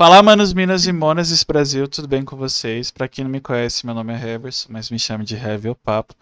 Fala, manos, minas e monas desse Brasil, tudo bem com vocês? Pra quem não me conhece, meu nome é Heverson, mas me chame de Heavy o Papo.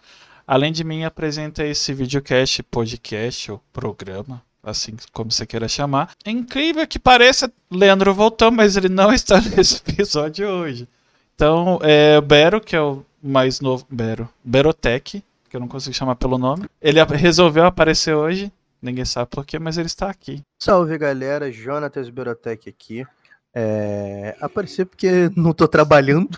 Além de mim, apresenta esse videocast, podcast ou programa, assim como você queira chamar. É incrível que pareça, Leandro voltou, mas ele não está nesse episódio hoje. Então, é o Bero, que é o mais novo. Bero. Berotec, que eu não consigo chamar pelo nome. Ele resolveu aparecer hoje. Ninguém sabe porquê, mas ele está aqui. Salve galera, Jonatas Berotec aqui. É... Apareci porque não tô trabalhando.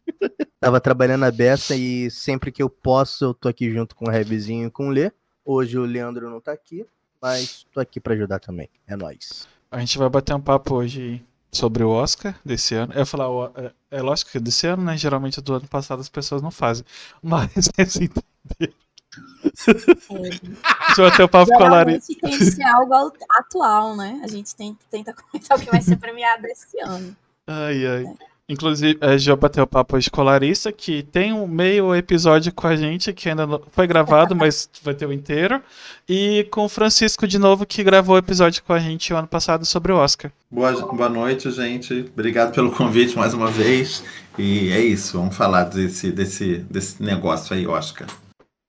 Tava trabalhando a beça e sempre que eu posso eu tô aqui junto com o Revizinho e com o Lê. Hoje o Leandro não tá aqui, mas tô aqui para ajudar também. É nóis. A gente vai bater um papo hoje sobre o Oscar desse ano. Eu ia falar, é, é lógico que desse ano, né? Geralmente do ano passado as pessoas não fazem. Mas vocês entenderam. Deixa eu bater o papo com a Larissa. tem que ser algo atual, né? A gente tem, tenta comentar o que vai ser premiado esse ano. Ai, ai. É. Inclusive, a gente já bateu papo hoje com a Larissa, que tem um meio episódio com a gente, que ainda não foi gravado, mas vai ter o inteiro. E com o Francisco de novo, que gravou o episódio com a gente o ano passado sobre o Oscar. Boa, boa noite, gente. Obrigado pelo convite mais uma vez. E é isso, vamos falar desse, desse, desse negócio aí, Oscar.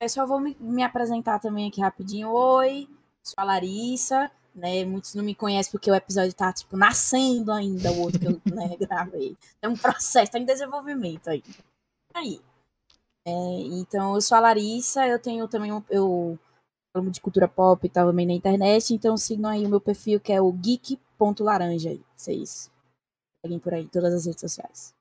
Eu só vou me, me apresentar também aqui rapidinho. Oi, sou a Larissa né? Muitos não me conhecem porque o episódio tá, tipo, nascendo ainda, o outro que eu né, gravei. É um processo, tá em desenvolvimento ainda. Aí. É, então, eu sou a Larissa, eu tenho também um, eu falo de cultura pop e tal também na internet, então sigam aí o meu perfil que é o geek.laranja aí. Vocês seguem por aí, todas as redes sociais.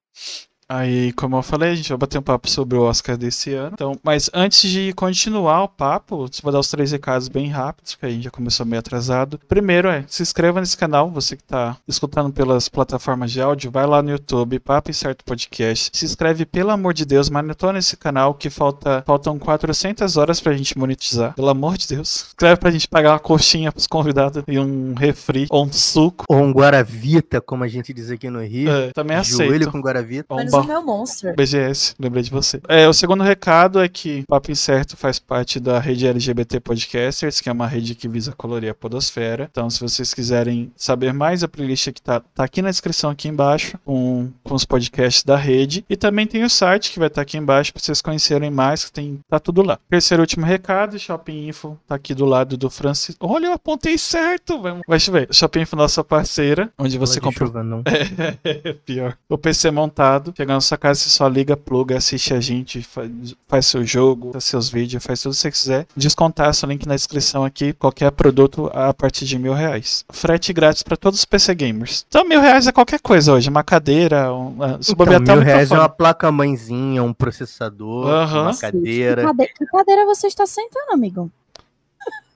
Aí, como eu falei, a gente vai bater um papo sobre o Oscar desse ano. Então, mas antes de continuar o papo, vou dar os três recados bem rápidos, porque a gente já começou meio atrasado. Primeiro é, se inscreva nesse canal, você que está escutando pelas plataformas de áudio, vai lá no YouTube, Papo e Certo Podcast. Se inscreve, pelo amor de Deus, maratona nesse canal, que falta, faltam 400 horas pra gente monetizar. Pelo amor de Deus. Escreve pra gente pagar uma coxinha pros convidados e um refri, ou um suco. Ou um Guaravita, como a gente diz aqui no Rio. É, também aceito. Joelho com Guaravita. Ou um meu monstro. BGS, lembrei de você. É, o segundo recado é que Papo Incerto faz parte da rede LGBT Podcasters, que é uma rede que visa colorir a podosfera. Então, se vocês quiserem saber mais, a playlist que tá, tá aqui na descrição aqui embaixo, com, com os podcasts da rede. E também tem o site que vai estar tá aqui embaixo para vocês conhecerem mais, que tem, tá tudo lá. Terceiro e último recado, Shopping Info, tá aqui do lado do Francis. Olha, eu apontei certo! Vai, vai chover. Shopping Info, nossa parceira, onde você compra. Chuva, não. É, é, pior. O PC montado, chegando na sua casa você só liga, pluga, assiste a gente, faz, faz seu jogo, faz seus vídeos, faz tudo que você quiser. Descontar seu link na descrição aqui, qualquer produto a partir de mil reais. Frete grátis para todos os PC gamers. Então mil reais é qualquer coisa hoje, uma cadeira, um, então, mil reais é uma placa mãezinha, um processador, uhum. uma cadeira. Que cadeira, que cadeira você está sentando, amigo?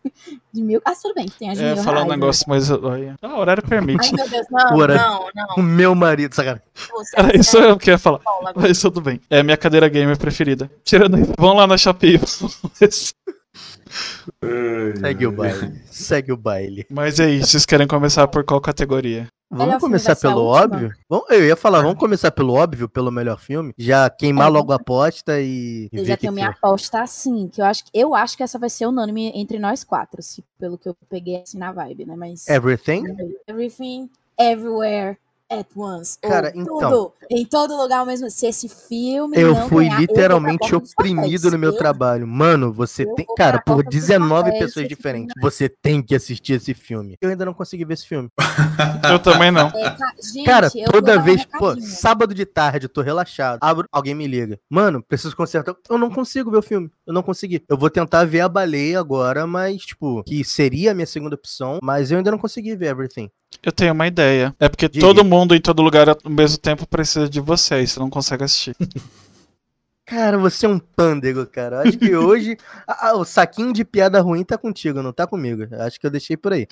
de mil. Ah, tudo bem, tem as de é, mil falar um negócio, mas olha, ah, o horário permite. Ai, meu Deus, não, o horário... não, não. O meu marido, sacanagem. Era isso é eu que ia falar. Mas tudo bem. É a minha cadeira gamer preferida. Tirando aí, vamos lá na Shopee. Segue o baile. Segue o baile. Mas aí, vocês querem começar por qual categoria? Vamos começar pelo óbvio? Vamos, eu ia falar, vamos começar pelo óbvio, pelo melhor filme. Já queimar é. logo a aposta e. Eu já tenho minha aposta assim, que eu acho, eu acho que essa vai ser unânime entre nós quatro, se, pelo que eu peguei assim na vibe, né? Mas. Everything? Everything, Everywhere, at once. Cara, então. Tudo, em todo lugar ao mesmo Se esse filme. Eu fui ganhar, literalmente eu oprimido no meu eu, trabalho. Mano, você tem. Cara, por 19 pessoas diferentes, filme. você tem que assistir esse filme. Eu ainda não consegui ver esse filme. eu também não. É, gente, cara, toda vez, pô, sábado de tarde, eu tô relaxado. Abro, alguém me liga. Mano, preciso consertar. Eu não consigo ver o filme. Eu não consegui. Eu vou tentar ver a baleia agora, mas, tipo, que seria a minha segunda opção, mas eu ainda não consegui ver Everything. Eu tenho uma ideia. É porque Diga. todo mundo em todo lugar ao mesmo tempo precisa de você, e você não consegue assistir. Cara, você é um pândego, cara. Acho que hoje a, a, o saquinho de piada ruim tá contigo, não tá comigo. Acho que eu deixei por aí.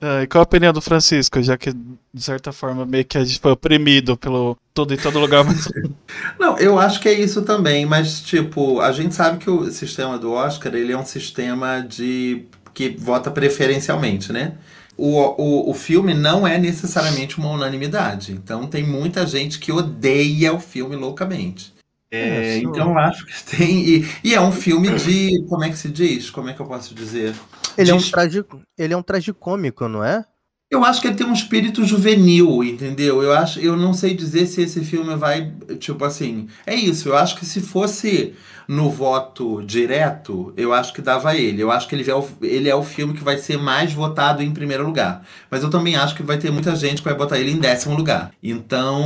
É, e qual a opinião do Francisco, já que, de certa forma, meio que a gente foi oprimido pelo tudo em todo lugar. Mas... não, eu acho que é isso também, mas, tipo, a gente sabe que o sistema do Oscar, ele é um sistema de que vota preferencialmente, né? O, o, o filme não é necessariamente uma unanimidade. Então tem muita gente que odeia o filme loucamente. É, então acho que tem. E, e, é um filme de. Como é que se diz? Como é que eu posso dizer? Ele, de... é, um tragi, ele é um tragicômico, não é? Eu acho que ele tem um espírito juvenil, entendeu? Eu acho, eu não sei dizer se esse filme vai, tipo assim, é isso. Eu acho que se fosse no voto direto, eu acho que dava ele. Eu acho que ele é, o, ele é o filme que vai ser mais votado em primeiro lugar. Mas eu também acho que vai ter muita gente que vai botar ele em décimo lugar. Então,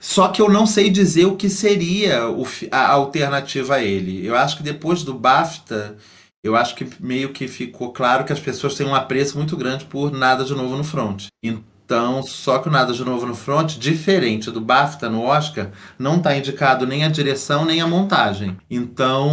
só que eu não sei dizer o que seria o, a alternativa a ele. Eu acho que depois do BAFTA eu acho que meio que ficou claro que as pessoas têm um apreço muito grande por Nada de Novo no Front. Então, só que o Nada de Novo no Front, diferente do BAFTA no Oscar, não está indicado nem a direção nem a montagem. Então,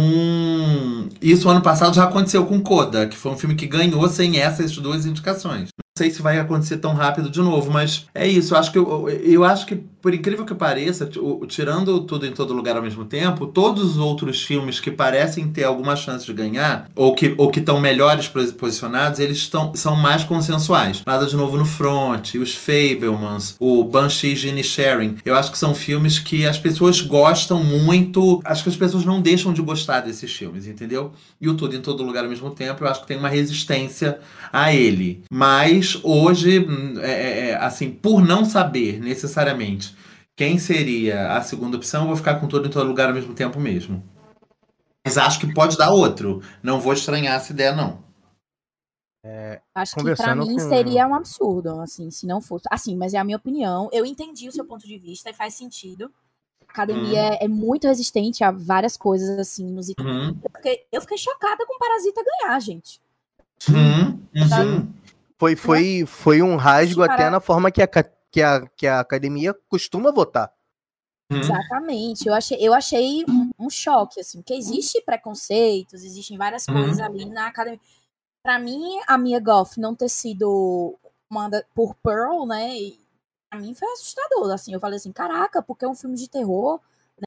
isso ano passado já aconteceu com Coda, que foi um filme que ganhou sem essas duas indicações. Sei se vai acontecer tão rápido de novo, mas é isso. Eu acho que eu, eu acho que por incrível que pareça, tirando tudo em todo lugar ao mesmo tempo, todos os outros filmes que parecem ter alguma chance de ganhar, ou que ou que estão melhores posicionados, eles são mais consensuais. Nada de novo no Front, os Fablemans, o Banshee Gene Sharing. Eu acho que são filmes que as pessoas gostam muito. Acho que as pessoas não deixam de gostar desses filmes, entendeu? E o Tudo em Todo Lugar ao mesmo tempo, eu acho que tem uma resistência a ele. Mas hoje, hum, é, é, é assim, por não saber necessariamente quem seria a segunda opção, eu vou ficar com tudo em todo lugar ao mesmo tempo mesmo. Mas acho que pode dar outro. Não vou estranhar essa ideia, não. É, acho que para mim com... seria um absurdo, assim, se não fosse. Assim, mas é a minha opinião. Eu entendi o seu ponto de vista e faz sentido. A academia hum. é, é, muito resistente a várias coisas, assim, nos hum. eu, fiquei, eu fiquei chocada com o Parasita ganhar, gente. Hum. Uhum. Foi, foi, foi um rasgo até na forma que a que a, que a academia costuma votar. Uhum. Exatamente. Eu achei, eu achei um, um choque, assim, porque existe preconceitos, existem várias uhum. coisas ali na academia. Para mim, a Mia Goff não ter sido manda por Pearl, né? E pra mim foi assustador, assim. Eu falei assim, caraca, porque é um filme de terror,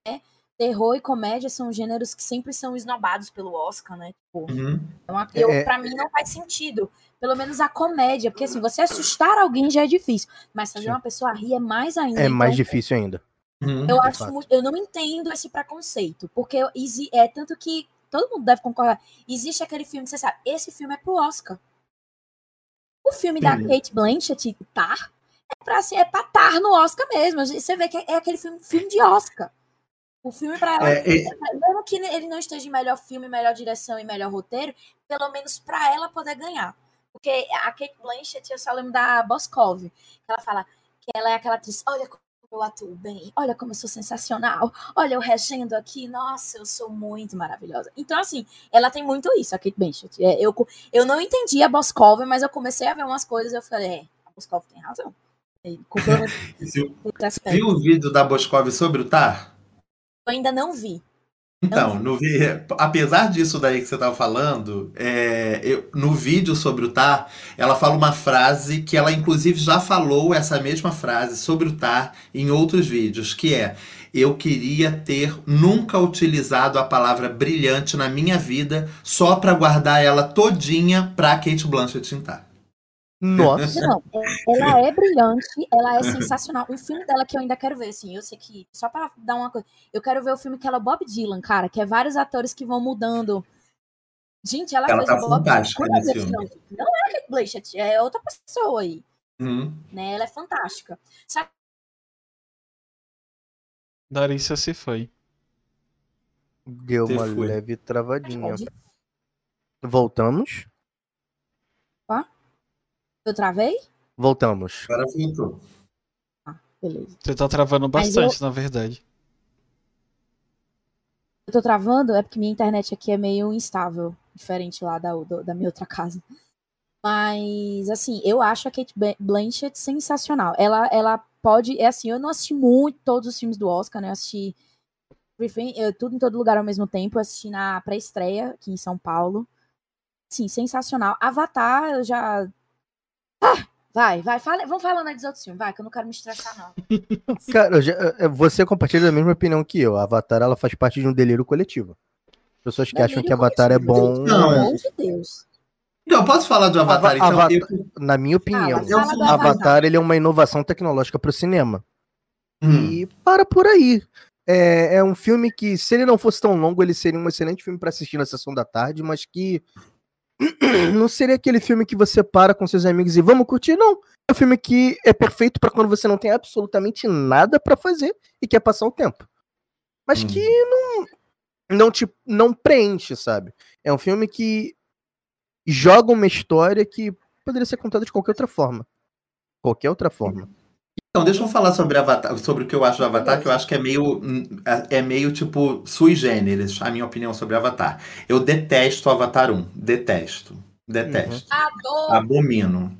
né? Terror e comédia são gêneros que sempre são esnobados pelo Oscar, né? Tipo, uhum. então, eu, é... pra mim não faz sentido pelo menos a comédia, porque assim, você assustar alguém já é difícil, mas fazer Sim. uma pessoa rir é mais ainda. É então, mais difícil ainda. Uhum, eu acho muito, eu não entendo esse preconceito, porque é tanto que todo mundo deve concordar. Existe aquele filme que você sabe, esse filme é pro Oscar. O filme da Kate Blanchett, Tar, é pra, assim, é pra tar no Oscar mesmo. Você vê que é aquele filme, filme de Oscar. O filme para ela, é, é... mesmo que ele não esteja em melhor filme, melhor direção e melhor roteiro, pelo menos para ela poder ganhar. Porque a Kate Blanchett, eu só lembro da Boscov, ela fala que ela é aquela atriz, olha como eu atuo bem, olha como eu sou sensacional, olha eu regendo aqui, nossa, eu sou muito maravilhosa. Então, assim, ela tem muito isso, a Kate Blanchett. É, eu, eu não entendi a Boscov, mas eu comecei a ver umas coisas e eu falei, é, a Boscov tem razão. Viu o vídeo da Boscov sobre o TAR? Eu ainda não vi. Então, no, apesar disso daí que você estava falando, é, eu, no vídeo sobre o TAR, ela fala uma frase que ela inclusive já falou essa mesma frase sobre o TAR em outros vídeos, que é eu queria ter nunca utilizado a palavra brilhante na minha vida só para guardar ela todinha para Kate Blanchett em TAR. Nossa. Não, ela é brilhante, ela é sensacional. Um filme dela que eu ainda quero ver, assim, eu sei que, só pra dar uma coisa, eu quero ver o filme que ela é Bob Dylan, cara, que é vários atores que vão mudando. Gente, ela, ela fez tá o Bob Dylan. Não, não é Kate Blanchett, é outra pessoa aí. Uhum. Né? Ela é fantástica. Sabe? Larissa se foi. Deu uma leve travadinha. Voltamos. Eu travei? Voltamos. Agora voltou. Ah, beleza. Você tá travando bastante, eu... na verdade. Eu tô travando é porque minha internet aqui é meio instável, diferente lá da, da minha outra casa. Mas, assim, eu acho a Kate Blanchett sensacional. Ela, ela pode. É assim, eu não assisti muito todos os filmes do Oscar, né? Eu assisti eu, tudo em todo lugar ao mesmo tempo. Eu assisti na pré-estreia aqui em São Paulo. Sim, sensacional. Avatar, eu já ah, vai, vai, fala, vamos falando dos outros filmes, vai, que eu não quero me estressar, não. Cara, já, eh, você compartilha a mesma opinião que eu. A Avatar, ela faz parte de um delírio coletivo. Pessoas que delírio acham que Avatar é bom. Não, pelo amor de Deus. Então, posso falar do Avatar, então? Avatar, eu... Na minha opinião, ah, Avatar, Avatar ele é uma inovação tecnológica para o cinema. Hum. E para por aí. É, é, um filme que, se ele não fosse tão longo, ele seria um excelente filme para assistir na sessão da tarde, mas que não seria aquele filme que você para com seus amigos e vamos curtir, não. É um filme que é perfeito para quando você não tem absolutamente nada para fazer e quer passar o tempo. Mas que não não te não preenche, sabe? É um filme que joga uma história que poderia ser contada de qualquer outra forma. Qualquer outra forma. Então, deixa eu falar sobre Avatar, sobre o que eu acho do Avatar, que eu acho que é meio, é meio tipo sui generis, a minha opinião sobre Avatar. Eu detesto Avatar 1, detesto, detesto. Adoro. Abomino.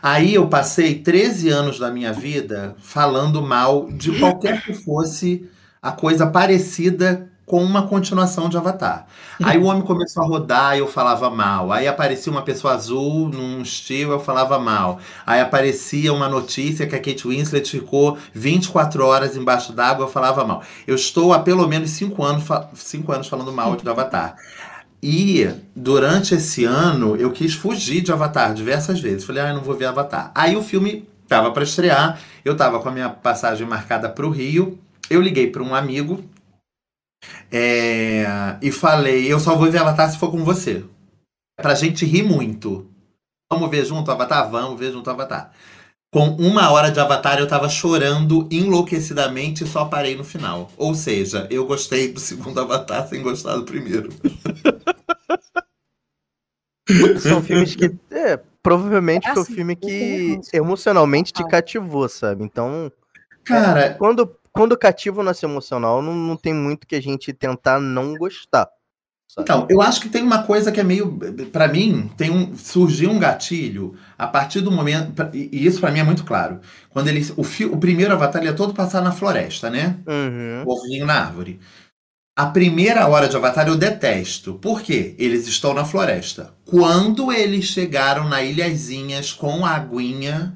Aí eu passei 13 anos da minha vida falando mal de qualquer que fosse a coisa parecida com uma continuação de Avatar. Aí o homem começou a rodar e eu falava mal. Aí aparecia uma pessoa azul num estilo, eu falava mal. Aí aparecia uma notícia que a Kate Winslet ficou 24 horas embaixo d'água, eu falava mal. Eu estou há pelo menos 5 anos, cinco anos falando mal do Avatar. E durante esse ano eu quis fugir de Avatar diversas vezes. Falei, ah, eu não vou ver Avatar. Aí o filme tava para estrear, eu tava com a minha passagem marcada para o Rio. Eu liguei para um amigo é, e falei, eu só vou ver Avatar se for com você. Pra gente rir muito. Vamos ver junto Avatar? Vamos ver junto Avatar. Com uma hora de Avatar, eu tava chorando enlouquecidamente e só parei no final. Ou seja, eu gostei do segundo Avatar sem gostar do primeiro. São filmes que. É, provavelmente é assim, foi o filme que emocionalmente te cativou, sabe? Então. Cara. Quando, quando cativa o nosso emocional, não, não tem muito que a gente tentar não gostar. Sabe? Então, eu acho que tem uma coisa que é meio. para mim, tem um, surgiu um gatilho a partir do momento. E isso para mim é muito claro. Quando ele. O, o primeiro avatar ele é todo passar na floresta, né? Uhum. O ovinho na árvore. A primeira hora de Avatar eu detesto. Por quê? Eles estão na floresta. Quando eles chegaram na ilhazinhas com a aguinha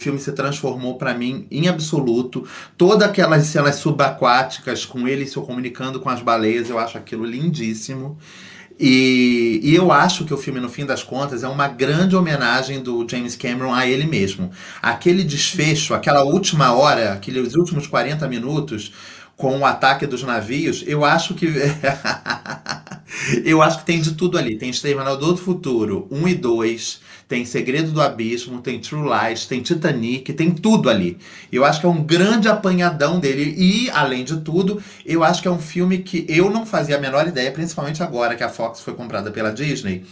filme se transformou para mim em absoluto. Todas aquelas cenas subaquáticas com ele se comunicando com as baleias, eu acho aquilo lindíssimo. E, e, eu acho que o filme, no fim das contas, é uma grande homenagem do James Cameron a ele mesmo. Aquele desfecho, aquela última hora, aqueles últimos 40 minutos, com o ataque dos navios, eu acho que. eu acho que tem de tudo ali. Tem Exterminador do Futuro 1 e 2 tem Segredo do Abismo, tem True Lies, tem Titanic, tem tudo ali. Eu acho que é um grande apanhadão dele e, além de tudo, eu acho que é um filme que eu não fazia a menor ideia, principalmente agora que a Fox foi comprada pela Disney,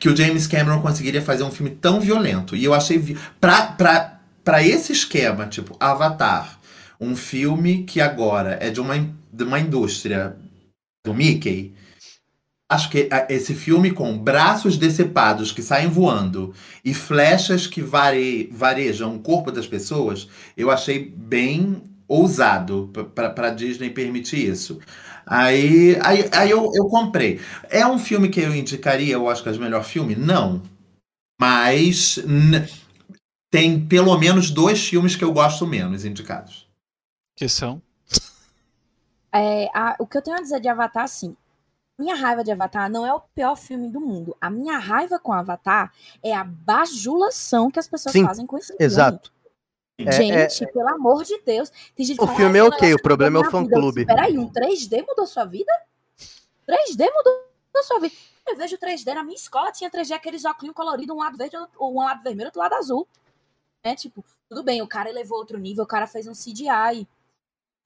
que o James Cameron conseguiria fazer um filme tão violento. E eu achei pra, pra, pra esse esquema, tipo Avatar, um filme que agora é de uma, de uma indústria do Mickey, acho que esse filme com braços decepados que saem voando e flechas que vare, varejam o corpo das pessoas, eu achei bem ousado para Disney permitir isso. Aí, aí, aí eu, eu comprei. É um filme que eu indicaria, eu acho que é o melhor filme? Não. Mas tem pelo menos dois filmes que eu gosto menos indicados. Que são? É, a, o que eu tenho a dizer de Avatar, sim, minha raiva de Avatar não é o pior filme do mundo. A minha raiva com Avatar é a bajulação que as pessoas Sim, fazem com esse filme. Exato. Gente, é, é, pelo amor de Deus. o fala, filme é ok, o problema é o fã-clube. Peraí, um 3D mudou sua vida? 3D mudou sua vida. Eu vejo 3D na minha escola, tinha 3D aqueles óculos coloridos, um lado verde, um lado vermelho, outro lado azul. É tipo, tudo bem, o cara elevou outro nível, o cara fez um CGI.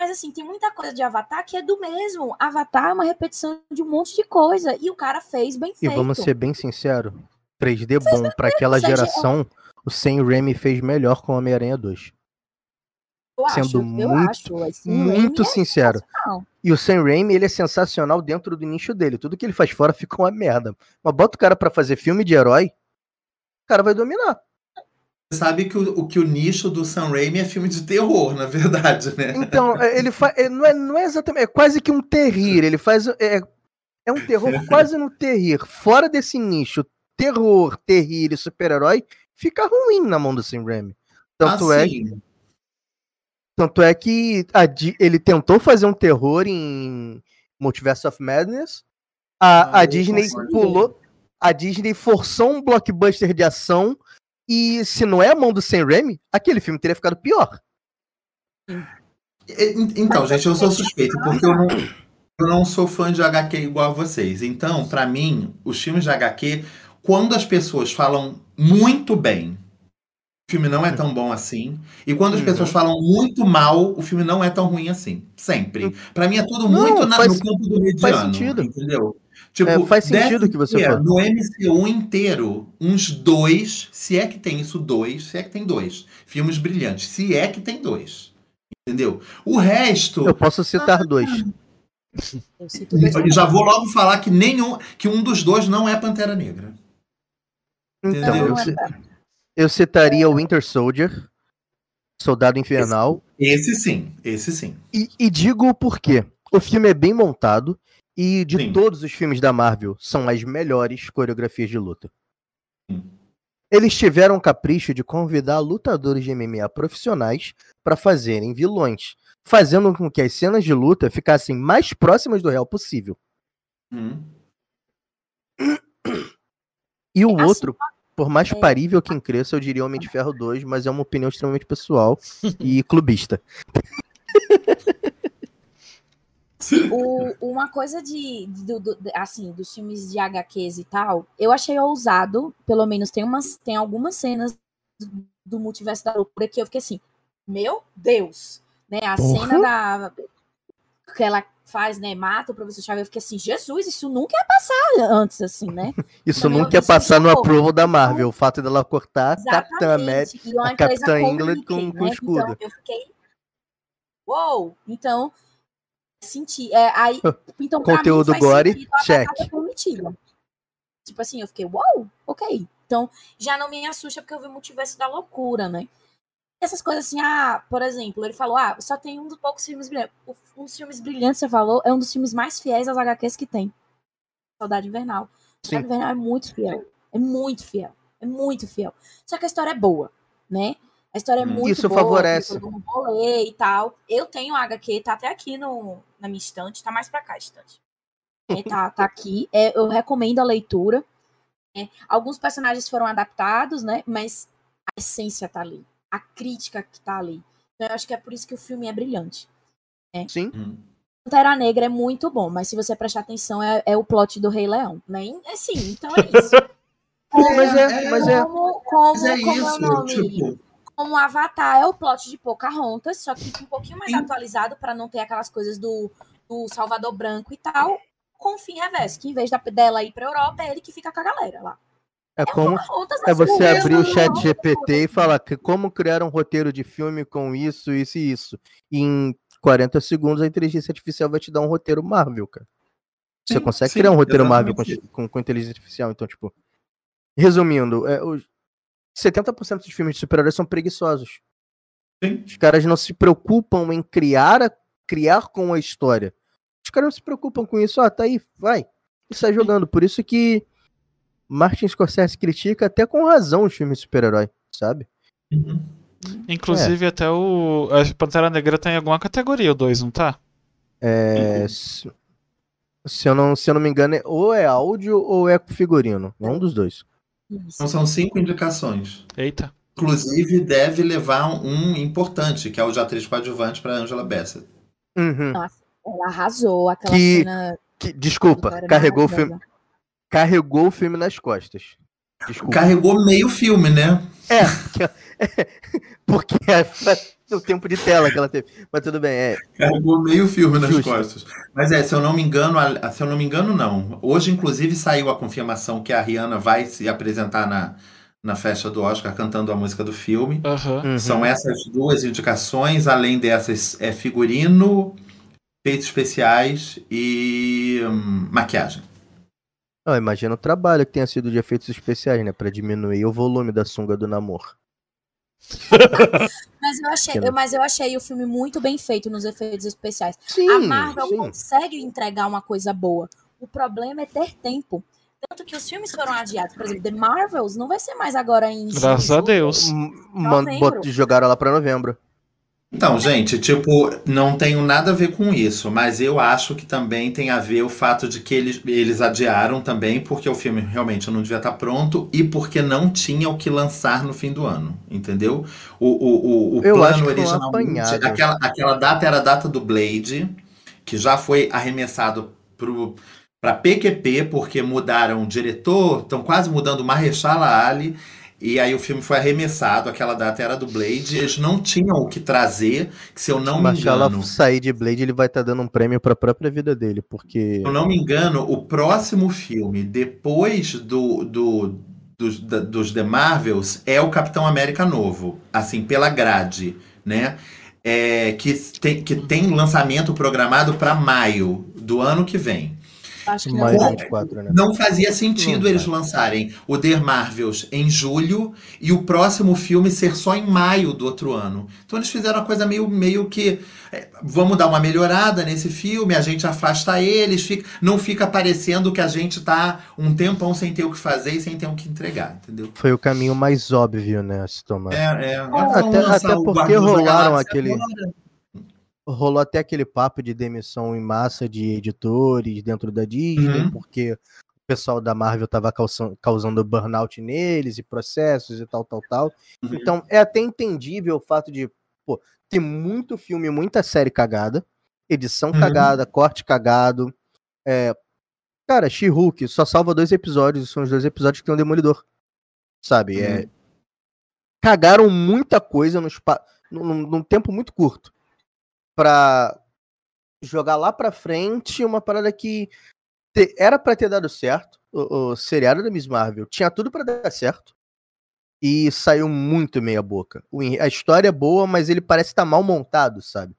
Mas assim, tem muita coisa de Avatar que é do mesmo. Avatar é uma repetição de um monte de coisa. E o cara fez bem feito. E vamos ser bem sinceros. 3D bom para aquela geração, o Sam Raimi fez melhor com Homem-Aranha 2. Eu Sendo acho, muito, acho, assim, muito é sincero. e o Sam Raimi, ele é sensacional dentro do nicho dele. Tudo que ele faz fora fica uma merda. Mas bota o cara para fazer filme de herói, o cara vai dominar sabe que o, o, que o nicho do Sam Raimi é filme de terror, na verdade, né? Então, é, ele faz. Não é, não é exatamente. É quase que um terrir. Ele faz. É, é um terror quase no terrir. Fora desse nicho, terror, terrir e super-herói, fica ruim na mão do Sam Raimi. Tanto ah, é. Que, tanto é que a, ele tentou fazer um terror em Multiverse of Madness. A, ah, a Disney pulou. A Disney forçou um blockbuster de ação e se não é a mão do Sam Raimi, aquele filme teria ficado pior. Então, gente, eu sou suspeito, porque eu não, eu não sou fã de HQ igual a vocês. Então, para mim, os filmes de HQ, quando as pessoas falam muito bem, o filme não é tão bom assim. E quando as Uhum. pessoas falam muito mal, o filme não é tão ruim assim. Sempre. Pra mim é tudo Não, muito na- faz- no campo do mediano. faz sentido. Entendeu? Tipo, É, faz sentido o que você falou. No MCU inteiro, uns dois, se é que tem isso, dois, se é que tem dois. Filmes brilhantes. Se é que tem dois. Entendeu? O resto. Eu posso citar dois. Eu cito dois E já vou logo falar que nenhum, que um dos dois não é Pantera Negra. Então, Entendeu? eu, ci- eu citaria o Winter Soldier, Soldado Infernal, Esse sim, esse sim. e, e digo o porquê. O filme é bem montado e de Sim. todos os filmes da Marvel são as melhores coreografias de luta. Sim. Eles tiveram o capricho de convidar lutadores de MMA profissionais para fazerem vilões, fazendo com que as cenas de luta ficassem mais próximas do real possível. Hum. E o Assim, outro, por mais é. parível que cresça, eu diria Homem de Ferro 2, mas é uma opinião extremamente pessoal e clubista. O- uma coisa de, do- do- de- assim, dos filmes de HQs e tal, eu achei ousado, pelo menos tem umas, tem algumas cenas do, do multiverso da loucura que eu fiquei assim, meu Deus, né? A Porra. cena da que ela faz, né, mata o professor Xavier, eu fiquei assim, Jesus, isso nunca ia passar antes assim, né? Isso Não, nunca ia passar no approval da Marvel, o fato dela cortar Capitã América. A Capitã como England Mickey, com- com né? escudo. Então eu fiquei. Uou! Então, senti. É, aí, então, Conteúdo mim, gore, check. Tipo assim, eu fiquei, uau, ok. Então, já não me assusta porque eu vi o multiverso da loucura, né? Essas coisas assim, ah, por exemplo, ele falou, ah, só tem um dos poucos filmes brilhantes. Um dos filmes brilhantes, você falou, é um dos filmes mais fiéis às HQs que tem. Saudade Invernal. Saudade Invernal é muito fiel. É muito fiel. É muito fiel. Só que a história é boa, né? A história é Hum. muito Isso boa. favorece. Eu vou ler e tal. Eu tenho a HQ, tá até aqui no, na minha estante. Tá mais pra cá a estante. É, tá, tá aqui. É, eu recomendo a leitura. né? Alguns personagens foram adaptados, né? Mas a essência tá ali. A crítica que tá ali. Então eu acho que é por isso que o filme é brilhante. Sim. Hum. Pantera Negra é muito bom, mas se você prestar atenção, é, é o plot do Rei Leão, né? É sim, então é isso. Mas é, mas é. Como, como, Mas é como é o isso, nome? tipo, Como Avatar é o plot de Pocahontas, só que um pouquinho mais Sim. atualizado para não ter aquelas coisas do, do Salvador Branco e tal. Com o fim reverso, que em vez da, dela ir pra Europa, é ele que fica com a galera lá. É como Pocahontas é você abrir o chat GPT e falar que como criar um roteiro de filme com isso, isso e isso. E em 40 segundos a inteligência artificial vai te dar um roteiro Marvel, cara. Você Sim, consegue sim, criar um roteiro Marvel com, com, com inteligência artificial, então, tipo. Resumindo, é, os 70% dos filmes de super-heróis são preguiçosos. Sim. Os caras não se preocupam em criar, a, criar com a história. Os caras não se preocupam com isso. Ah, tá aí, vai. E sai jogando. Por isso que Martin Scorsese critica até com razão os filmes de super-herói, sabe? Uhum. Inclusive, até o. A Pantera Negra tá em alguma categoria, o 2, não tá? É, se, se eu não, se eu não me engano, é- ou é áudio ou é figurino. É um dos dois. Então são cinco indicações. Eita. Inclusive, deve levar um importante, que é o de atriz coadjuvante para Angela Bassett. Uhum. Ela arrasou aquela Que- cena. Que- desculpa, carregou o, filme, carregou o filme nas costas. Desculpa. Carregou meio filme, né? É, porque é o tempo de tela que ela teve. Mas tudo bem, é. Carregou meio filme nas Justo. costas. Mas é, se eu não me engano, a- se eu não me engano, não. Hoje, inclusive, saiu a confirmação que a Rihanna vai se apresentar na, na festa do Oscar cantando a música do filme. Uhum. São essas duas indicações, além dessas, é figurino, efeitos especiais e hum, maquiagem. Não, imagina o trabalho que tenha sido de efeitos especiais, né? Pra diminuir o volume da sunga do namoro. Mas eu, achei, eu- mas eu achei o filme muito bem feito nos efeitos especiais. Sim, a Marvel sim. consegue entregar uma coisa boa. O problema é ter tempo. Tanto que os filmes foram adiados. Por exemplo, The Marvels não vai ser mais agora em. Graças a. Deus. Jogaram lá pra novembro. Então, gente, tipo, não tenho nada a ver com isso, mas eu acho que também tem a ver o fato de que eles, eles adiaram também, porque o filme realmente não devia estar pronto e porque não tinha o que lançar no fim do ano, entendeu? O, o, o, o Eu plano apanhado. Aquela, aquela data era a data do Blade, que já foi arremessado pro, para PQP, porque mudaram o diretor, estão quase mudando o Marrechala Ali, e aí o filme foi arremessado, aquela data era do Blade, eles não tinham o que trazer, que se eu não me engano... sair de Blade, ele vai estar tá dando um prêmio para a própria vida dele, porque... Se eu não me engano, o próximo filme, depois do, do, dos, da, dos The Marvels, é o Capitão América Novo, assim, pela grade, né? É, que, tem, que tem lançamento programado para maio do ano que vem. Acho que Mais não. 24, né? Não fazia sentido Não eles faz. lançarem o The Marvels em julho e o próximo filme ser só em maio do outro ano. Então eles fizeram uma coisa meio, meio que. é, vamos dar uma melhorada nesse filme, a gente afasta eles, fica, não fica parecendo que a gente tá um tempão sem ter o que fazer e sem ter o que entregar, entendeu? Foi o caminho mais óbvio, né, a se tomar. É, é. Agora Até- até o porque rolaram aquele- agora. Rolou até aquele papo de demissão em massa de editores dentro da Disney, Uhum. porque o pessoal da Marvel estava causando burnout neles e processos e tal, tal, tal. Uhum. Então é até entendível o fato de pô, ter muito filme, muita série cagada, edição Uhum. cagada, corte cagado. É, cara, She-Hulk só salva dois episódios, são os dois episódios que tem o Demolidor. Sabe? É, Uhum. cagaram muita coisa no espa- num, num tempo muito curto pra jogar lá pra frente uma parada que te- era pra ter dado certo. O, o seriado da Miss Marvel tinha tudo pra dar certo e saiu muito meia boca. A história é boa, mas ele parece estar mal montado, sabe?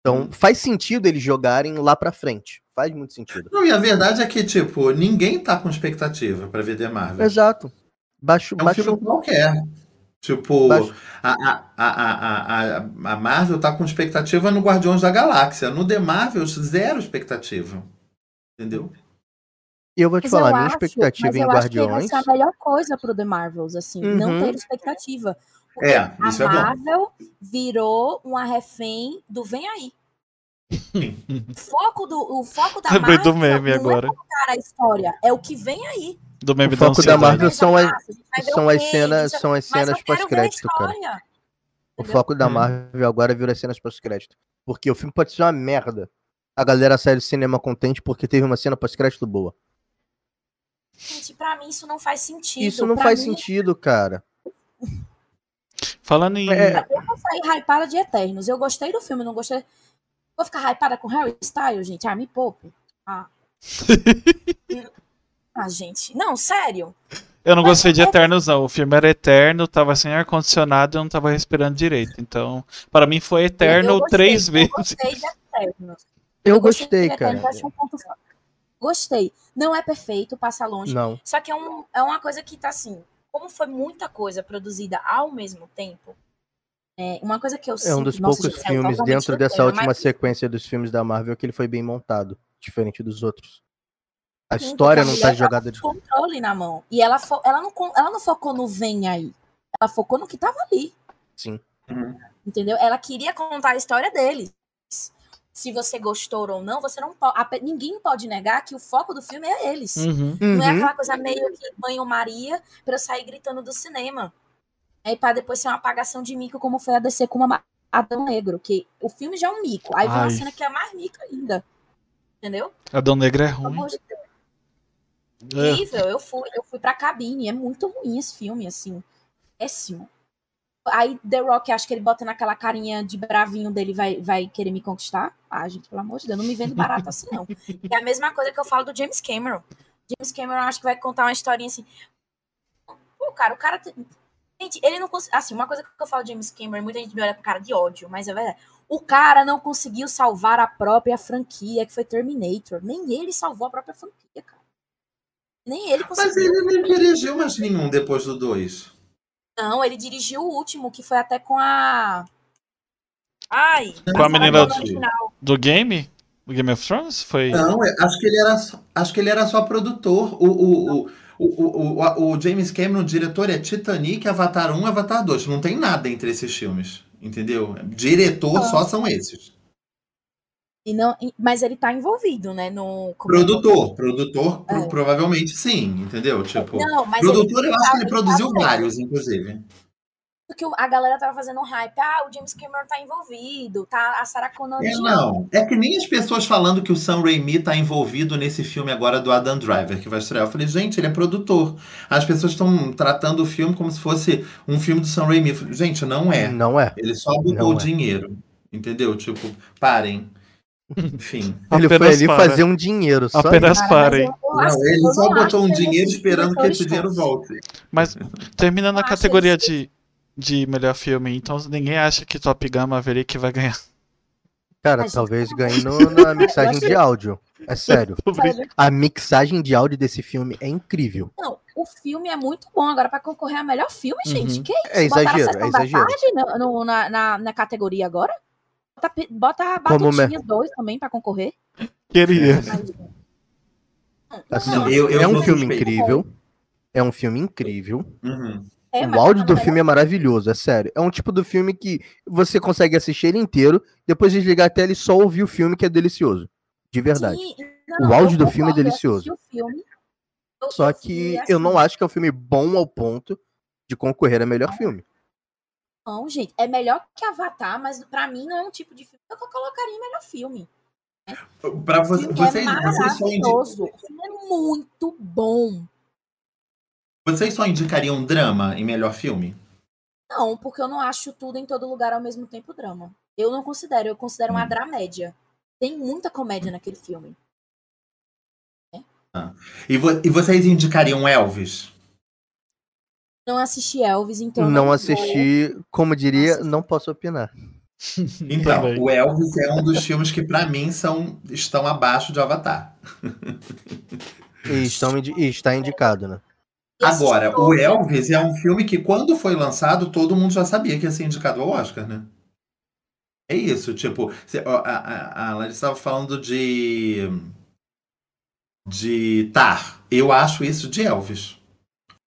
Então Hum. faz sentido eles jogarem lá pra frente. Faz muito sentido. Não, e a verdade é que, tipo, ninguém tá com expectativa pra ver The Marvel. Exato. Baixo, É um baixo, filme qualquer. Tipo, a, a, a, a, a, a Marvel tá com expectativa no Guardiões da Galáxia. No The Marvels, zero expectativa. Entendeu? E eu vou te Mas falar, minha acho- expectativa mas em eu acho que Guardiões. ser a melhor coisa pro The Marvels, assim, não Uhum. ter expectativa. Porque É, a isso é bom. Marvel virou uma refém do Vem Aí. O foco, do, o foco da Lembrei Marvel do meme não agora. é contar a história, é o que vem aí. Do meme O foco da. Marvel são as- são as cenas- são as cenas pós-crédito, cara. O foco da Hum. Marvel agora vira cenas pós-crédito. Porque o filme pode ser uma merda. A galera sai do cinema contente porque teve uma cena pós-crédito boa. Gente, pra mim isso não faz sentido. Isso não Pra faz mim, sentido, cara. Falando em. É, Eu vou sair hypada de Eternos. Eu gostei do filme, não gostei. Vou ficar hypada com Harry Styles, gente. Ah, me poupe. Ah. ah, gente. Não, sério. Eu não gostei de Mas é- Eternos, não. O filme era eterno, tava sem ar-condicionado e eu não tava respirando direito. Então, para mim foi eterno Eu gostei, três eu vezes. gostei de Eternos. eu de gostei, cara. Eternos, um ponto forte. Gostei. Não é perfeito, passa longe. Não. Só que é, um, é uma coisa que tá assim. Como foi muita coisa produzida ao mesmo tempo, é, uma coisa que eu É um sinto- dos nossa, poucos gente, é filmes dentro dessa última mas- sequência dos filmes da Marvel que ele foi bem montado. Diferente dos outros. A Sim, história a não tá tava jogada de. controle na mão. E ela, fo- ela, não, ela não focou no vem aí. Ela focou no que tava ali. Sim. Uhum. Entendeu? Ela queria contar a história deles. Se você gostou ou não, você não pode. Ninguém pode negar que o foco do filme é eles. Uhum. Não é Uhum. aquela coisa meio que banho-maria pra eu sair gritando do cinema. Aí pra depois ser uma apagação de mico, como foi a DC com uma Adão Negro. Que o filme já é um mico. Aí vem uma Ai. cena que é mais mico ainda. Entendeu? Adão Negro é Pelo ruim. amor de Deus. É. Horrível. Eu fui, eu fui pra cabine. É muito ruim esse filme, assim. Péssimo. Aí The Rock, acho que ele bota naquela carinha de bravinho dele, vai, vai querer me conquistar. Ah, gente, pelo amor de Deus, não me vendo barato assim, não. É a mesma coisa que eu falo do James Cameron. James Cameron acho que vai contar uma historinha assim. Pô, cara, o cara. Gente, ele não conseguiu. Assim, uma coisa que eu falo de James Cameron, muita gente me olha com cara de ódio, mas é verdade. O cara não conseguiu salvar a própria franquia, que foi Terminator. Nem ele salvou a própria franquia, cara. Nem ele Mas conseguiu. ele nem dirigiu mais nenhum depois do 2. Não, ele dirigiu o último, que foi até com a. Ai! Com a menina do original. Do game? Do Game of Thrones? Foi. Não, é- acho que ele era, só- acho que ele era só produtor. O, o, o, o, o, o, o James Cameron, o diretor, é Titanic, Avatar 1, Avatar 2. Não tem nada entre esses filmes. Entendeu? Diretor só são esses. E não, mas ele tá envolvido, né? No, Produtor, produtor, pro- É. provavelmente sim, entendeu? Tipo, Não, mas produtor ele, eu acho que ele tá- produziu tá vários, inclusive. que a galera tava fazendo um hype. Ah, o James Cameron tá envolvido, tá a Sarah Connor. É, não. É que nem as pessoas falando que o Sam Raimi tá envolvido nesse filme agora do Adam Driver, que vai estrear. Eu falei, gente, ele é produtor. As pessoas estão tratando o filme como se fosse um filme do Sam Raimi. Eu falei, gente, não é. Não é. Ele só botou o é. dinheiro. Entendeu? Tipo, parem. Enfim. Ele foi ali para. fazer um dinheiro. Só Apenas isso. Mas parem. Não, ele só botou um dinheiro é esperando que esse dinheiro volte. Mas terminando a categoria de, de melhor filme, então ninguém acha que Top Gun Maverick vai ganhar. Cara, talvez ganhe no- na mixagem de áudio. É sério. A mixagem de áudio desse filme é incrível. Não, o filme é muito bom agora pra concorrer a melhor filme, gente. Uhum. Que isso? É Botaram a exagero, é da exagero. Tarde no- no- na, na, na categoria agora? Bota, bota Como me- Batutinhas 2 também pra concorrer. Queria. Assim, Não, eu- eu é um filme suspeito. incrível. É um filme incrível. Uhum. é, o áudio tá do filme é maravilhoso, é sério. É um tipo do filme que você consegue assistir ele inteiro, depois desligar a tela e só ouvir o filme que é delicioso. De verdade. Sim, O áudio do filme é delicioso. filme, Só que assim, eu não acho que é um filme bom ao ponto de concorrer a melhor filme. Não, gente, é melhor que Avatar, mas pra mim não é um tipo de filme que eu colocaria em melhor filme. Pra O você, vocês, é vocês, só indi- maravilhoso. O filme é muito bom. vocês só indicariam drama em melhor filme? Não, porque eu não acho tudo em todo lugar ao mesmo tempo drama. Eu não considero, eu considero uma Hum. dramédia. Tem muita comédia naquele filme. E, vo- e vocês indicariam Elvis? Não assisti Elvis, então. não vou- assisti, como diria, Nossa. não posso opinar. Então, Também. o Elvis é um dos filmes que pra mim são, estão abaixo de Avatar. E, estão indi- e está indicado, né? Agora, o. Elvis é um filme que quando foi lançado, todo mundo já sabia que ia ser indicado ao Oscar, né? É isso, tipo, a, a, a Larissa estava falando de. de Tar. Eu acho isso de Elvis.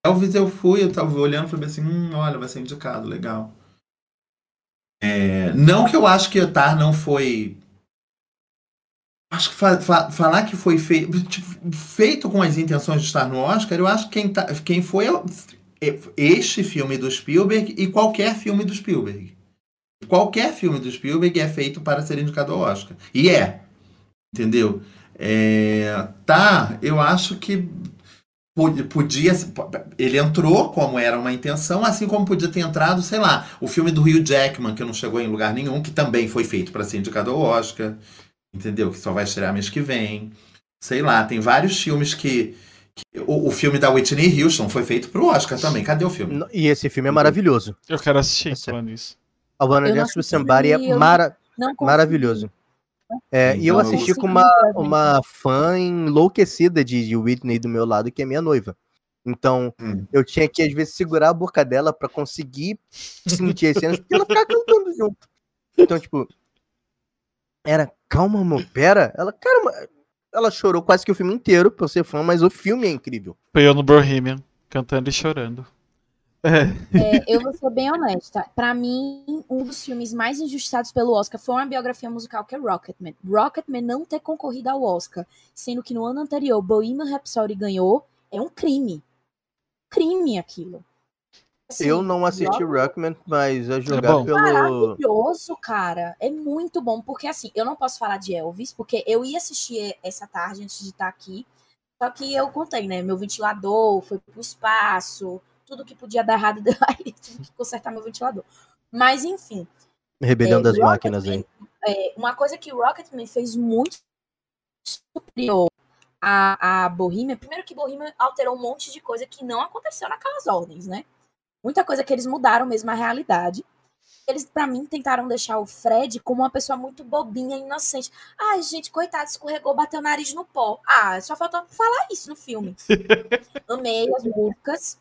Elvis eu fui, eu tava olhando e falei assim, hum, olha, vai ser indicado, legal. É, não que eu acho que Tar não foi. Acho que fa- fa- falar que foi feito, tipo, feito com as intenções de estar no Oscar, eu acho que quem, tá, quem foi é é este filme do Spielberg e qualquer filme do Spielberg. Qualquer filme do Spielberg é feito para ser indicado ao Oscar. E é. Entendeu? É, tá, eu acho que podia. Ele entrou como era uma intenção, assim como podia ter entrado, sei lá, o filme do Hugh Jackman, que não chegou em lugar nenhum, que também foi feito para ser indicado ao Oscar. Entendeu? Que só vai estrear mês que vem. Sei lá, tem vários filmes que. que- o, o filme da Whitney Houston foi feito pro Oscar também. Cadê o filme? E esse filme é maravilhoso. Eu quero assistir Esse- falando isso. A Wanna Eu não Dance with Somebody é mara- maravilhoso. É, e eu Então, assisti com uma, uma fã enlouquecida de, de Whitney do meu lado, que é minha noiva. Então, Hum. eu tinha que, às vezes, segurar a boca dela pra conseguir sentir as cenas, porque ela ficava cantando junto. Então, tipo, era, calma, amor, pera. Ela, cara, ela chorou quase que o filme inteiro, pra ser fã, mas o filme é incrível. Foi eu no Bohemian, cantando e chorando. É, É, eu vou ser bem honesta. Pra mim, um dos filmes mais injustiçados pelo Oscar foi uma biografia musical que é Rocketman. Rocketman não ter concorrido ao Oscar, sendo que no ano anterior Bohemian Rhapsody ganhou, é um crime. Crime aquilo. Assim, eu não assisti Rock- Rockman, mas a bom. julgar pelo. Maravilhoso, cara. É muito bom. Porque, assim, eu não posso falar de Elvis, porque eu ia assistir essa tarde antes de estar aqui. Só que eu contei, né? Meu ventilador foi pro espaço, tudo que podia dar errado deu aí, tive que consertar meu ventilador. Mas, enfim, Rebelião É, das Rocketman- máquinas aí. é, uma coisa que o Rocketman fez muito superior a, a Bohemian, primeiro que Bohemian alterou um monte de coisa que não aconteceu naquelas ordens, né? Muita coisa que eles mudaram mesmo a realidade. Eles, pra mim, tentaram deixar o Fred como uma pessoa muito bobinha, inocente. Ai, gente, coitado, escorregou, bateu o nariz no pó. Ah, só faltou falar isso no filme. Amei as músicas.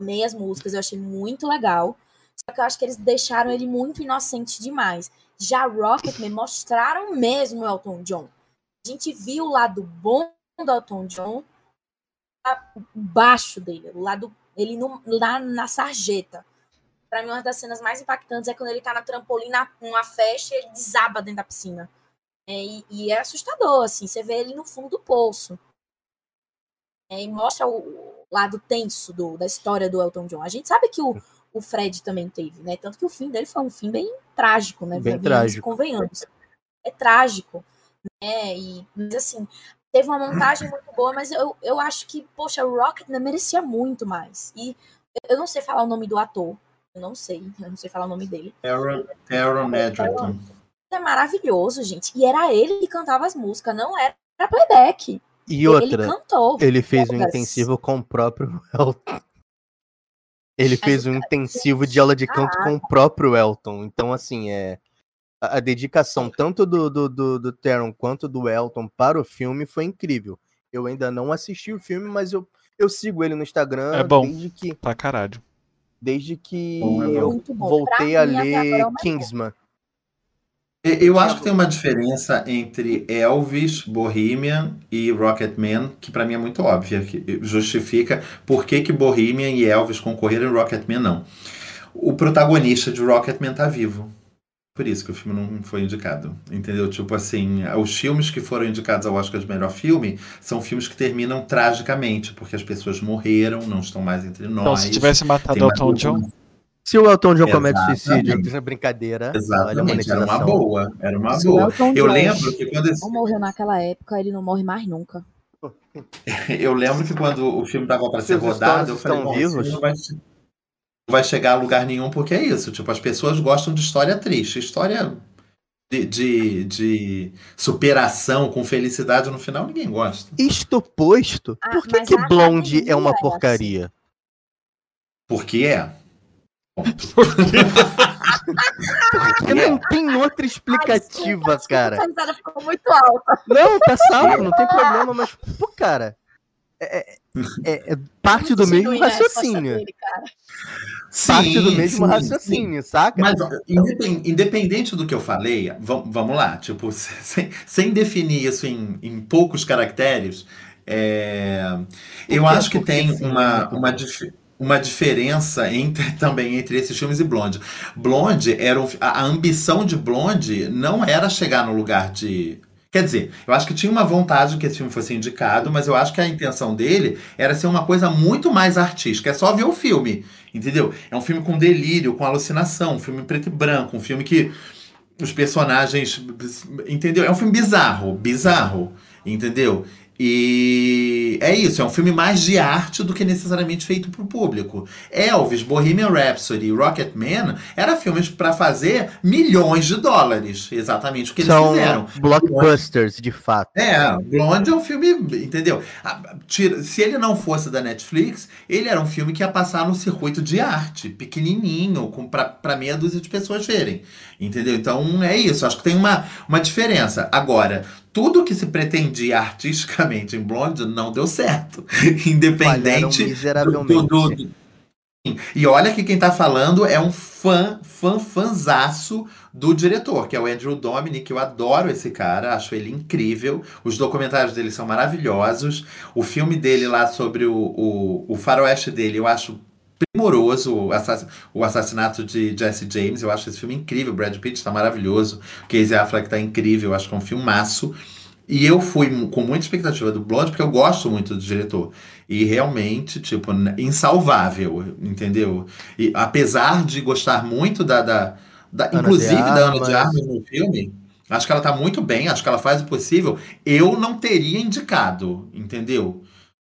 Amei as músicas, eu achei muito legal. Só que eu acho que eles deixaram ele muito inocente demais. Já Rocketman mostraram mesmo o Elton John. A gente viu o lado bom do Elton John, baixo dele, o lado ele no- lá na sarjeta. Pra mim, uma das cenas mais impactantes é quando ele tá na trampolim na- numa festa e ele desaba dentro da piscina. É, e, e é assustador, assim, você vê ele no fundo do poço. É, e mostra o, lado tenso do- da história do Elton John. A gente sabe que o, o Fred também teve, né? Tanto que o fim dele foi um fim bem trágico, né? Bem trágico. Convenhamos. É trágico, né? E, mas assim, teve uma montagem muito boa, mas eu, eu acho que, poxa, o Rocketman merecia muito mais. E eu não sei falar o nome do ator. Eu não sei, eu não sei falar o nome dele. Aaron, Aaron Edgerton. É maravilhoso, gente. E era ele que cantava as músicas, não era playback. E Ele outra, cantou. ele fez um intensivo com o próprio Elton. Ele fez um intensivo de aula de canto com o próprio Elton. Então, assim, é. A, a dedicação tanto do, do, do, do Theron quanto do Elton para o filme foi incrível. Eu ainda não assisti o filme, mas eu, eu sigo ele no Instagram É bom. desde que, Pra caralho. desde que Bom, é bom. eu Muito bom. voltei Pra a é ler mais Kingsman. Eu acho que tem uma diferença entre Elvis, Bohemian e Rocketman, que pra mim é muito óbvia, que justifica por que, que Bohemian e Elvis concorreram e Rocketman não. O protagonista de Rocketman tá vivo. Por isso que o filme não foi indicado. Entendeu? Tipo assim, os filmes que foram indicados ao Oscar de melhor filme são filmes que terminam tragicamente, porque as pessoas morreram, não estão mais entre nós. Então, se tivesse matado Elton John, Se o Elton John comete suicídio, isso é brincadeira. Exatamente, era uma boa. Era uma Se o boa. Elton Eu John lembro que quando esse não morreu naquela época, ele não morre mais nunca. Eu lembro que quando o filme tava para ser rodado, eu falei, bom, vivos? não vai, vai chegar a lugar nenhum, porque é isso. Tipo, as pessoas gostam de história triste, história de, de, de superação com felicidade no final, ninguém gosta. Isto posto, Ah, por que, que Blonde é uma é porcaria? Porque é. Ponto. Porque não tem outra explicativa, cara. A ficou muito alta. Não, tá salvo, não tem problema, mas, pô, cara. É, é- é- é parte do mesmo resposta raciocínio. dele. Parte do Sim, mesmo sim, raciocínio, saca? Mas independente do que eu falei, vam- vamos lá, tipo, sem, sem definir isso em, em poucos caracteres, é, eu acho que tem sim, uma, né? uma, dif- uma diferença entre, também entre esses filmes e Blonde. Blonde era um a, ambição de Blonde não era chegar no lugar de Quer dizer, eu acho que tinha uma vontade que esse filme fosse indicado, mas eu acho que a intenção dele era ser uma coisa muito mais artística. É só ver o filme, entendeu? É um filme com delírio, com alucinação, um filme preto e branco, um filme que os personagens. Entendeu? É um filme bizarro, bizarro, entendeu? E é isso, é um filme mais de arte do que necessariamente feito para o público. Elvis, Bohemian Rhapsody e Rocketman eram filmes para fazer milhões de dólares, exatamente o que eles São fizeram. blockbusters, de fato. É, Blonde é um filme, entendeu? Se ele não fosse da Netflix, ele era um filme que ia passar no circuito de arte, pequenininho, pra meia dúzia de pessoas verem, entendeu? Então é isso, acho que tem uma, uma diferença. Agora, tudo que se pretendia artisticamente em Blonde não deu certo, independente do, do- do-. E olha que quem tá falando é um fã, fã, fanzaço do diretor, que é o Andrew Dominic. Eu adoro esse cara, acho ele incrível. Os documentários dele são maravilhosos. O filme dele lá sobre o, o, o faroeste dele, eu acho primoroso. O, assass- o assassinato de Jesse James, eu acho esse filme incrível. Brad Pitt tá maravilhoso. Casey Affleck tá incrível, eu acho que é um filmaço. E eu fui com muita expectativa do Blonde, porque eu gosto muito do diretor. E realmente, tipo, insalvável, entendeu? E apesar de gostar muito da. da, da- inclusive da Ana de Armas. Armas no filme, acho que ela tá muito bem, acho que ela faz o possível. Eu não teria indicado, entendeu?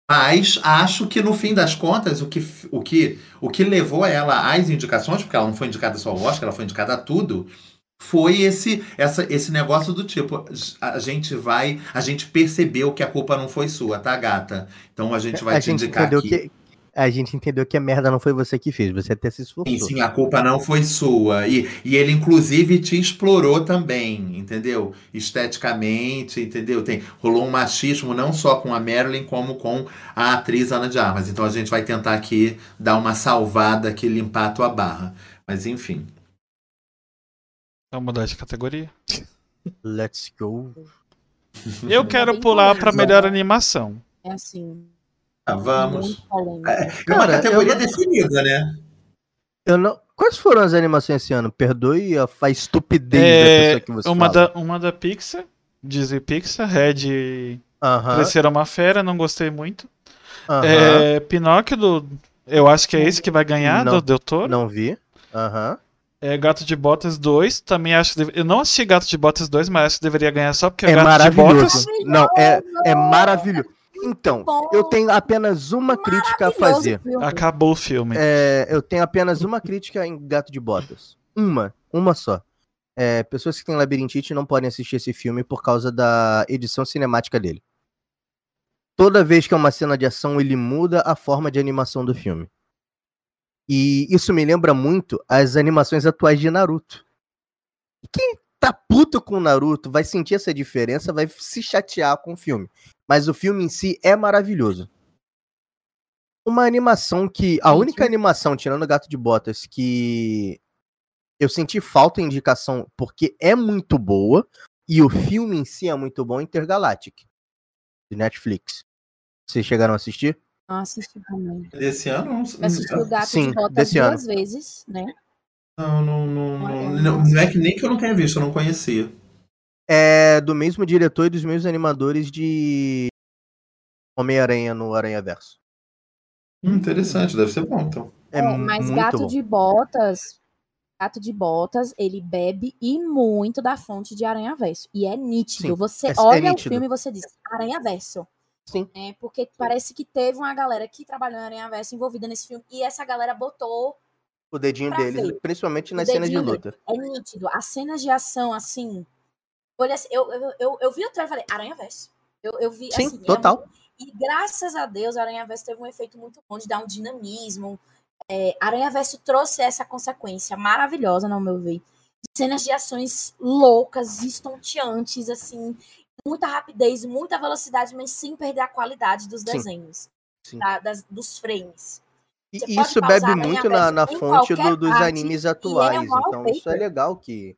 Mas acho que no fim das contas, o que, o que, o que levou ela às indicações, porque ela não foi indicada só ao Oscar, ela foi indicada a tudo, foi esse, essa, esse negócio do tipo, a gente vai, a gente percebeu que a culpa não foi sua, tá, gata? Então a gente vai a te gente indicar aqui. que a gente entendeu que a merda não foi você que fez, você até se esforçou. Sim, sim, a culpa não foi sua. E, e ele, inclusive, te explorou também, entendeu? Esteticamente, entendeu? Tem, rolou um machismo não só com a Marilyn, como com a atriz Ana de Armas. Então a gente vai tentar aqui dar uma salvada aqui, limpar a tua barra. Mas enfim. Vamos mudar de categoria. Let's go. Eu quero pular pra melhor animação. É assim. Tá, vamos. É uma Cara, categoria não- definida, né? Eu não... Quais foram as animações esse ano? Perdoe a, a estupidez da É, pessoa que você uma, fala. da, uma da Pixar, Disney Pixar, Red Aham, Crescer uma Fera, não gostei muito. É, Pinóquio do Eu acho que é esse que vai ganhar Não. do Del Toro. Não vi. Aham. É Gato de Botas 2. Também acho que. deve- Eu não assisti Gato de Botas 2, mas acho que deveria ganhar só porque é, É Gato de Botas. maravilhoso. Não, é, é maravilhoso. Então, Bom, eu tenho apenas uma crítica a fazer. filme. Acabou o filme. É, eu tenho apenas uma crítica em Gato de Botas. Uma, uma só. É, pessoas que têm labirintite não podem assistir esse filme por causa da edição cinemática dele. Toda vez que é uma cena de ação, ele muda a forma de animação do filme. E isso me lembra muito as animações atuais de Naruto. Quem tá puto com o Naruto vai sentir essa diferença, vai se chatear com o filme. Mas o filme em si é maravilhoso. Uma animação que. A Gente. única animação, tirando o Gato de Botas, que eu senti falta em indicação porque é muito boa e o filme em si é muito bom, é Intergalactic, de Netflix. Vocês chegaram a assistir? Não assisti também. Desse ano? Eu assisti o Gato Sim, de Botas desse ano. duas vezes, né? não, não, não, não, não, não é que nem que eu não tenha visto, eu não conhecia. É do mesmo diretor e dos mesmos animadores de Homem-Aranha no Aranha Verso. Hum, interessante, deve ser bom, então. É, É, mas muito Gato bom. de Botas, Gato de Botas, ele bebe e muito da fonte de Aranha Verso. E é nítido. Sim, você é- é olha o nítido. filme e você diz Aranha Verso. Sim. É, porque parece que teve uma galera que trabalhou em Aranha Verso envolvida nesse filme. E essa galera botou. O dedinho deles, ver. principalmente O nas cenas de luta. É nítido. As cenas de ação, assim. Olha, assim, eu, eu, eu, eu vi o trailer e falei, Aranha Verso. Eu, eu vi, Sim, assim, é total. e graças a Deus, Aranha Verso teve um efeito muito bom de dar um dinamismo. É, Aranha Verso trouxe essa consequência maravilhosa, no meu ver. De cenas de ações loucas, estonteantes, assim, muita rapidez, muita velocidade, mas sem perder a qualidade dos desenhos, Sim. tá? Das- dos frames. E Você isso bebe muito na, na fonte do- dos parte, animes é atuais. um então isso é legal que.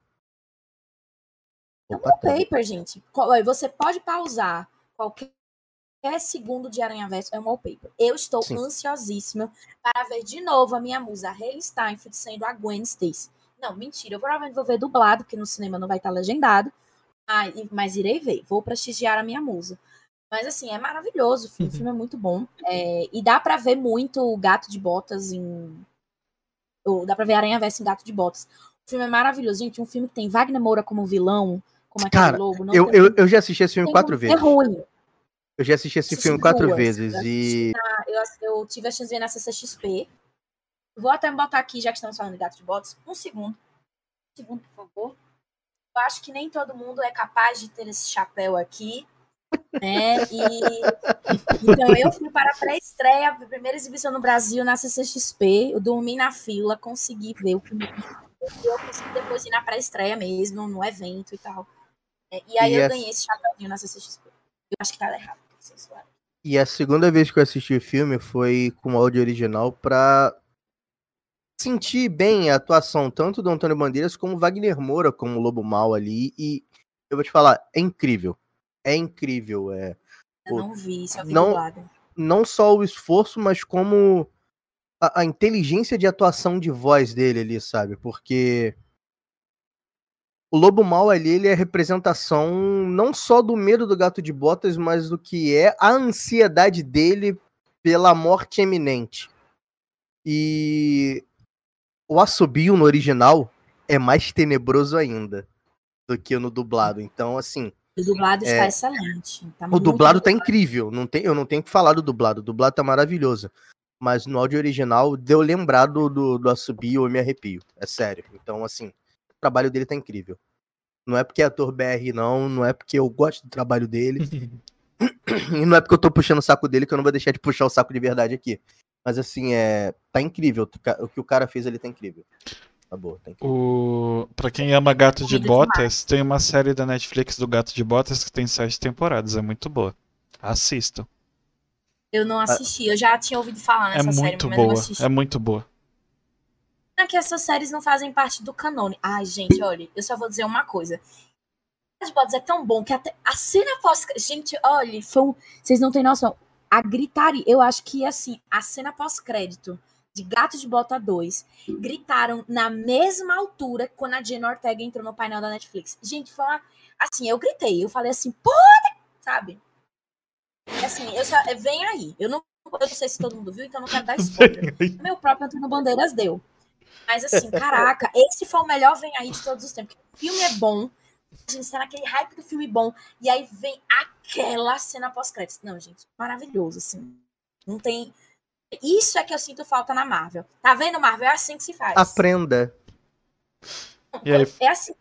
É um Opa, wallpaper, gente. Você pode pausar qualquer segundo de Aranha Verso, é um wallpaper. Eu estou Sim. ansiosíssima para ver de novo a minha musa Hayley Steinfeld sendo a Gwen Stacy. Não, mentira. Eu provavelmente vou ver dublado, porque no cinema não vai estar legendado. Mas irei ver. Vou prestigiar a minha musa. Mas assim, é maravilhoso. O filme, o filme é muito bom. É, e dá pra ver muito o Gato de Botas em... Ou dá pra ver Aranha Verso em Gato de Botas. O filme é maravilhoso. Gente, um filme que tem Wagner Moura como vilão, como aquele Cara, lobo. Não Eu, eu, eu já assisti esse filme tem quatro vezes. É ruim. Eu já assisti esse Assisti filme quatro duas. vezes Eu e. Ah, Eu, eu tive a chance de ver na CCXP. Vou até botar aqui, já que estamos falando de gato de botas, um segundo. Um segundo, por favor. Eu acho que nem todo mundo é capaz de ter esse chapéu aqui. Né? E, então eu fui para a pré-estreia, a primeira exibição no Brasil na CCXP. Eu dormi na fila, consegui ver o primeiro. Eu consegui depois ir na pré-estreia mesmo, no evento e tal. É, E aí E eu essa- ganhei esse chapéuzinho na CCXP. Eu acho que tá errado. E a segunda vez que eu assisti o filme foi com áudio original pra sentir bem a atuação tanto do Antônio Bandeiras como Wagner Moura como Lobo Mal ali. E eu vou te falar, é incrível. É incrível. É. Eu não vi, só vi não-. Não só o esforço, mas como a, a inteligência de atuação de voz dele ali, sabe? Porque o Lobo Mal ali, ele é a representação não só do medo do gato de botas, mas do que é a ansiedade dele pela morte eminente. E o assobio no original é mais tenebroso ainda do que no dublado. Então, assim, O dublado está É. excelente. Tá o dublado tá bom. incrível. Não tem, eu não tenho que falar do dublado. O dublado tá maravilhoso. Mas no áudio original, deu lembrar do, do, do assobio, eu me arrepio. É sério. Então, assim, trabalho dele tá incrível. Não é porque é ator BR, não. Não é porque eu gosto do trabalho dele. e não é porque eu tô puxando o saco dele que eu não vou deixar de puxar o saco de verdade aqui. Mas, assim, é. Tá incrível. O que o cara fez ali tá incrível. Tá boa, tá incrível. O... Pra quem ama Gato de Botas, tem uma série da Netflix do Gato de Botas que tem sete temporadas. É muito boa. Assistam. Eu não assisti, eu já tinha ouvido falar É nessa série, muito mas eu não boa. assisti. É muito boa. Que essas séries não fazem parte do canone. Ai, gente, olha, eu só vou dizer uma coisa. Gato de Botas é tão bom que até a cena pós... Gente, olha, foi um... vocês não têm noção. A gritaria, eu acho que, assim, a cena pós-crédito de Gato de Bota 2 gritaram na mesma altura quando a Jenna Ortega entrou no painel da Netflix. Gente, foi uma... Assim, eu gritei, eu falei assim, pô, sabe? Assim, eu só... Vem aí. Eu não eu não sei se todo mundo viu, então não quero dar spoiler. O meu próprio Antônio Bandeiras deu. Mas assim, caraca, esse foi o melhor Vem Aí de todos os tempos. O filme é bom, a gente tá naquele hype do filme bom, e aí vem aquela cena pós-crédito. Não, gente, maravilhoso, assim. Não tem. Isso é que eu sinto falta na Marvel. Tá vendo, Marvel? É assim que se faz. Aprenda. É assim,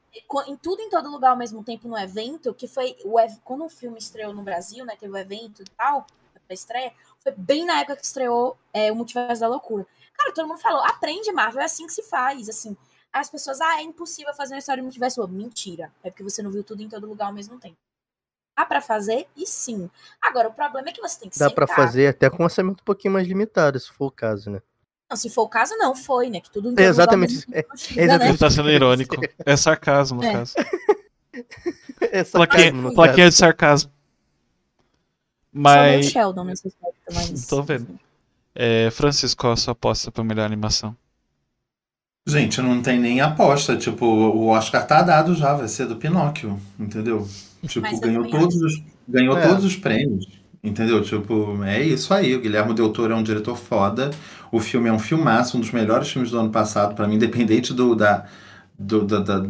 em tudo em todo lugar ao mesmo tempo no evento, que foi o, quando o filme estreou no Brasil, né? Teve o evento e tal, pra estreia, foi bem na época que estreou é, o Multiverso da Loucura. Cara, todo mundo falou, aprende, Marvel, é assim que se faz, assim. As pessoas, ah, é impossível fazer uma história de multiverso. Mentira. É porque você não viu tudo em todo lugar ao mesmo tempo. Dá pra fazer? E sim. Agora, o problema é que você tem que Dá pra sentar. fazer até com um orçamento um pouquinho mais limitado, se for o caso, né? Não, se for o caso, não foi, né? Que tudo em É lugar exatamente tempo É chega, exatamente né? Ele tá sendo irônico. É sarcasmo, no É. caso. É Plaquinha, sarcasmo, plaquinha de sarcasmo. Mas. Sheldon nesse aspecto, mas... Tô vendo. É, Francisco, qual a sua aposta pra melhor animação? Gente, não tem nem aposta. Tipo, o Oscar tá dado já, vai ser do Pinóquio, entendeu? Tipo, ganhou todos os, ganhou É. todos os prêmios. Entendeu? Tipo, é isso aí. O Guilherme Del Toro é um diretor foda. O filme é um filmaço, um dos melhores filmes do ano passado, pra mim, independente do, da, do,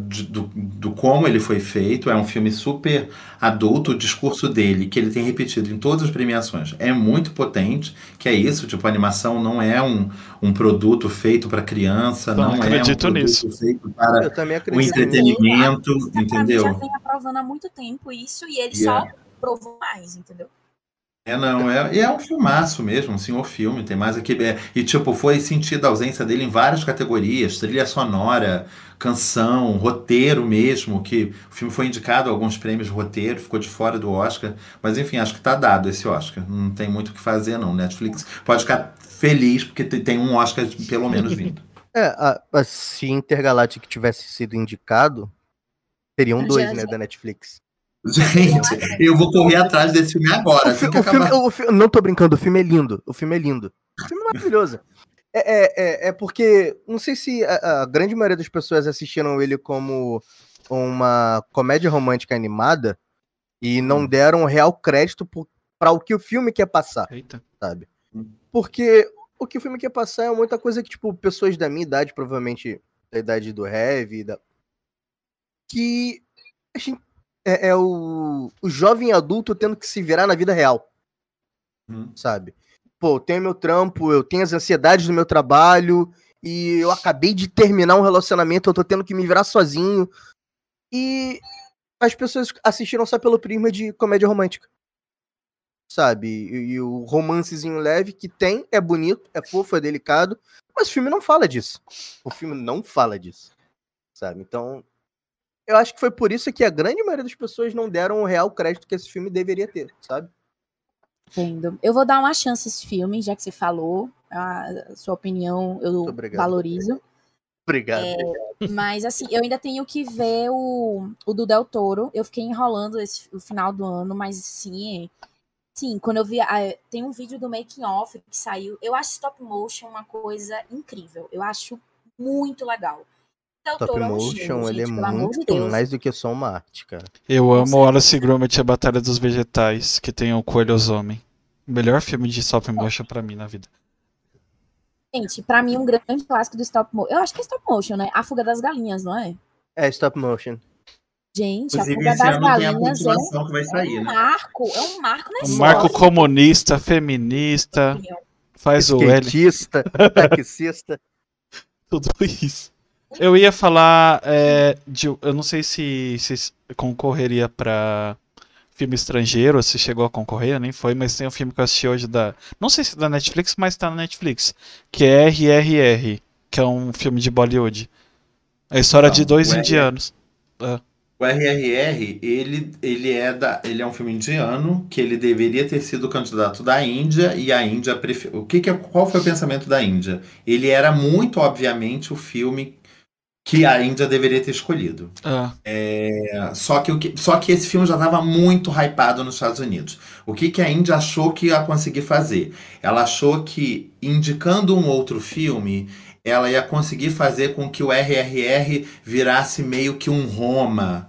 de- do, do como ele foi feito. É um filme super adulto. O discurso dele, que ele tem repetido em todas as premiações, é muito potente. Que é isso, tipo, a animação não é um, um produto feito pra criança, Não não, é um acredito produto nisso. feito para o entretenimento, entendeu? já vem aprovando há muito tempo isso e ele Yeah. só provou mais, entendeu? É, não, é, e é um filmaço mesmo, assim, o filme, tem mais aqui. é, e, tipo, foi sentido a ausência dele em várias categorias, trilha sonora, canção, roteiro mesmo, que o filme foi indicado a alguns prêmios de roteiro, ficou de fora do Oscar, mas enfim, acho que tá dado esse Oscar, não tem muito o que fazer não, Netflix pode ficar feliz porque te- tem um Oscar pelo menos vindo. É, a- a- se Intergalactic tivesse sido indicado, teriam Já, dois, né, já. da Netflix. Gente, eu vou correr atrás desse filme agora, O, assim fi- que o filme, acabar. o fi- não tô brincando, o filme é lindo. O filme é lindo. O filme é maravilhoso. É, é, é, é porque, não sei se a, a grande maioria das pessoas assistiram ele como uma comédia romântica animada e não Hum. deram real crédito para o que o filme quer passar, Eita. sabe? Hum. Porque o que o filme quer passar é muita coisa que, tipo, pessoas da minha idade, provavelmente da idade do Heavy, da... que a gente- é, é o, o jovem adulto tendo que se virar na vida real Hum. sabe? Pô, eu tenho meu trampo, eu tenho as ansiedades do meu trabalho, e eu acabei de terminar um relacionamento, eu tô tendo que me virar sozinho. E as pessoas assistiram só pelo prisma de comédia romântica. Sabe? E, e o romancezinho leve que tem é bonito, é fofo, é delicado, mas o filme não fala disso. O filme não fala disso. Sabe? Então, eu acho que foi por isso que a grande maioria das pessoas não deram o real crédito que esse filme deveria ter, sabe? Entendo. Eu vou dar uma chance a esse filme, já que você falou. A sua opinião eu obrigado. valorizo. Obrigado. Mas assim, eu ainda tenho que ver o, o do Del Toro. Eu fiquei enrolando esse, o final do ano, mas sim. Sim, quando eu vi. tem um vídeo do making off que saiu. Eu acho stop motion uma coisa incrível. Eu acho muito legal. Del Top Toro é um Motion, ele é de muito Deus. mais do que só uma arte, cara. Eu amo. Wallace e Gromit, a Batalha dos Vegetais, que tem o Coelho Homem. O melhor filme de stop motion pra mim na vida. Gente, pra mim, um grande clássico do stop motion. Eu acho que é stop motion, né? A Fuga das Galinhas, não é? É, stop motion. Gente, a Inclusive, Fuga esse das a Galinhas é um, continuação que vai é sair, um né? marco, é um marco na Um história. marco comunista, feminista, faz o L, taxista. tudo isso. Eu ia falar é, de. Eu não sei se, se concorreria pra filme estrangeiro, se chegou a concorrer, nem foi, mas tem um filme que eu assisti hoje da. Não sei se é da Netflix, mas tá na Netflix. Que é RRR, que é um filme de Bollywood. É a história Não, de dois o indianos. O RRR, ele, ele, é da, ele é um filme indiano que ele deveria ter sido candidato da Índia e a Índia prefe... o que que é, qual foi o pensamento da Índia? Ele era muito obviamente o filme que a Índia deveria ter escolhido. Ah, É, só, que, o que, só que esse filme já estava muito hypado nos Estados Unidos. O que, que a Índia achou que ia conseguir fazer? Ela achou que, indicando um outro filme, ela ia conseguir fazer com que o RRR virasse meio que um Roma.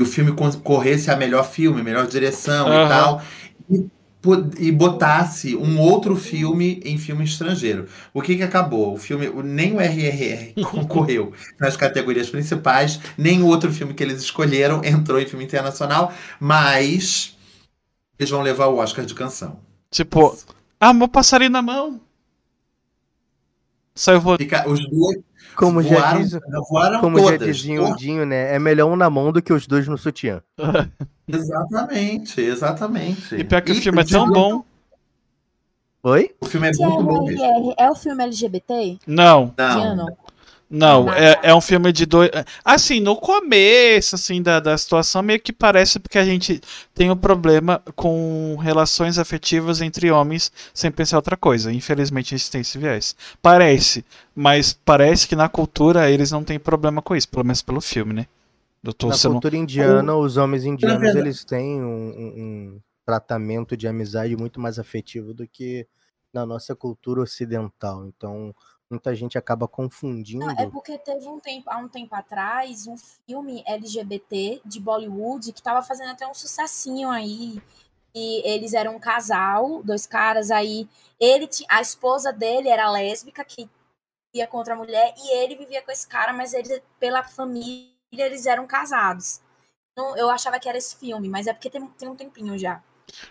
E o filme corresse a melhor filme, melhor direção Aham. e tal. E, e botasse um outro filme em filme estrangeiro. O que que acabou? O filme, nem o RRR concorreu nas categorias principais, nem o outro filme que eles escolheram entrou em filme internacional, mas eles vão levar o Oscar de canção. Tipo, amor passarinho na mão. Saiu vou... Os dois como voaram, já diz, voaram como todas. já dizia o Dinho, né? É melhor um na mão do que os dois no sutiã. exatamente, exatamente. E pior que e, o filme é tão bom. Oi? O filme é muito bom mesmo. É o filme LGBT? Não. Não. Não, ah, é, é um filme de dois. Assim, no começo, assim, da, da situação, meio que parece porque a gente tem um problema com relações afetivas entre homens sem pensar outra coisa. Infelizmente, a gente tem esse viés. Parece, mas parece que na cultura eles não têm problema com isso, pelo menos pelo filme, né? Doutor, na cultura não... indiana, os homens indianos, eles têm um, um tratamento de amizade muito mais afetivo do que na nossa cultura ocidental. Então, muita gente acaba confundindo. Não, é porque teve um tempo, há um tempo atrás, um filme LGBT de Bollywood que estava fazendo até um sucessinho aí. E eles eram um casal, dois caras aí. Ele a esposa dele era lésbica que ia contra a mulher e ele vivia com esse cara, mas ele pela família eles eram casados. Então, eu achava que era esse filme, mas é porque tem, tem um tempinho já.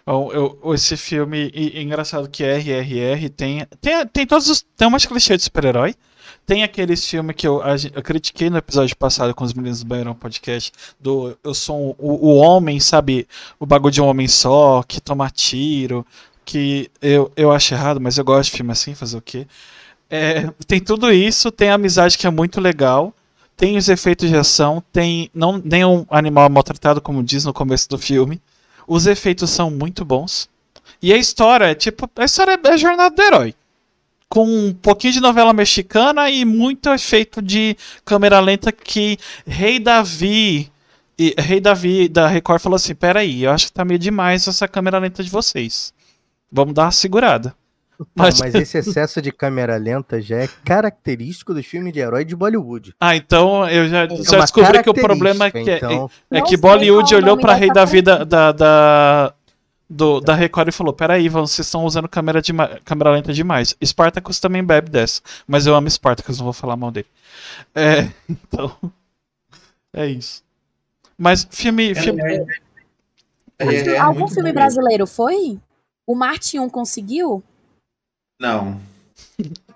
Eu, eu, esse filme, e, e engraçado que RRR tem, tem, tem todos os. Tem umas clichês de super-herói. Tem aqueles filmes que eu, eu, critiquei no episódio passado com os meninos do Banheirão Podcast. Do Eu sou o, o homem, sabe? O bagulho de um homem só, que toma tiro. Que eu, eu acho errado, mas eu gosto de filme assim, fazer o quê? É, tem tudo isso, tem a amizade que é muito legal. Tem os efeitos de ação, tem não, nenhum animal maltratado, como diz no começo do filme. Os efeitos são muito bons. E a história é tipo. A história é a jornada do herói. Com um pouquinho de novela mexicana e muito efeito de câmera lenta que Rei Davi. E Rei Davi da Record falou assim: peraí, eu acho que tá meio demais essa câmera lenta de vocês. Vamos dar uma segurada. Mas... mas esse excesso de câmera lenta já é característico dos filmes de herói de Bollywood. Ah, então eu já, é já descobri que o problema é que, é, então... é, é que Bollywood olhou pra Rei da Vida da, da, do, da Record e falou: Peraí, vocês estão usando câmera, de, câmera lenta demais. Spartacus também bebe dessa. Mas eu amo Spartacus, não vou falar mal dele. É, então. É isso. Mas filme. filme... É, é, é Algum filme brasileiro foi? O Marte 1 conseguiu? Não.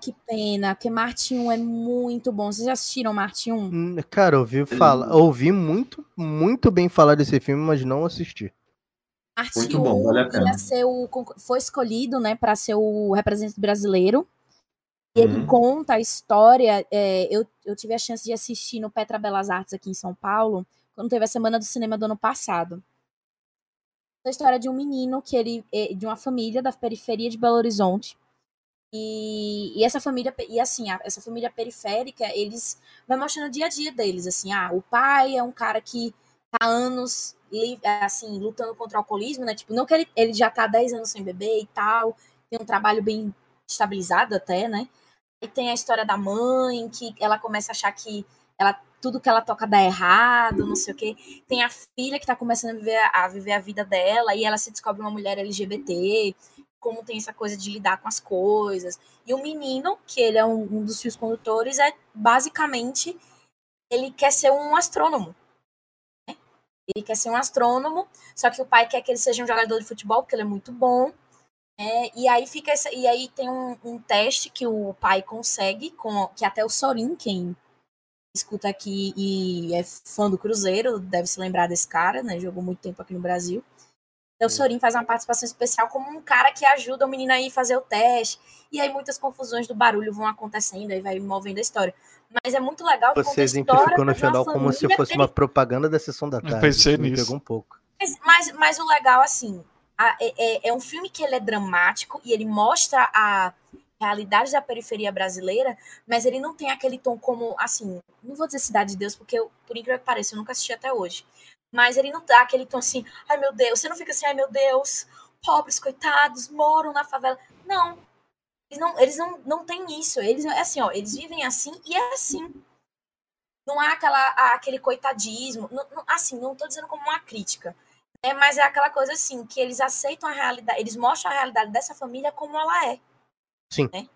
Que pena, porque Marte 1 é muito bom. Vocês já assistiram Marte 1? Hum, cara, ouvi falar, ouvi muito, muito bem falar desse filme, mas não assisti. Marte muito 1 bom, vale a pena. Ser o, foi escolhido, né, para ser o representante brasileiro. E ele uhum. conta a história. É, eu, eu tive a chance de assistir no Petra Belas Artes aqui em São Paulo, quando teve a Semana do Cinema do ano passado. A história de um menino que ele é de uma família da periferia de Belo Horizonte e, e, essa família, e assim, essa família periférica, eles vai mostrando o dia a dia deles, assim, ah, o pai é um cara que tá há anos, assim, lutando contra o alcoolismo, né, tipo, não que ele, ele já tá há 10 anos sem beber e tal, tem um trabalho bem estabilizado até, né, e tem a história da mãe, que ela começa a achar que ela, tudo que ela toca dá errado, não sei o quê, tem a filha que tá começando a viver a, viver a vida dela, e ela se descobre uma mulher LGBT, como tem essa coisa de lidar com as coisas. E o menino, que ele é um, um dos fios condutores, é basicamente ele quer ser um astrônomo. Né? Ele quer ser um astrônomo, só que o pai quer que ele seja um jogador de futebol, porque ele é muito bom. É, e aí fica essa, e aí tem um, um, teste que o pai consegue, com, que até o Sorin, quem escuta aqui e é fã do Cruzeiro, deve se lembrar desse cara, né? Jogou muito tempo aqui no Brasil. Então, o Sorin faz uma participação especial como um cara que ajuda o menino aí a fazer o teste. E aí muitas confusões do barulho vão acontecendo, aí vai movendo a história. Mas é muito legal. Você exemplificou no final como se fosse uma propaganda da sessão da tarde. Eu pensei nisso. pegou um pouco. Mas, mas, mas, o legal, assim, a, é, é, é um filme que ele é dramático e ele mostra a realidade da periferia brasileira, mas ele não tem aquele tom como, assim, não vou dizer Cidade de Deus, porque, eu, por incrível que pareça, eu nunca assisti até hoje. Mas ele não dá aquele tom assim, ai meu Deus, você não fica assim, ai meu Deus, pobres, coitados, moram na favela. Não. Eles não, eles não, não têm isso. Eles, é assim, ó, eles vivem assim e é assim. Não há aquela, aquele coitadismo. Não, não, assim, não estou dizendo como uma crítica. É, mas é aquela coisa assim, que eles aceitam a realidade, eles mostram a realidade dessa família como ela é. Sim. Né?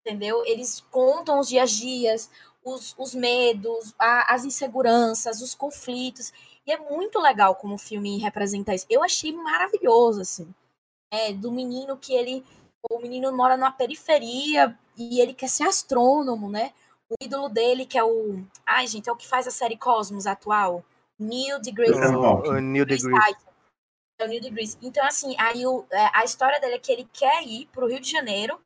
Entendeu? Eles contam os dias a dias, os, os medos, a, as inseguranças, os conflitos. E é muito legal como o filme representa isso. Eu achei maravilhoso, assim. É, do menino que ele. O menino mora numa periferia e ele quer ser astrônomo, né? O ídolo dele, que é o. Ai, gente, é o que faz a série Cosmos atual. Neil deGrasse. Neil deGrasse. É o Neil deGrasse. Então, assim, aí o, é, a história dele é que ele quer ir para o Rio de Janeiro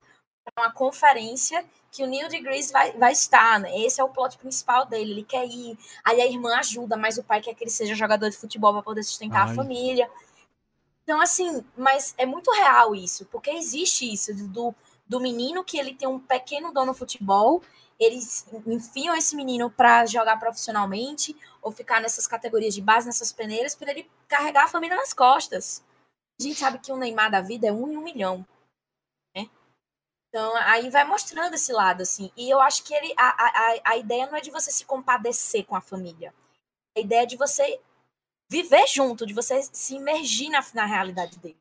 uma conferência que o Neil deGrasse vai, vai estar, né? Esse é o plot principal dele, ele quer ir. Aí a irmã ajuda, mas o pai quer que ele seja jogador de futebol para poder sustentar Ai. a família. Então, assim, mas é muito real isso, porque existe isso do, do menino que ele tem um pequeno dono no futebol, eles enfiam esse menino para jogar profissionalmente ou ficar nessas categorias de base, nessas peneiras, para ele carregar a família nas costas. A gente sabe que o Neymar da vida é um em um milhão. Então, aí vai mostrando esse lado, assim. E eu acho que ele, a, a, a ideia não é de você se compadecer com a família. A ideia é de você viver junto, de você se imergir na, na realidade dele.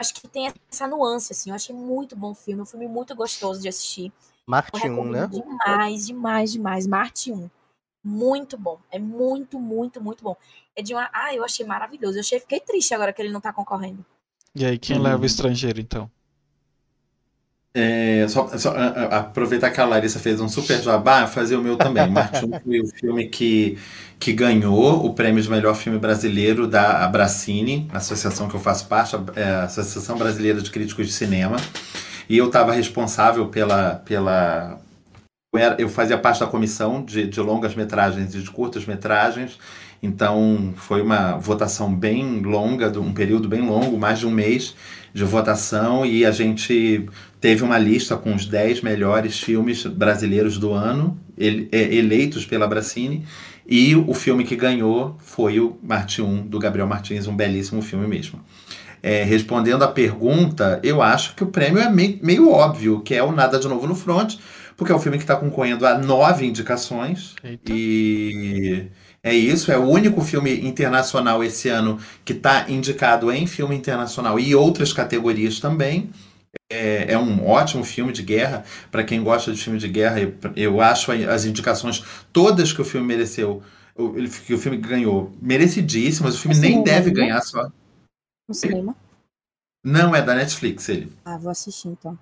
Acho que tem essa nuance, assim. Eu achei muito bom o filme, um filme muito gostoso de assistir. Marte 1, né? Demais, demais, demais. Marte 1. Muito bom. É muito, muito, muito bom. É de uma. Ah, eu achei maravilhoso. Eu achei, fiquei triste agora que ele não tá concorrendo. E aí, quem hum. leva o estrangeiro, então? É, só, só aproveitar que a Larissa fez um super jabá, fazer o meu também. Martin foi o filme que, que ganhou o prêmio de melhor filme brasileiro da Abracine, associação que eu faço parte, a, é, Associação Brasileira de Críticos de Cinema. E eu estava responsável pela, pela. Eu fazia parte da comissão de, de longas metragens e de curtas metragens. Então foi uma votação bem longa, um período bem longo, mais de um mês de votação, e a gente teve uma lista com os 10 melhores filmes brasileiros do ano, é, eleitos pela Bracini, e o filme que ganhou foi o Marte 1, do Gabriel Martins, um belíssimo filme mesmo. É, respondendo à pergunta, eu acho que o prêmio é meio, meio, óbvio, que é o Nada de Novo no Front, porque é o filme que está concorrendo a nove indicações. Eita. E é isso, é o único filme internacional esse ano que está indicado em filme internacional e outras categorias também. É, é, um ótimo filme de guerra. Para quem gosta de filme de guerra, eu, eu acho as indicações todas que o filme mereceu, o, que o filme ganhou, merecidíssimas. O filme no nem cinema, deve né? ganhar só. No cinema? Não, é da Netflix ele. Ah, vou assistir então.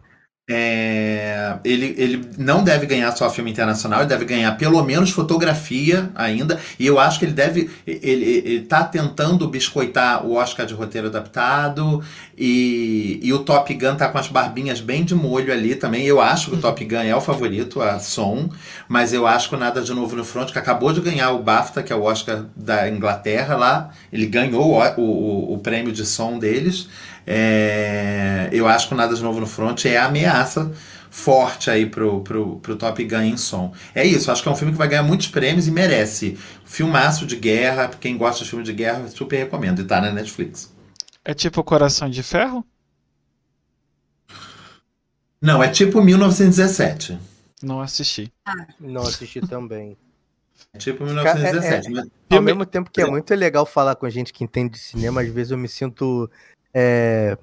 É, ele, ele não deve ganhar só filme internacional, ele deve ganhar pelo menos fotografia ainda. E eu acho que ele deve. Ele, está tentando biscoitar o Oscar de roteiro adaptado. E, e o Top Gun tá com as barbinhas bem de molho ali também. Eu acho que o Top Gun é o favorito, a som. Mas eu acho que Nada de Novo no Front, que acabou de ganhar o BAFTA, que é o Oscar da Inglaterra lá. Ele ganhou o, o, o prêmio de som deles. É, eu acho que o Nada de Novo no Front é a ameaça forte aí pro, pro, pro Top Gun em som. É isso, acho que é um filme que vai ganhar muitos prêmios e merece. Filmaço de guerra, quem gosta de filme de guerra, super recomendo. E tá na Netflix. É tipo Coração de Ferro? Não, é tipo 1917. Não assisti. Não assisti também. É tipo 1917. É, é, mas... Ao mesmo tempo que é muito legal falar com gente que entende de cinema, às vezes eu me sinto é,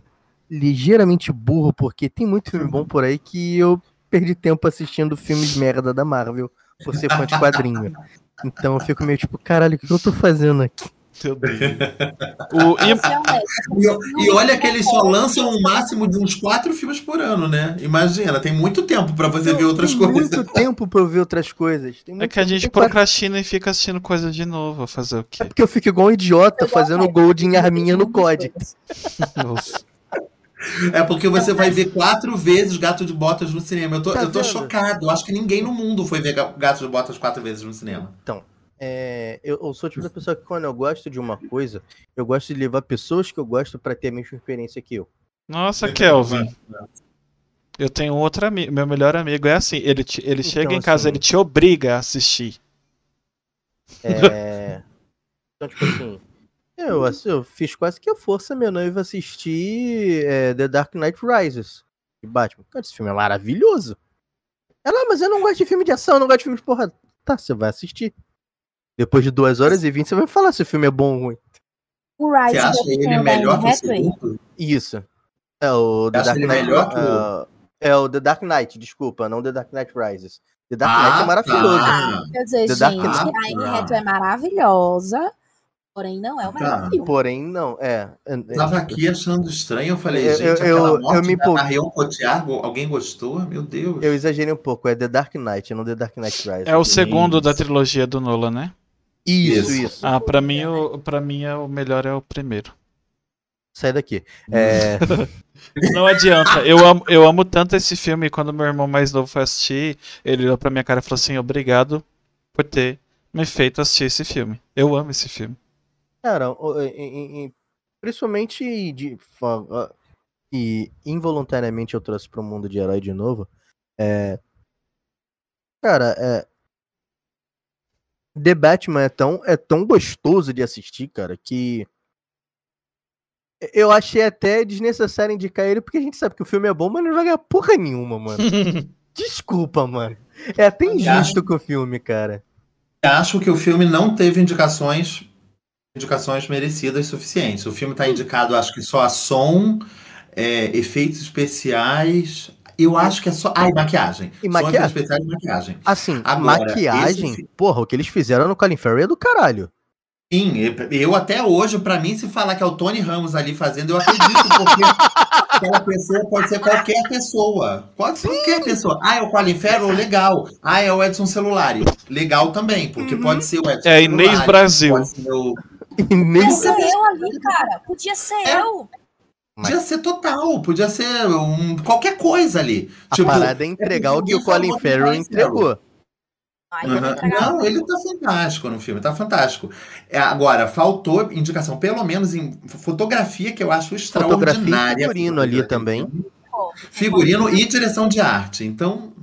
ligeiramente burro, porque tem muito filme bom por aí que eu perdi tempo assistindo filmes merda da Marvel por ser fã de quadrinho. Então eu fico meio tipo, caralho, o que eu tô fazendo aqui? Meu Deus. o, e, e, e, olha que eles só lançam um máximo de uns quatro filmes por ano, né? Imagina, tem muito tempo para você ver outras tem coisas. Muito tempo para eu ver outras coisas. é que a gente procrastina quatro... e fica assistindo coisas de novo, fazer o quê? É porque eu fico igual um idiota fazendo gold em arminha no COD. Nossa. É porque você vai ver quatro vezes Gato de Botas no cinema. Eu tô, tá eu tô chocado. Eu acho que ninguém no mundo foi ver Gato de Botas quatro vezes no cinema. Então, é, eu, eu, sou o tipo da pessoa que quando eu gosto de uma coisa, eu gosto de levar pessoas que eu gosto para ter a mesma experiência que eu. Nossa, Kelvin. Eu tenho outro amigo, meu melhor amigo é assim, ele, te, ele então, chega em casa, assim, ele te obriga a assistir. É... Então, tipo assim, eu, assim, eu fiz quase que a força minha noiva assistir é, The Dark Knight Rises de Batman. Cara, esse filme é maravilhoso. Ela, ah, mas eu não gosto de filme de ação, eu não gosto de filme de porrada. Tá, você vai assistir. Depois de 2 horas e 20, você vai falar se o filme é bom ou ruim. O Você Rise acha tem ele o melhor que o segundo? Isso. É o The Acha Dark Knight. ah, é o The Dark Knight, desculpa, não The Dark Knight Rises. The Dark Ah, Knight é maravilhoso. tá. Quer dizer, The Dark gente, Knight. a Anne Hathaway é maravilhosa, porém não é o melhor Tá. filme. Porém, não. É. é- Eu tava aqui achando estranho, eu falei, Eu- gente, eu- aquela eu- morte eu me da empolguei. Marion Cotillard, alguém gostou? Meu Deus. Eu exagerei um pouco, é The Dark Knight, não The Dark Knight Rises. É o segundo da trilogia do Nolan, né? Isso, Isso. isso. Ah, pra mim, o, pra mim é o melhor é o primeiro. Sai daqui. É, Não adianta. Eu amo, eu amo tanto esse filme. Quando meu irmão mais novo foi assistir, ele olhou pra minha cara e falou assim: Obrigado por ter me feito assistir esse filme. Eu amo esse filme. cara, principalmente de. E involuntariamente eu trouxe pro mundo de herói de novo. É. Cara, é. The Batman é tão, é tão gostoso de assistir, cara, que. Eu achei até desnecessário indicar ele, porque a gente sabe que o filme é bom, mas não vai ganhar porra nenhuma, mano. Desculpa, mano. É até injusto com o filme, cara. Acho que o filme não teve indicações indicações merecidas suficientes. O filme está indicado, acho que só a som, é, efeitos especiais. Eu acho que é só. Ah, e maquiagem. E maquiagem? efeitos especiais e maquiagem. Assim, Agora, maquiagem, esse porra, o que eles fizeram no Colin Farrell é do caralho. Sim, eu- até hoje, pra mim, se falar que é o Tony Ramos ali fazendo, eu acredito, porque aquela pessoa pode ser qualquer pessoa. Pode ser qualquer pessoa. Ah, é o Colin Farrell? Legal. Ah, é o Edson Celulari? Legal também, porque pode ser o Edson É a Inês Celulari, Brasil. Pode ser o... E Podia ser eu ali, cara. Podia ser É. eu. Podia ser total, podia ser um, qualquer coisa ali. A Tipo, parada é entregar o que o Colin Farrell entregou. Ai, entregar Não, ele tá fantástico no filme, tá fantástico. É, agora, faltou indicação, pelo menos em fotografia, que eu acho Fotografia e extraordinária. figurino ali também. Figurino e direção de arte. Então.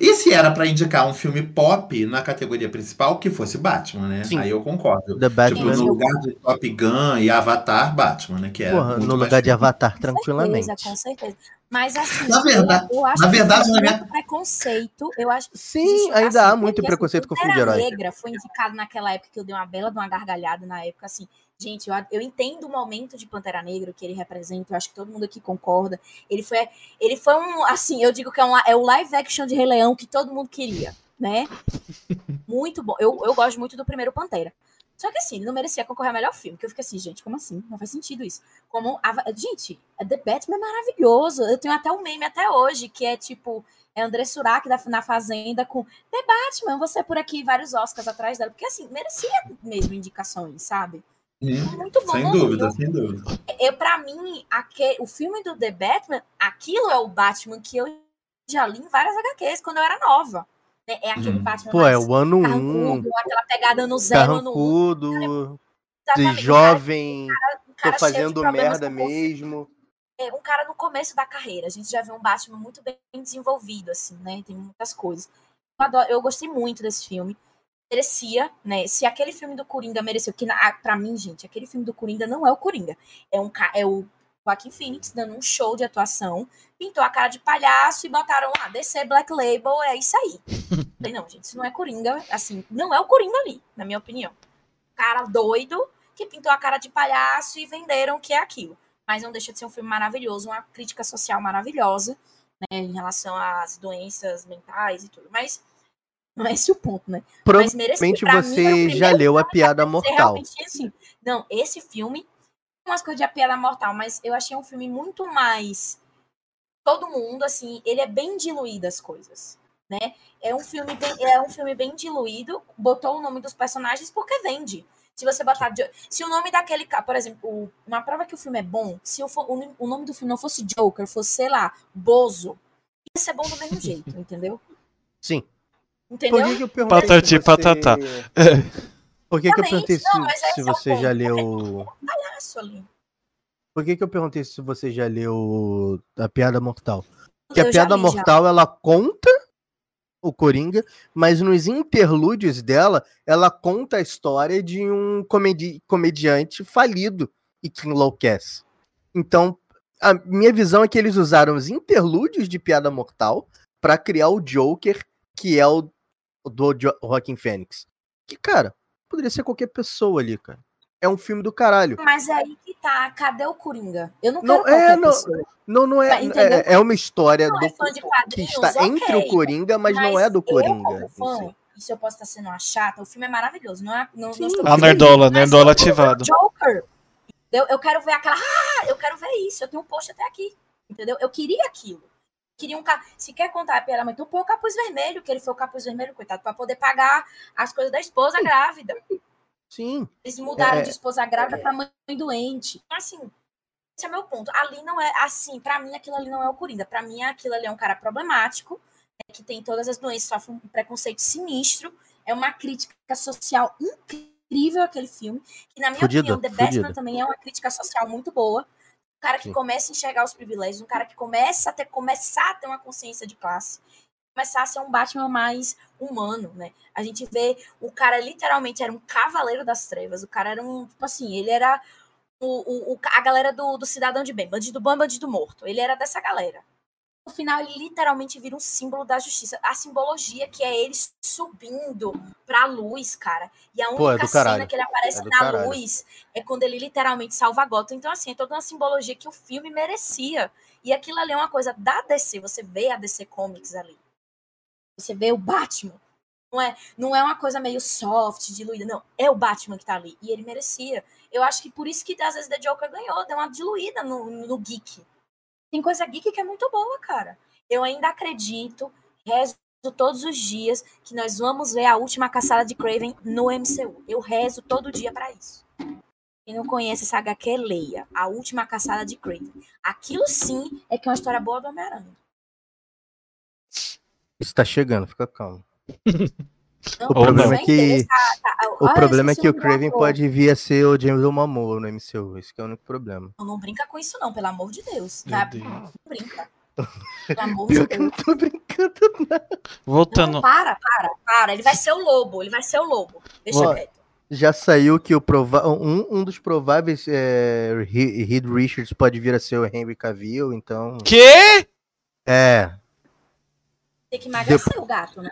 E se era pra indicar um filme pop na categoria principal, que fosse Batman, né? Sim. Aí eu concordo. The Tipo, Batman. no lugar de Top Gun e Avatar, Batman, né? Que era Porra, muito no lugar de. Avatar, Com tranquilamente. certeza, com certeza. Mas assim, Na verdade- eu, eu acho na que verdade, minha- muito preconceito. Eu acho Sim, Existe, ainda há assim, muito porque, preconceito assim, com filme de herói. Negra foi indicado naquela época que eu dei uma bela de uma gargalhada na época, assim. Gente, eu, eu entendo o momento de Pantera Negra que ele representa, eu acho que todo mundo aqui concorda. Ele foi, ele foi um, assim, eu digo que é, um, é o live action de Rei Leão que todo mundo queria, né? Muito bom. Eu, eu gosto muito do primeiro Pantera. Só que assim, ele não merecia concorrer ao melhor filme. Que eu fiquei assim, gente, como assim? Não faz sentido isso. Como a, gente, The Batman é maravilhoso. Eu tenho até um meme até hoje, que é tipo, é André Surak da, na Fazenda com The Batman, você por aqui, vários Oscars atrás dela. Porque assim, merecia mesmo indicações, sabe? Hum, Muito bom. sem dúvida, sem dúvida. Eu, pra mim, aque, o filme do The Batman, aquilo é o Batman que eu já li em várias HQs quando eu era nova. né? É aquele Hum. Batman Pô, é o ano 1, carrancudo, aquela pegada no zero, no um. carrancudo, Exatamente, de jovem, um cara tô fazendo merda mesmo. é, um cara no começo da carreira. A gente já vê um Batman muito bem desenvolvido, assim, né? Tem muitas coisas. Eu, adoro- eu gostei muito desse filme. Merecia, né? Se aquele filme do Coringa mereceu, que na, pra mim, gente, aquele filme do Coringa não é o Coringa. É, um, é o Joaquin Phoenix dando um show de atuação, pintou a cara de palhaço e botaram lá, DC Black Label, é isso aí. Falei, não, gente, isso não é Coringa, assim, não é o Coringa ali, na minha opinião. Cara doido que pintou a cara de palhaço e venderam o que é aquilo mas não deixa de ser um filme maravilhoso, uma crítica social maravilhosa, né, em relação às doenças mentais e tudo. Mas não é esse o ponto, né? Provavelmente mim, você primeiro já leu a piada mortal. assim, não, esse filme umas coisas de a piada mortal, mas eu achei um filme muito mais todo mundo, assim, ele é bem diluído as coisas, né? É um filme bem, é um filme bem diluído, botou o nome dos personagens porque vende. Se você botar. Se o nome daquele cara, por exemplo, uma prova que o filme é bom, se o, o nome- o nome do filme não fosse Joker, fosse, sei lá, Bozo, ia ser bom do mesmo jeito, entendeu? Sim. Por Entendeu? que, que eu perguntei Patati se você... patatá. Por que, que eu perguntei Não, se, é você já ponto. leu... Por que, que eu perguntei se você já leu a piada mortal? Porque a já piada li, já. mortal, ela conta o Coringa, mas nos interlúdios dela, ela conta a história de um comedi comediante falido e que enlouquece. Então, a minha visão é que eles usaram os interlúdios de piada mortal pra criar o Joker, que é o do jo Joaquin Phoenix. Que, cara, poderia ser qualquer pessoa ali, cara. é um filme do caralho. Mas é aí que tá, cadê o Coringa? Eu não Não, quero é, qualquer não, pessoa. não, não é, Tá, é. é uma história Não do, é fã de que está entre o. Coringa, mas, não é do eu, Coringa. como em fã, isso eu posso estar sendo uma chata, o filme é maravilhoso. Não é, não, não A dizendo nerdola, mas nerdola eu ativado. Joker. Eu, eu quero ver aquela. Ah, eu quero ver isso. Eu tenho um post até aqui. Entendeu? Eu queria aquilo. Queria um Se quer contar a piada, mas então põe o capuz vermelho, que ele foi o capuz vermelho, coitado, pra poder pagar as coisas da esposa grávida. Sim. Eles mudaram É. de esposa grávida pra mãe doente. Então, assim, esse é meu ponto. Ali não é assim, pra mim aquilo ali não é o Coringa. Pra mim aquilo ali é um cara problemático, né, que tem todas as doenças, sofre um preconceito sinistro. É uma crítica social incrível aquele filme. Que, na minha Fudido, opinião, The Batman fudido. também é uma crítica social muito boa. Um cara que Sim. começa a enxergar os privilégios, um cara que começa a ter, começar a ter uma consciência de classe, começar a ser um Batman mais humano, né? A gente vê o cara literalmente era um cavaleiro das trevas. O cara era um, tipo assim, ele era o, o, a galera do, do cidadão de bem, bandido bom, bandido morto. Ele era dessa galera. No final, ele literalmente vira um símbolo da justiça. A simbologia que é ele subindo pra luz, cara. E a Pô, é única do caralho. cena que ele aparece É na caralho. luz é quando ele literalmente salva Gotham. Então, assim, é toda uma simbologia que o filme merecia. E aquilo ali é uma coisa da DC. Você vê a DC Comics ali. Você vê o Batman. Não é, não é uma coisa meio soft, diluída. Não, é o Batman que tá ali. E ele merecia. Eu acho que por isso que às vezes The Joker ganhou. Deu uma diluída no, no geek. Tem coisa geek que é muito boa, cara. Eu ainda acredito, rezo todos os dias, que nós vamos ver a última caçada de Craven no MCU. Eu rezo todo dia pra isso. Quem não conhece essa HQ, leia. A última caçada de Craven. Aquilo sim é que é uma história boa do Homem-Aranha. Isso tá chegando, fica calmo. Não, O problema é que- tá, tá, O olha, problema é que o Craven pode vir a ser o James Momoa no MCU. Esse que é o único problema. Não, não brinca com isso, não, pelo amor de Deus. Meu Tá? Deus. Não brinca. Pelo amor de que eu Deus. não tô brincando. Voltando. Não, para, para, para. Ele vai ser o lobo, ele vai ser o lobo. Deixa Ó, quieto. Já saiu que o prova um, um dos prováveis é, Re- Reed Richards pode vir a ser o Henry Cavill, então. Quê? É. Tem que emagrecer o gato, né?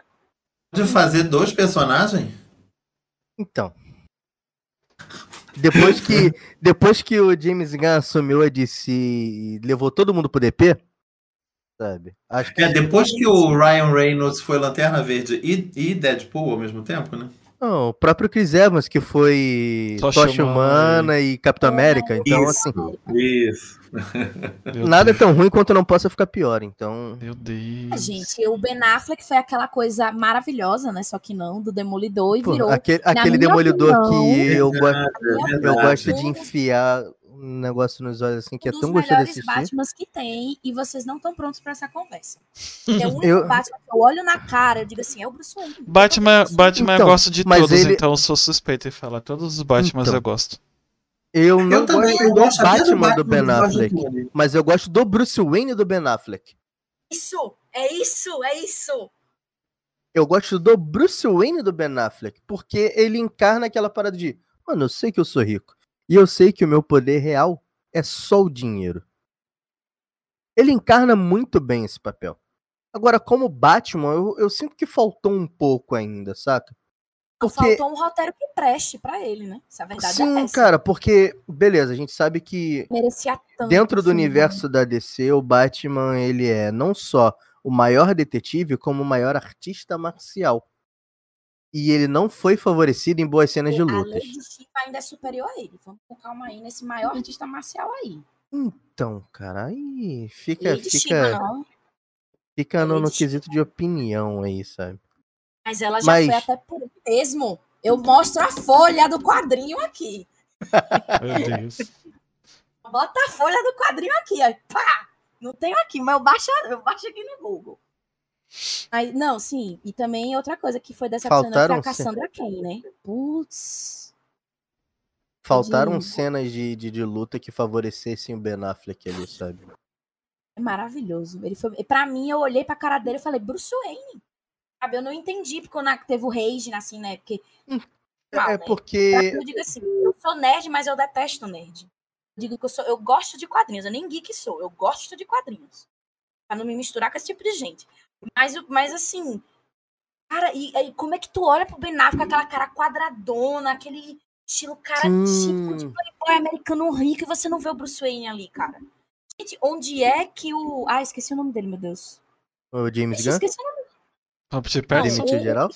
De fazer dois personagens? Então. Depois que, depois que o James Gunn assumiu a DC e levou todo mundo pro DP, sabe? Acho que É, depois que o Ryan Reynolds foi Lanterna Verde e, e Deadpool ao mesmo tempo, né? Não, o próprio Chris Evans, que foi Tocha Humana Humana e Capitão América. Então, Isso. assim, Isso. Nada é tão ruim quanto não possa ficar pior. Então, Meu É, Deus. gente, o Ben Affleck foi aquela coisa maravilhosa, né? Só que não, do Demolidor e pô, virou. aquele, aquele demolidor opinião, que eu, go- minha eu Verdade. gosto de enfiar um negócio nos olhos assim, que é um dos tão gostoso de melhores assistir. Batmans que tem e vocês não estão prontos pra essa conversa. É o único Eu- Batman que eu olho na cara, eu digo assim, é o Bruce Wayne. Batman, Bruce Wayne. Batman eu Então, gosto de todos, ele- então eu sou suspeito em falar. Todos os Batmans Então. eu gosto. Eu não Eu também gosto eu do gosto até Batman do Ben Batman do Affleck, mas eu gosto do Bruce Wayne do Ben Affleck. Isso, é isso, é isso. Eu gosto do Bruce Wayne do Ben Affleck, porque ele encarna aquela parada de, mano, eu sei que eu sou rico, e eu sei que o meu poder real é só o dinheiro. Ele encarna muito bem esse papel. Agora, como Batman, eu, eu sinto que faltou um pouco ainda, saca? Porque, Faltou um roteiro que preste pra ele, né? Se a verdade é sim, essa. cara, porque, beleza, a gente sabe que Merecia tanto. dentro do assim, né? universo da DC, o Batman, ele é não só o maior detetive, como o maior artista marcial. E ele não foi favorecido em boas cenas de A lutas. Lady Shiva ainda é superior a ele. Vamos com calma aí nesse maior artista marcial aí. Então, cara, aí fica, Lady Shiva fica, não. fica no, no quesito de opinião aí, sabe? Mas ela já Mas- foi até por ele mesmo. Eu mostro a folha do quadrinho aqui. Meu Deus. Bota a folha do quadrinho aqui, ó. Pá! Não tenho aqui, mas eu baixo, eu baixo aqui no Google. Aí, não, sim. E também outra coisa que foi decepcionante foi a Cassandra Cain, né? Putz. Faltaram De- cenas de, de, de luta que favorecessem o Ben Affleck ali, sabe? É maravilhoso. Ele foi, pra mim, eu olhei pra cara dele e falei, Bruce Wayne. Sabe, eu não entendi porque quando teve o Rage, assim, né? Porque. Mal, É né? porque Eu digo assim, eu sou nerd, mas eu detesto nerd. Eu digo que eu sou, eu gosto de quadrinhos, eu nem geek sou, eu gosto de quadrinhos. Pra não me misturar com esse tipo de gente. Mas, o- mas assim, cara, e, e como é que tu olha pro Ben Affleck com aquela cara quadradona, aquele Estilo cara Sim. típico de playboy americano rico e você não vê o Bruce Wayne ali, cara. Gente, onde é que o. Ah, esqueci o nome dele, meu Deus. O James Gunn? esqueci o nome. Robert Não, Pattinson. Demitiu o- geral?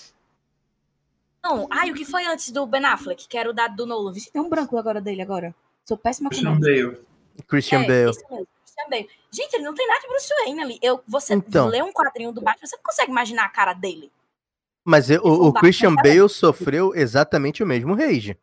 Não, ai, o que foi antes do Ben Affleck, que era o dado do Nolan? Vixe, tem um branco agora dele agora. Sou péssima com Christian nome. Bale. Christian é, Bale. Bale. Gente, ele não tem nada de Bruce Wayne ali. Eu, você Então. lê um quadrinho do Batman, você não consegue imaginar a cara dele. Mas e- for o, o Batman, Christian tá Bale sofreu exatamente o mesmo rage.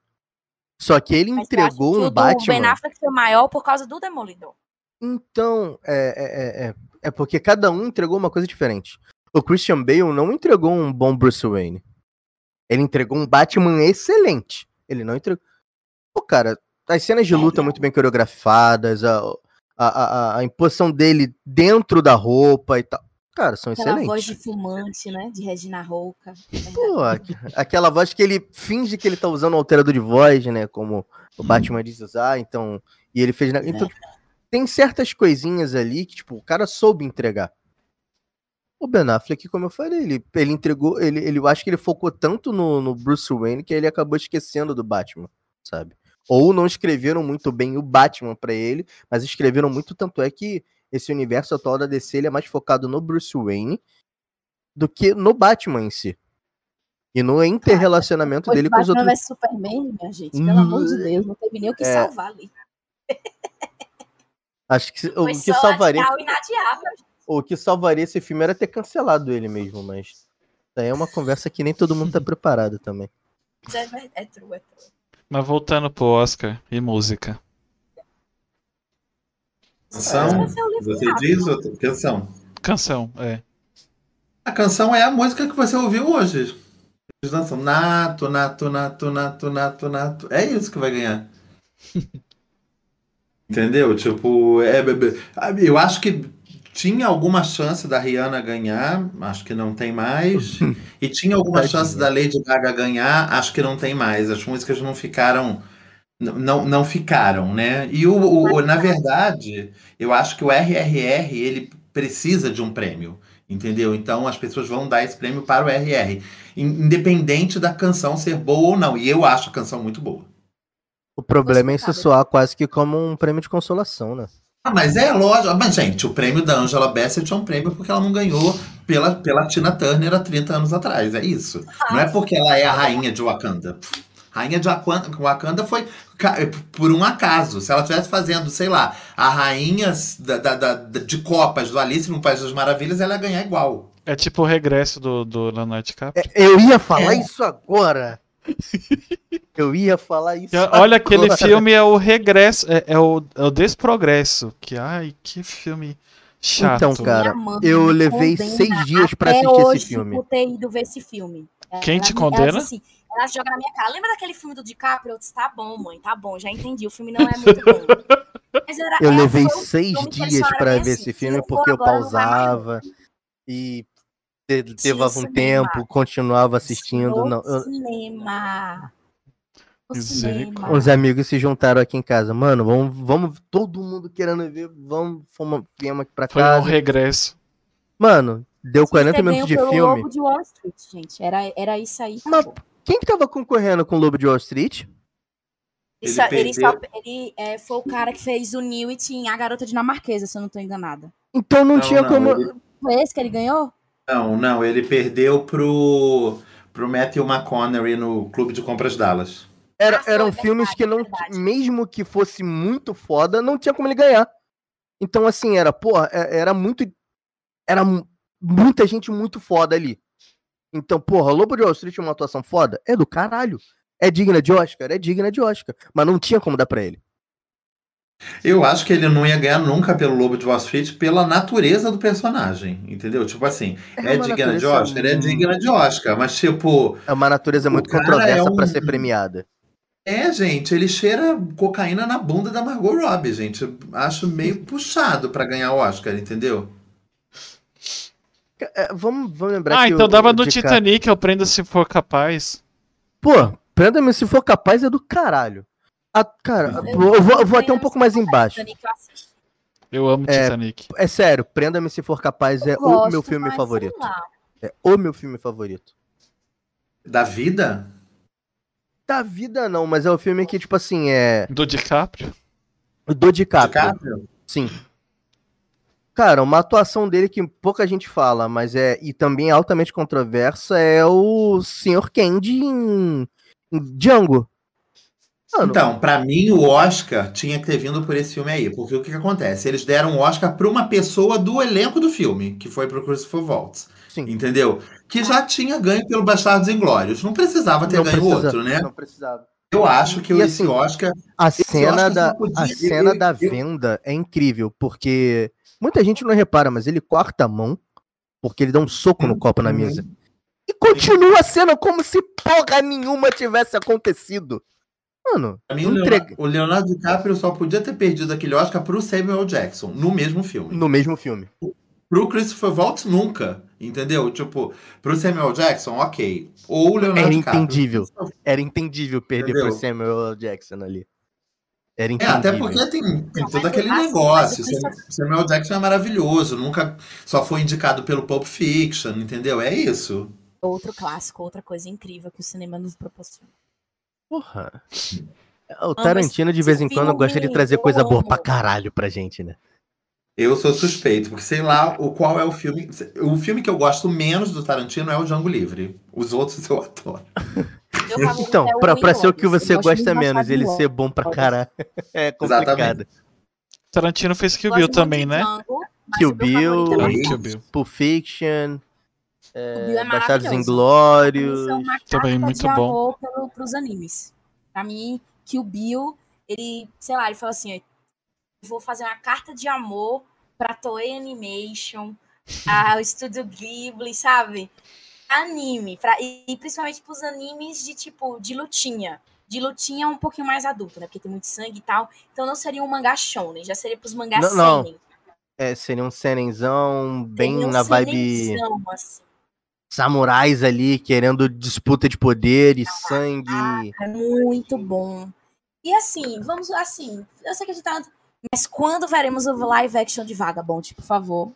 Só que ele Mas eu entregou que um o do Ben Batman. Affleck foi maior por causa do Demolidor. Então, é, é, é, é, é porque cada um entregou uma coisa diferente. O Christian Bale não entregou um bom Bruce Wayne. Ele entregou um Batman excelente. Ele não entregou. Pô, cara, as cenas de luta muito bem coreografadas, a, a, a, a imposição dele dentro da roupa e tal. Cara, são Aquela excelentes. voz de fumante, né? De Regina Rouca. Pô, aqu- aquela voz que ele finge que ele tá usando um alterador de voz, né? Como o Batman diz usar, então. E ele fez. na- Então, tem certas coisinhas ali que, tipo, o cara soube entregar. O Ben Affleck, como eu falei, ele, ele entregou. Ele, ele, eu acho que ele focou tanto no, no Bruce Wayne que ele acabou esquecendo do Batman, sabe? Ou não escreveram muito bem o Batman pra ele, mas escreveram muito, tanto é que esse universo atual da DC ele é mais focado no Bruce Wayne do que no Batman em si. E no interrelacionamento dele com os Batman outros. vs Superman, minha gente. Pelo amor de Deus, não teve nem o que É. salvar ali. Acho que o que salvaria, o que salvaria esse filme era ter cancelado ele mesmo, mas isso aí é uma conversa que nem todo mundo tá preparado também. É, é true, é true. Mas voltando pro Oscar e música. Canção? É Você diz outra canção. Canção, é. A canção é a música que você ouviu hoje. Eles dançam nato, nato, nato, nato, nato, nato. É isso que vai ganhar. Entendeu? Tipo, é, é, eu acho que tinha alguma chance da Rihanna ganhar, acho que não tem mais. E tinha alguma chance da Lady Gaga ganhar, acho que não tem mais. As músicas não ficaram. Não, não ficaram, né? E o, o- o- na verdade, eu acho que o RRR ele precisa de um prêmio. Entendeu? Então as pessoas vão dar esse prêmio para o RR, in- independente da canção ser boa ou não. E eu acho a canção muito boa. O problema é isso soar quase que como um prêmio de consolação, né? Ah, mas é lógico. Mas, gente, o prêmio da Angela Bassett é um prêmio porque ela não ganhou pela, pela Tina Turner há 30 anos atrás. É isso. Não é porque ela é a rainha de Wakanda. Rainha de Wakanda, Wakanda foi por um acaso. Se ela estivesse fazendo, sei lá, a rainha da, da- da- de Copas do Alice no País das Maravilhas, ela ia ganhar igual. É tipo o regresso do, do Leonardo DiCaprio. Eu ia falar É. isso agora. Eu ia falar isso Olha, aquele agora. filme é o regresso, é, é o, é o desprogresso. Que, ai, que filme chato. Então, cara, eu levei seis dias pra até assistir hoje esse filme. por ter ido ver esse filme. Quem Ela te ela condena? diz assim, ela joga na minha cara. Lembra daquele filme do DiCaprio? Eu disse, tá bom, mãe, tá bom, já entendi. O filme não é muito bom. Mas era- Eu é, levei seis dias pra bem ver assim, esse se filme porque eu pausava e levava um cinema. tempo, continuava assistindo. No Não, eu- cinema. Uns amigos se juntaram aqui em casa. Mano, vamos, vamos todo mundo querendo ver, vamos, fomos, viemos aqui pra Foi um casa. regresso. Mano, deu 40 Você minutos de filme. Lobo de Wall Street, gente. Era, era isso aí. Mas- pô. Quem que tava concorrendo com o Lobo de Wall Street? Ele, só- ele, só- ele, é, foi o cara que fez o Newt em A Garota Dinamarquesa, se eu não tô enganada. Então não, Não, tinha não, como. ele- Foi esse que ele ganhou? Não, não, ele perdeu pro, pro Matthew McConaughey no Clube de Compras Dallas. Era- eram verdade, filmes que não. verdade. Mesmo que fosse muito foda, não tinha como ele ganhar. Então, assim, era, porra, é- era muito. Era mu- muita gente muito foda ali. Então, porra, Lobo de Wall Street é uma atuação foda? É do caralho. É digna de Oscar? É digna de Oscar. Mas não tinha como dar pra ele. Eu acho que ele não ia ganhar nunca pelo Lobo de Wall Street pela natureza do personagem, entendeu? Tipo assim, é, uma digna de Oscar? É digna de Oscar, mas tipo, É uma natureza muito controversa é pra um- ser premiada. é, gente, ele cheira cocaína na bunda da Margot Robbie, gente. Eu acho meio puxado pra ganhar o Oscar, entendeu? É, vamos, vamos lembrar Ah, que então o- dava o no DiCaprio- Titanic, eu prendo se for capaz. Pô, prenda-me se for capaz é do caralho. A- cara, Eu- eu, eu vou, eu vou até um pouco mais embaixo. Eu amo É, Titanic. É sério, prenda-me se for capaz é Eu o gosto, meu filme favorito. É o meu filme favorito. Da vida? da vida não, mas é o filme que, tipo assim, é. Do DiCaprio? Do DiCaprio. DiCaprio? Sim. Cara, uma atuação dele que pouca gente fala, mas é. E também é altamente controversa é o Sr. Candy em, em Django. Mano, Então, pra mim, o Oscar tinha que ter vindo por esse filme aí. Porque o que, que acontece? Eles deram o Oscar pra uma pessoa do elenco do filme, que foi pro Christopher Waltz. sim. Entendeu? Que já tinha ganho pelo Bastardos Inglórios. Não precisava ter Não ganho precisa- outro, né? Não precisava. Eu acho que E esse assim, Oscar. A cena, Oscar da, podia- a cena eu- da eu- venda é incrível, porque muita gente não repara, mas ele corta a mão, porque ele dá um soco no copo na Uhum. mesa. E continua a cena como se porra nenhuma tivesse acontecido. Mano, Pra mim, o entrega Leonardo, o Leonardo DiCaprio só podia ter perdido aquele Oscar pro Samuel Jackson, no mesmo filme. no mesmo filme. Pro Christopher Waltz, nunca. Entendeu? Tipo, pro Samuel Jackson, ok. Ou o Leonardo Era DiCaprio. entendível. Era entendível perder Entendeu? pro Samuel L. Jackson ali. Era É, entendível. até porque tem, tem Não, todo aquele negócio. Samuel Jackson é maravilhoso, nunca só foi indicado pelo Pulp Fiction, entendeu? É isso. Outro clássico, outra coisa incrível que o cinema nos proporciona. Porra. O Tarantino, de vez em quando, gosta de trazer coisa boa pra caralho pra gente, né? Eu sou suspeito, porque sei lá o qual é o filme. O filme que eu gosto menos do Tarantino é o Django Livre. Os outros eu adoro. Então, é pra, pra ser o que você gosta menos, ele ser bom pra caralho, é complicado. Exatamente. Tarantino fez Kill Bill também, né? Kill Bill. é Will Kill Bill. Pulp Fiction, O Bill é é, Bastardos. Inglórios. É Também carta muito de bom. amor pelo, pros animes. Pra mim, que o Bill, ele, sei lá, ele falou assim, eu vou fazer uma carta de amor pra Toei Animation, ao Estúdio Ghibli, sabe? Anime, pra, e, e principalmente pros animes de tipo, de lutinha. De lutinha um pouquinho mais adulto, né? Porque tem muito sangue e tal. Então não seria um mangá shonen, já seria pros mangás Não, não. É, seria um senenzão bem Seria um na vibe assim. Samurais ali, querendo disputa de poder e sangue. É muito bom. E assim, vamos assim, eu sei que a gente tá. Mas quando veremos o live action de Vagabond, por favor?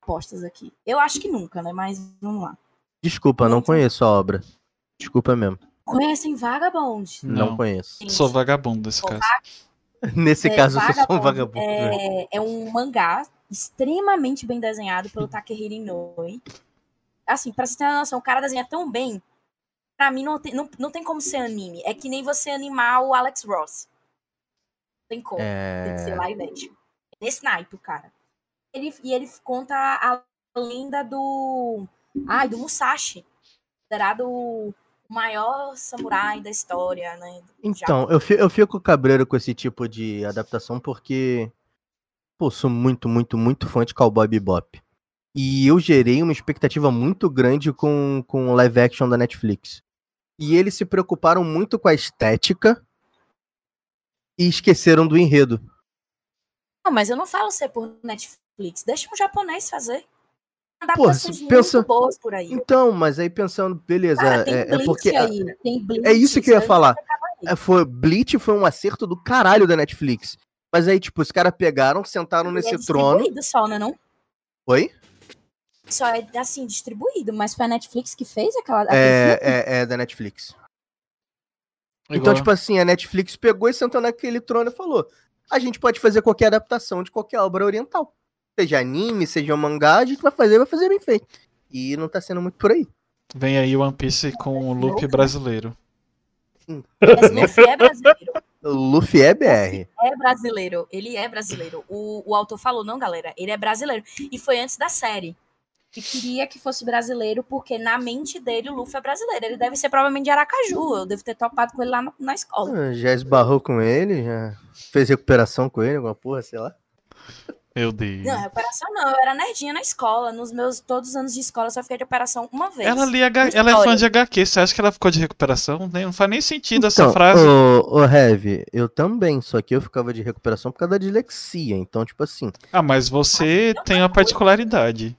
Apostas aqui. Eu acho que nunca, né? Mas vamos lá. Desculpa, não conheço a obra. Desculpa mesmo. Conhecem Vagabond? Não, Não. conheço. Gente, Sou vagabundo nesse Sou caso. Nesse é, caso, eu sou só um vagabundo. É, é um mangá extremamente bem desenhado pelo Takehiro Inoue. Assim, pra você ter uma noção, o cara desenha tão bem. Pra mim, não tem, não, não tem como ser anime. É que nem você animar o Alex Ross. Não tem como. Tem que ser É... live action. Nesse naipe, o cara. Ele, e ele conta a lenda do. Ai, do Musashi. Considerado o maior samurai da história, né? Então, eu, fi- eu fico cabreiro com esse tipo de adaptação porque, pô, sou muito, muito, muito fã de Cowboy Bebop. E eu gerei uma expectativa muito grande com, com o live action da Netflix. E eles se preocuparam muito com a estética e esqueceram do enredo. Não, mas eu não falo ser por Netflix. Deixa um japonês fazer. Pô, pensa- boas por aí. Então, mas aí pensando, beleza, Cara, é, é porque aí. Tem Bleach, é isso que eu ia falar. é, foi, Bleach foi um acerto do caralho da Netflix. Mas aí, tipo, os caras pegaram, sentaram E nesse é trono. só, né? Não? Oi? Só é assim, distribuído, mas foi a Netflix que fez aquela. É, é, é da Netflix. Então, Igual- tipo assim, a Netflix pegou e sentou naquele trono e falou: a gente pode fazer qualquer adaptação de qualquer obra oriental. Seja anime, seja mangá, a gente vai fazer, vai fazer bem feito. E não tá sendo muito por aí. Vem aí One Piece com o look brasileiro. Luffy é brasileiro. O Luffy é BR. É brasileiro. Ele é brasileiro. O, o autor falou, não, galera, ele é brasileiro. E foi antes da série. E queria que fosse brasileiro, porque na mente dele o Luffy é brasileiro. Ele deve ser provavelmente de Aracaju. Eu devo ter topado com ele lá na, na escola. Ah, Já esbarrou com ele, já fez recuperação com ele, alguma porra, sei lá. Meu Deus. Não, recuperação não. Eu era nerdinha na escola. Nos meus todos os anos de escola, eu só fiquei de operação uma vez. Ela, lia H... História. ela é fã de HQ, você acha que ela ficou de recuperação? Não faz nem sentido essa Então, frase. ô, ô Heavy, eu também, só que eu ficava de recuperação por causa da dislexia. Então, tipo assim, Ah, mas você tem uma particularidade.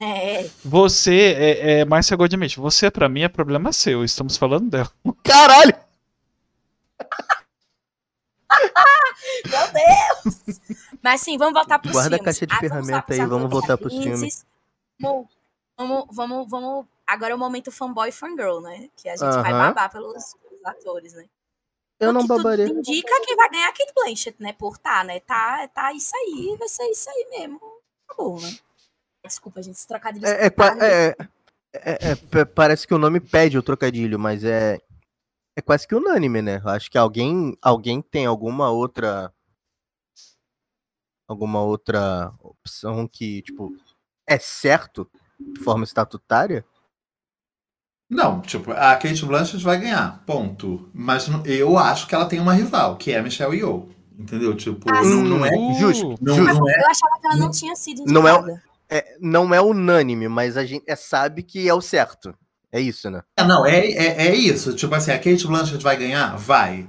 É, Você é, é mais seguramente. Você, pra mim, é problema seu. Estamos falando dela. caralho! Meu Deus! Mas sim, vamos voltar pros Guarda a filmes. caixa de Ah, vamos ferramenta lá pros aí, vamos voltar pros atrizes. Vamos, vamos, vamos, vamos. Agora é o momento fanboy fangirl, né? Que a gente vai Aham. babar pelos, pelos os atores, né? Eu não O que tudo babaria. indica que vai ganhar a Kate Blanchett, né? Por tá, né? Tá, tá isso aí, vai ser isso aí mesmo. Tá bom, né? Desculpa, gente, esse trocadilho. É, é, é, é- é- é- parece que o nome pede o trocadilho, mas é, é quase que unânime, né? Eu Acho que alguém, alguém tem alguma outra. Alguma outra opção que, tipo, é certo de forma estatutária? Não, tipo, a Kate Blanchett vai ganhar, ponto. Mas eu acho que ela tem uma rival, que é a Michelle Yeoh. Entendeu? Tipo, Ah, não, não é. Justo, Não, não é Eu achava que ela não tinha sido Não é indicada. É, não é unânime, mas a gente é, sabe que é o certo. É isso, né? É, não, é, é, é isso. Tipo assim, a Kate Blanchett vai ganhar? Vai.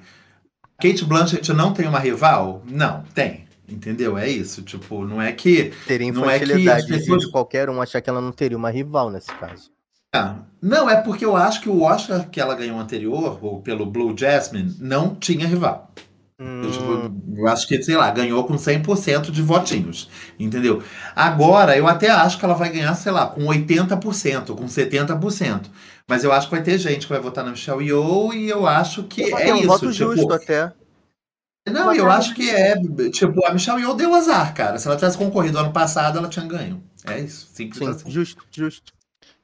Kate Blanchett não tem uma rival? Não, tem. Entendeu? É isso. Tipo, não é que. Teria Não é que infantilidade as pessoas- de qualquer um achar que ela não teria uma rival nesse caso. Ah, não, é porque eu acho que o Oscar que ela ganhou anterior, ou pelo Blue Jasmine, não tinha rival. Eu, Hum, tipo, eu acho que, sei lá, ganhou com 100% de votinhos, entendeu? Agora, eu até acho que ela vai ganhar, sei lá, com 80%, com 70%. Mas eu acho que vai ter gente que vai votar na Michelle Yeoh e eu acho que é é um isso. voto tipo, justo até. Não, eu acho que é, tipo, a Michelle Yeoh deu azar, cara. Se ela tivesse concorrido ano passado, ela tinha ganho. É isso, simples Sim, assim. justo, justo.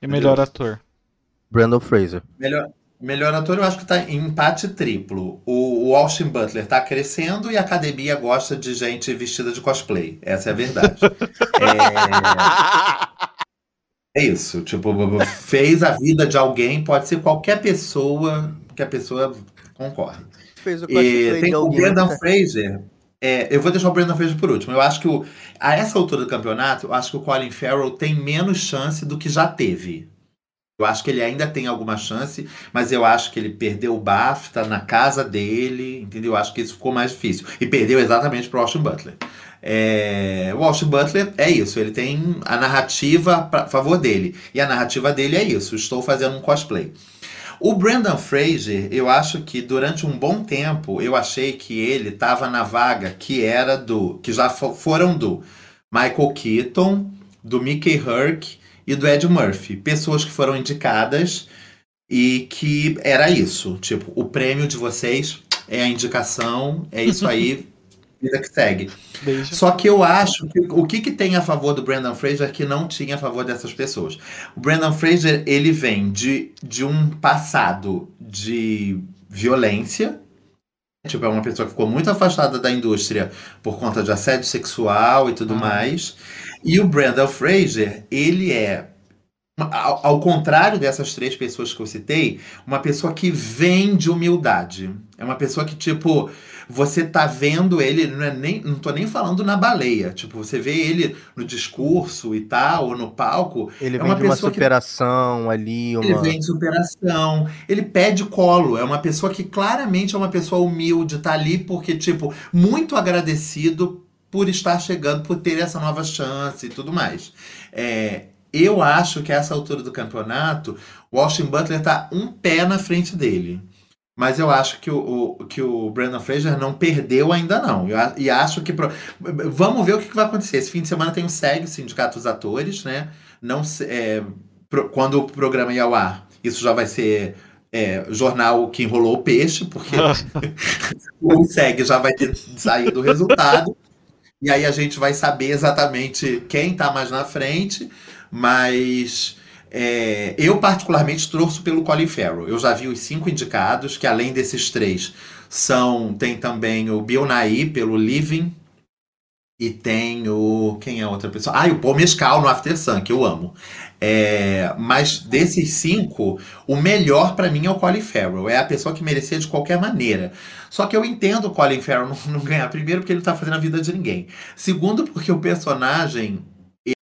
E melhor ator. Brandon Fraser. Melhor, melhor ator, eu acho que tá em empate triplo. O, o Austin Butler tá crescendo e a academia gosta de gente vestida de cosplay. Essa é a verdade. é, é isso. Tipo, fez a vida de alguém, pode ser qualquer pessoa que a pessoa concorre. Fez o E cosplay tem de o. Brendan Fraser. É, eu vou deixar o Brendan Fraser por último. Eu acho que o, a essa altura do campeonato, eu acho que o Colin Farrell tem menos chance do que já teve. Eu acho que ele ainda tem alguma chance, mas eu acho que ele perdeu o BAFTA na casa dele, entendeu? Eu acho que isso ficou mais difícil. E perdeu exatamente para o Austin Butler. É, o Austin Butler é isso, ele tem a narrativa a favor dele. E a narrativa dele é isso: estou fazendo um cosplay. O Brendan Fraser, eu acho que durante um bom tempo eu achei que ele estava na vaga que era do. que já fo- foram do Michael Keaton, do Mickey Herc e do Ed Murphy. Pessoas que foram indicadas e que era isso. Tipo, o prêmio de vocês é a indicação, é isso aí, vida que segue. Beijo. Só que eu acho que o que, que tem a favor do Brandon Fraser que não tinha a favor dessas pessoas. O Brandon Fraser, ele vem de, de um passado de violência. Tipo, é uma pessoa que ficou muito afastada da indústria por conta de assédio sexual e tudo Ah. mais. E o Brandon Fraser, ele é, ao, ao contrário dessas três pessoas que eu citei, uma pessoa que vem de humildade. É uma pessoa que, tipo, você tá vendo ele, não, é nem, não tô nem falando na baleia. Tipo, você vê ele no discurso e tal, ou no palco, Ele É vem uma de uma pessoa que- superação ali, ele uma. vem de superação, ele pede colo. É uma pessoa que claramente é uma pessoa humilde, tá ali porque, tipo, muito agradecido por estar chegando, por ter essa nova chance e tudo mais. É, eu acho que a essa altura do campeonato, o Austin Butler tá um pé na frente dele. Mas eu acho que o, o- que o Brandon Fraser não perdeu ainda não. Eu e acho que... pro- Vamos ver o que, que vai acontecer. Esse fim de semana tem o SEG, Sindicato dos Atores, né? Não se- é, pro- quando o programa ir ao ar, isso já vai ser é, jornal que enrolou o peixe, porque o SEG já vai ter saído o resultado. E aí a gente vai saber exatamente quem está mais na frente, mas é, eu particularmente torço pelo Colin Farrell. Eu já vi os cinco indicados, que além desses três, são tem também o Bill Nighy pelo Living, e tem o. Quem é a outra pessoa? Ah, e o Paul Mescal no After Sun, que eu amo. É, mas desses cinco, o melhor pra mim é o Colin Farrell. É a pessoa que merecia de qualquer maneira. Só que eu entendo o Colin Farrell não, não ganhar primeiro porque ele tá fazendo a vida de ninguém. Segundo, porque o personagem.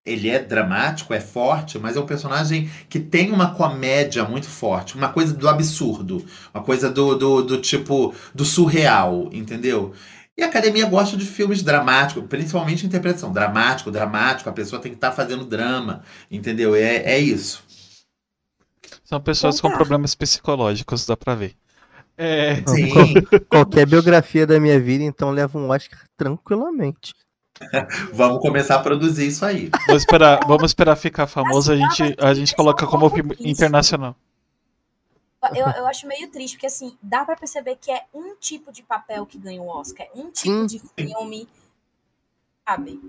Ele é dramático, é forte, mas é um personagem que tem uma comédia muito forte, uma coisa do absurdo, uma coisa do, do, do tipo do surreal, entendeu? E a academia gosta de filmes dramáticos, principalmente interpretação. Dramático, dramático, a pessoa tem que estar fazendo drama, entendeu? É, é isso. São pessoas Então com tá. problemas psicológicos, dá pra ver. É, Sim, Qualquer biografia da minha vida, então, leva um Oscar tranquilamente. vamos começar a produzir isso aí. vamos esperar, vamos esperar ficar famoso, a gente, a gente coloca como filme internacional. Eu, eu acho meio triste, porque assim, dá pra perceber que é um tipo de papel que ganha o Oscar, é um tipo Sim. de filme, sabe?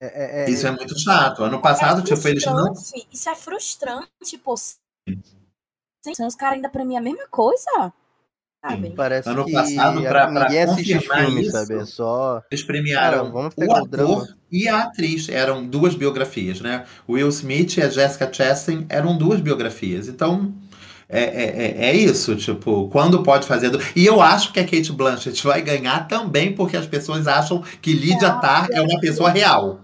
É, é- é- Isso é muito chato. Ano passado, é tipo, eles não. Isso é frustrante, pô. Os caras ainda premiam a mesma coisa, sabe? Parece Ano que passado, pra- pra ninguém assiste filme, isso, sabe? É só. Eles premiaram Cara, vamos o pegar o ator drama. e a atriz. Eram duas biografias, né? Will Smith e a Jessica Chastain eram duas biografias. Então, é, é, é- é isso, tipo, quando pode fazer. do- E eu acho que a Kate Blanchett vai ganhar também porque as pessoas acham que Lydia Tarr é uma pessoa real.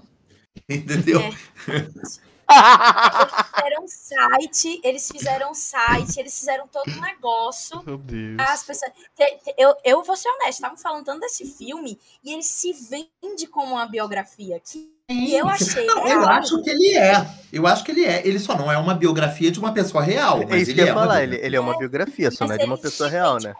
Entendeu? É. Eles fizeram site, eles fizeram site, eles fizeram todo um negócio. Meu Deus. As pessoas. te- te- Eu, eu vou ser honesta, estavam falando tanto desse filme e ele se vende como uma biografia. Que, e eu achei. Não, eu acho que ele é. Eu acho que ele é. Ele só não é uma biografia de uma pessoa real. É Mas isso que ele eu ia é uma falar, biografia. ele, ele é uma biografia, só Mas não é de uma pessoa real, né?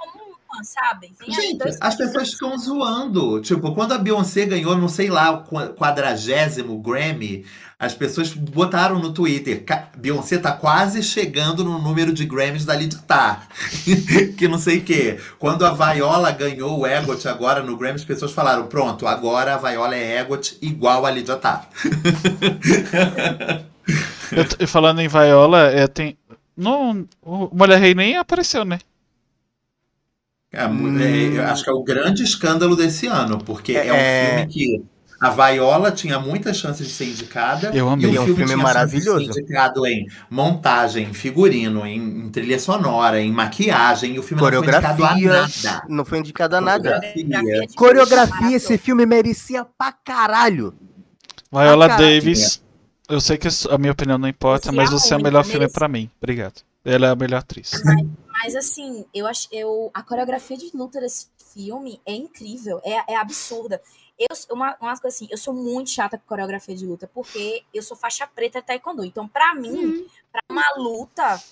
sabe? Vem Gente, dois as pessoas ficam zoando. Tipo, quando a Beyoncé ganhou, não sei lá, o qua- quadragésimo Grammy, as pessoas botaram no Twitter. "Ca- Beyoncé tá quase chegando no número de Grammys da Lady Tar. que não sei o quê. Quando a Viola ganhou o EGOT agora no Grammy, as pessoas falaram: pronto, agora a Viola é EGOT igual a Lydia Tar. Eu falando em Viola, é, tem. Não, o Mulher Rei nem apareceu, né? É, mu- é, eu acho que é o grande escândalo desse ano, porque é, É- um filme que a Viola tinha muitas chances de ser indicada. Eu E amei. o E é um filme, filme tinha chance de maravilhoso. ser indicado em montagem, em figurino, em, em trilha sonora, em maquiagem. E o filme não foi indicado Coreografia. a nada. Não foi indicado a nada. Coreografia. Coreografia, filme esse filme merecia pra caralho. Viola Ah, cara, Davis. Eu sei que a minha opinião não importa, Esse mas é você é o melhor filme pra mim. Obrigado. Ela é a melhor atriz. Mas assim, eu acho eu a coreografia de luta desse filme é incrível, é, é absurda. Eu, uma, uma coisa assim, eu sou muito chata com coreografia de luta, porque eu sou faixa preta de taekwondo. Então, pra mim, pra uma luta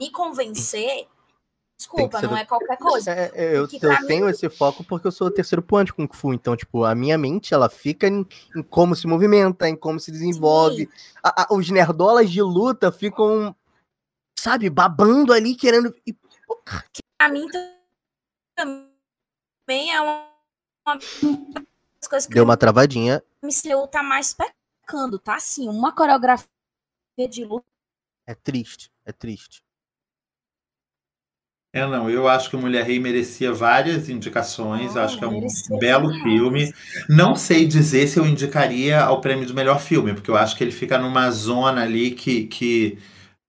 me convencer, desculpa, não do- é qualquer coisa. É, é, eu, Que eu mim- tenho esse foco porque eu sou o terceiro ponto de Kung Fu. Então, tipo, a minha mente, ela fica em, em como se movimenta, em como se desenvolve. A- a- os nerdolas de luta ficam, sabe, babando ali, querendo... e- Pra mim também é uma, coisas que Deu uma travadinha. o MCU tá mais pecando, tá? Assim, uma coreografia de luta É triste, é triste. É, não, eu acho que o Mulher Rei merecia várias indicações. Ah, acho que é um belo demais. filme. Não sei dizer se eu indicaria ao prêmio de melhor filme, porque eu acho que ele fica numa zona ali que. que,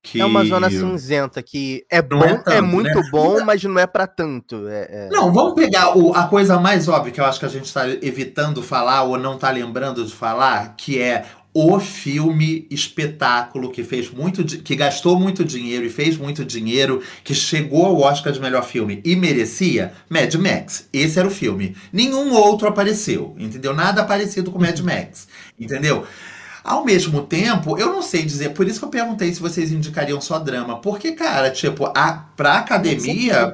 que... É uma zona cinzenta que é Não bom, é é, tanto, muito né? bom, mas não é pra tanto. É, é- Não, vamos pegar o- a coisa mais óbvia que eu acho que a gente está evitando falar ou não está lembrando de falar, que é o filme espetáculo que fez muito, que gastou muito dinheiro e fez muito dinheiro, que chegou ao Oscar de melhor filme e merecia, Mad Max. Esse era o filme. Nenhum outro apareceu, entendeu? Nada parecido com Mad Max, entendeu? Ao mesmo tempo, eu não sei dizer, por isso que eu perguntei se vocês indicariam só drama, porque, cara, tipo, a, pra academia,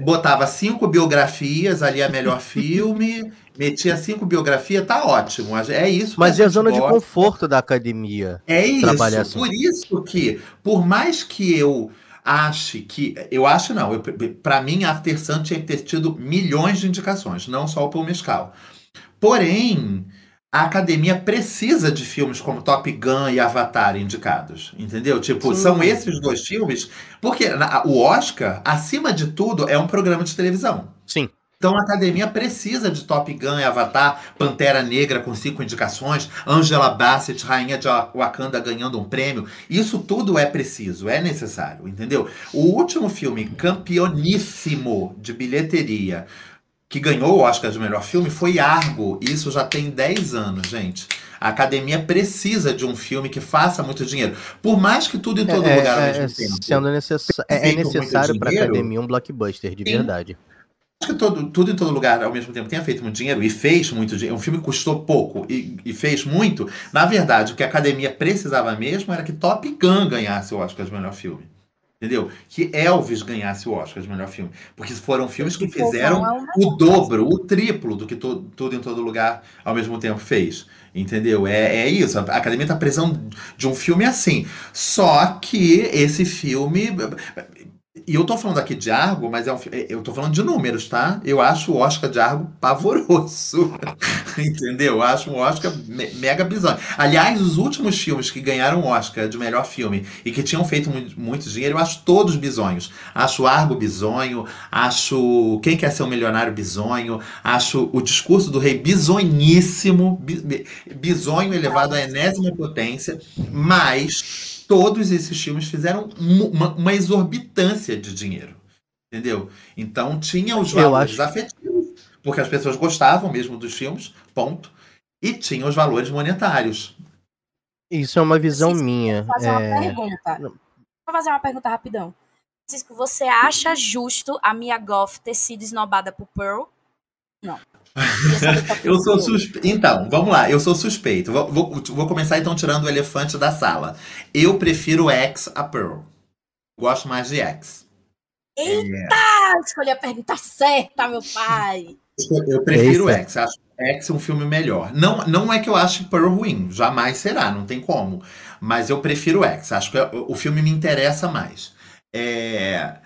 botava cinco biografias ali, a melhor filme, metia cinco biografias, tá ótimo. É isso Mas é a zona de gosta. conforto da academia. É isso. assim. Por isso que, por mais que eu ache que. Eu acho não. Pra mim, After Sun tinha que ter tido milhões de indicações, não só o Paul Mescal. Porém, a academia precisa de filmes como Top Gun e Avatar indicados. Entendeu? Tipo, Sim. são esses dois filmes. Porque na- o Oscar, acima de tudo, é um programa de televisão. Sim. Então a academia precisa de Top Gun e Avatar, Pantera Negra com cinco indicações, Angela Bassett, Rainha de Wakanda ganhando um prêmio. Isso tudo é preciso, é necessário, entendeu? O último filme campeoníssimo de bilheteria que ganhou o Oscar de melhor filme foi Argo. Isso já tem 10 anos, gente. A academia precisa de um filme que faça muito dinheiro. Por mais que tudo em todo É, lugar ao é, mesmo tempo. sendo necessa- é- é necessário pra dinheiro. academia um blockbuster, de Sim. verdade. Acho que todo, tudo em todo lugar ao mesmo tempo tenha feito muito dinheiro e fez muito dinheiro. Um filme que custou pouco e, e fez muito. Na verdade, o que a academia precisava mesmo era que Top Gun ganhasse o Oscar de melhor filme. Entendeu? Que Elvis ganhasse o Oscar de melhor filme. Porque foram filmes que fizeram é o dobro, o triplo do que to- tudo em todo lugar ao mesmo tempo fez. Entendeu? É, é isso. A academia está precisando de um filme assim. Só que esse filme. E eu tô falando aqui de Argo, mas é um, eu tô falando de números, tá? Eu acho o Oscar de Argo pavoroso. Entendeu? Eu acho um Oscar me mega bizonho. Aliás, os últimos filmes que ganharam o Oscar de melhor filme e que tinham feito muito, muito dinheiro, eu acho todos bizonhos. Acho Argo bizonho, acho Quem Quer Ser um Milionário bizonho, acho o discurso do rei bizonhíssimo, bizonho elevado à enésima potência, mas todos esses filmes fizeram uma, uma exorbitância de dinheiro. Entendeu? Então tinha os valores afetivos, porque as pessoas gostavam mesmo dos filmes, ponto. E tinha os valores monetários. Isso é uma visão Cisco, minha. Vou fazer, é... uma pergunta. vou fazer uma pergunta rapidão. Cisco, você acha justo a Mia Goff ter sido esnobada por Pearl? Não. Eu sou suspeito. Então, vamos lá, eu sou suspeito. Vou, vou, vou, começar então tirando o elefante da sala. Eu prefiro X a Pearl. Gosto mais de X. Eita! É... Escolhi a pergunta certa, meu pai. Eu prefiro X. Acho X um filme melhor. Não, não é que eu ache Pearl ruim, jamais será, não tem como. Mas eu prefiro X. Acho que o filme me interessa mais. É.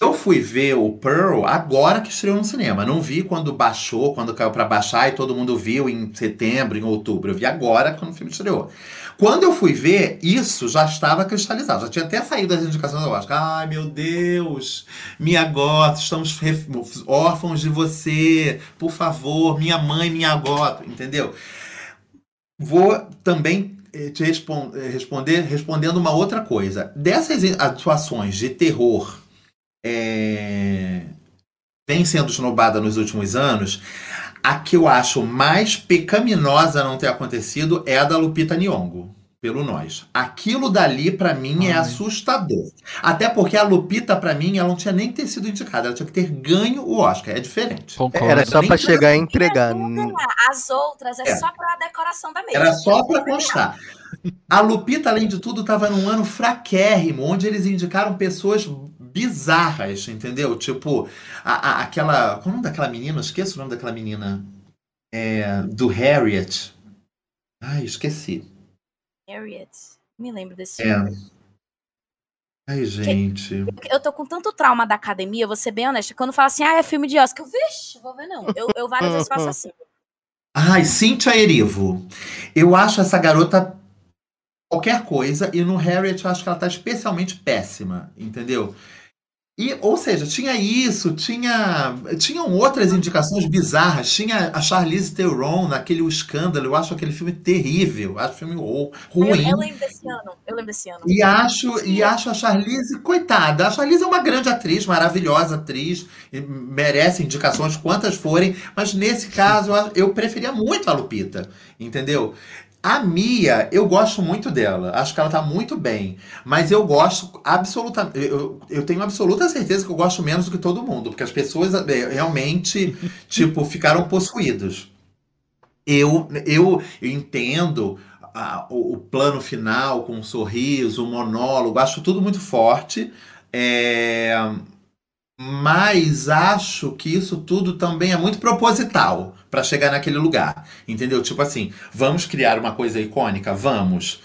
Eu fui ver o Pearl agora que estreou no cinema. Não vi quando baixou, quando caiu para baixar e todo mundo viu em setembro, em outubro. Eu vi agora quando o filme estreou. Quando eu fui ver, isso já estava cristalizado. Já tinha até saído das indicações do Oscar. Ai, meu Deus, minha gota, estamos órfãos de você. Por favor, minha mãe, minha gota, entendeu? Vou também eh, te eh, responder respondendo uma outra coisa. Dessas atuações de terror é, vem sendo esnobada nos últimos anos, a que eu acho mais pecaminosa não ter acontecido é a da Lupita Nyong'o pelo nós. Aquilo dali para mim é Ai. é assustador. Até porque a Lupita para mim ela não tinha nem ter sido indicada, ela tinha que ter ganho o Oscar, é diferente. Concordo. Era só para chegar e entregar. As outras é, é. só para decoração da mesa. Era só para constar. A Lupita além de tudo estava num ano fraquérrimo, onde eles indicaram pessoas bizarras, entendeu? Tipo, a, a, aquela. Qual é o nome daquela menina? Esqueço o nome daquela menina. É, do Harriet. Ai, esqueci. Harriet. Me lembro desse é. filme. Ai, gente. Eu tô com tanto trauma da academia, vou ser bem honesta. Quando fala assim, ah, é filme de Oscar, eu, vixe, vou ver não. Eu, eu várias vezes faço assim. Ai, Cynthia Erivo. Eu acho essa garota qualquer coisa, e no Harriet eu acho que ela tá especialmente péssima, entendeu? E, ou seja, tinha isso, tinha tinham outras indicações bizarras. Tinha a Charlize Theron naquele O Escândalo. Eu acho aquele filme terrível. Acho o filme ruim. Eu, eu, lembro desse ano. Eu lembro desse ano. E acho, e acho a Charlize, coitada. A Charlize é uma grande atriz, maravilhosa atriz. merece indicações quantas forem. Mas nesse caso, eu preferia muito a Lupita. Entendeu? A Mia, eu gosto muito dela. Acho que ela tá muito bem. Mas eu gosto absolutamente. Eu, eu tenho absoluta certeza que eu gosto menos do que todo mundo. Porque as pessoas realmente, tipo, ficaram possuídos. Eu, eu, eu entendo a, o, o, plano final com um sorriso, o um monólogo. Acho tudo muito forte. É, mas acho que isso tudo também é muito proposital para chegar naquele lugar. Entendeu? Tipo assim, vamos criar uma coisa icônica? Vamos.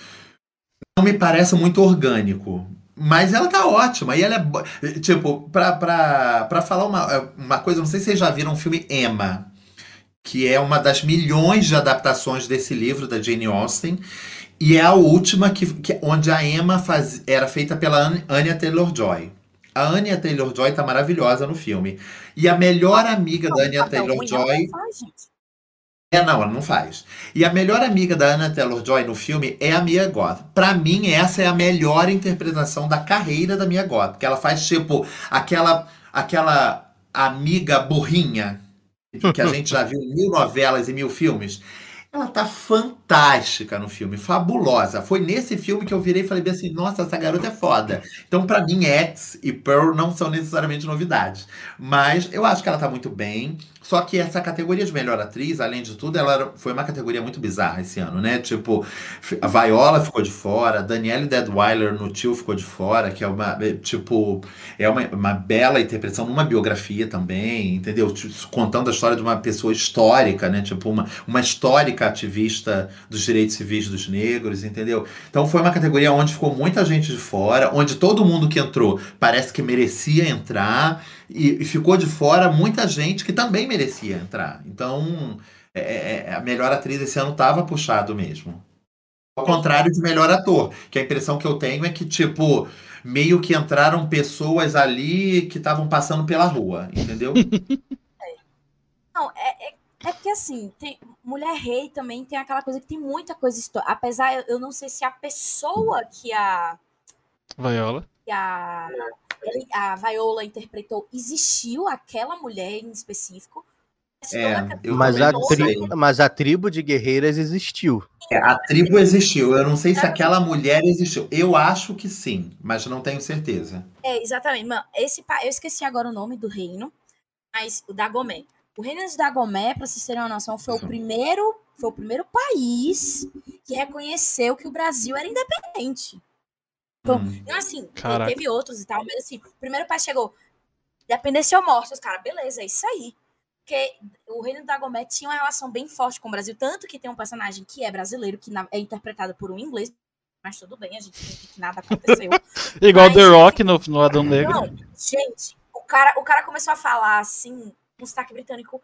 Não me parece muito orgânico. Mas ela tá ótima. E ela é. Tipo, pra, pra, pra falar uma, uma coisa, não sei se vocês já viram o filme Emma, que é uma das milhões de adaptações desse livro da Jane Austen. E é a última que, que onde a Emma faz, era feita pela Anya Taylor-Joy. A Anya Taylor-Joy tá maravilhosa no filme. E a melhor amiga da Anya Taylor-Joy... É, não, ela não faz. E a melhor amiga da Anna Taylor-Joy no filme é a Mia Goth. Pra mim, essa é a melhor interpretação da carreira da Mia Goth. Porque ela faz, tipo, aquela, aquela amiga burrinha que a gente já viu em mil novelas e mil filmes. Ela tá fantástica no filme, fabulosa. Foi nesse filme que eu virei e falei assim: nossa, essa garota é foda. Então, para mim, X e Pearl não são necessariamente novidades. Mas eu acho que ela tá muito bem. Só que essa categoria de melhor atriz, além de tudo, ela foi uma categoria muito bizarra esse ano, né? Tipo, a Viola ficou de fora, Danielle Deadweiler no Tio ficou de fora, que é uma, é, tipo, é uma, uma bela interpretação numa biografia também, entendeu? Contando a história de uma pessoa histórica, né? Tipo, uma, uma histórica ativista dos direitos civis dos negros, entendeu? Então foi uma categoria onde ficou muita gente de fora, onde todo mundo que entrou parece que merecia entrar, e, e ficou de fora muita gente que também merecia entrar. Então, é, é, é, a melhor atriz esse ano tava puxado mesmo. Ao contrário de melhor ator, que a impressão que eu tenho é que, tipo, meio que entraram pessoas ali que estavam passando pela rua, entendeu? Não, é, é, é porque assim, tem, Mulher Rei também tem aquela coisa que tem muita coisa histórica. Apesar, eu, eu não sei se a pessoa que a, Viola. Que a, ele- a Viola interpretou existiu, aquela mulher em específico. Mas É, Mas a, tri- mas a tribo de guerreiras existiu. É, a tribo existiu. Eu não sei se aquela mulher existiu. Eu acho que sim, mas não tenho certeza. É, exatamente. Mano, esse, pa- eu esqueci agora o nome do reino, mas o Dagomé. O reino de Dagomé, pra vocês terem uma noção, foi o primeiro, foi o primeiro país que reconheceu que o Brasil era independente. Então, Hum. Não assim, Caraca. teve outros e tal, mas assim, o primeiro pai chegou, independência ou morte, os caras, beleza, é isso aí. Porque o Reino do Dagomé tinha uma relação bem forte com o Brasil, tanto que tem um personagem que é brasileiro, que na- é interpretado por um inglês, mas tudo bem, a gente finge que nada aconteceu. Igual Mas- The Rock no, no Adão Negro. Não, gente, o cara, o cara começou a falar assim, um sotaque britânico.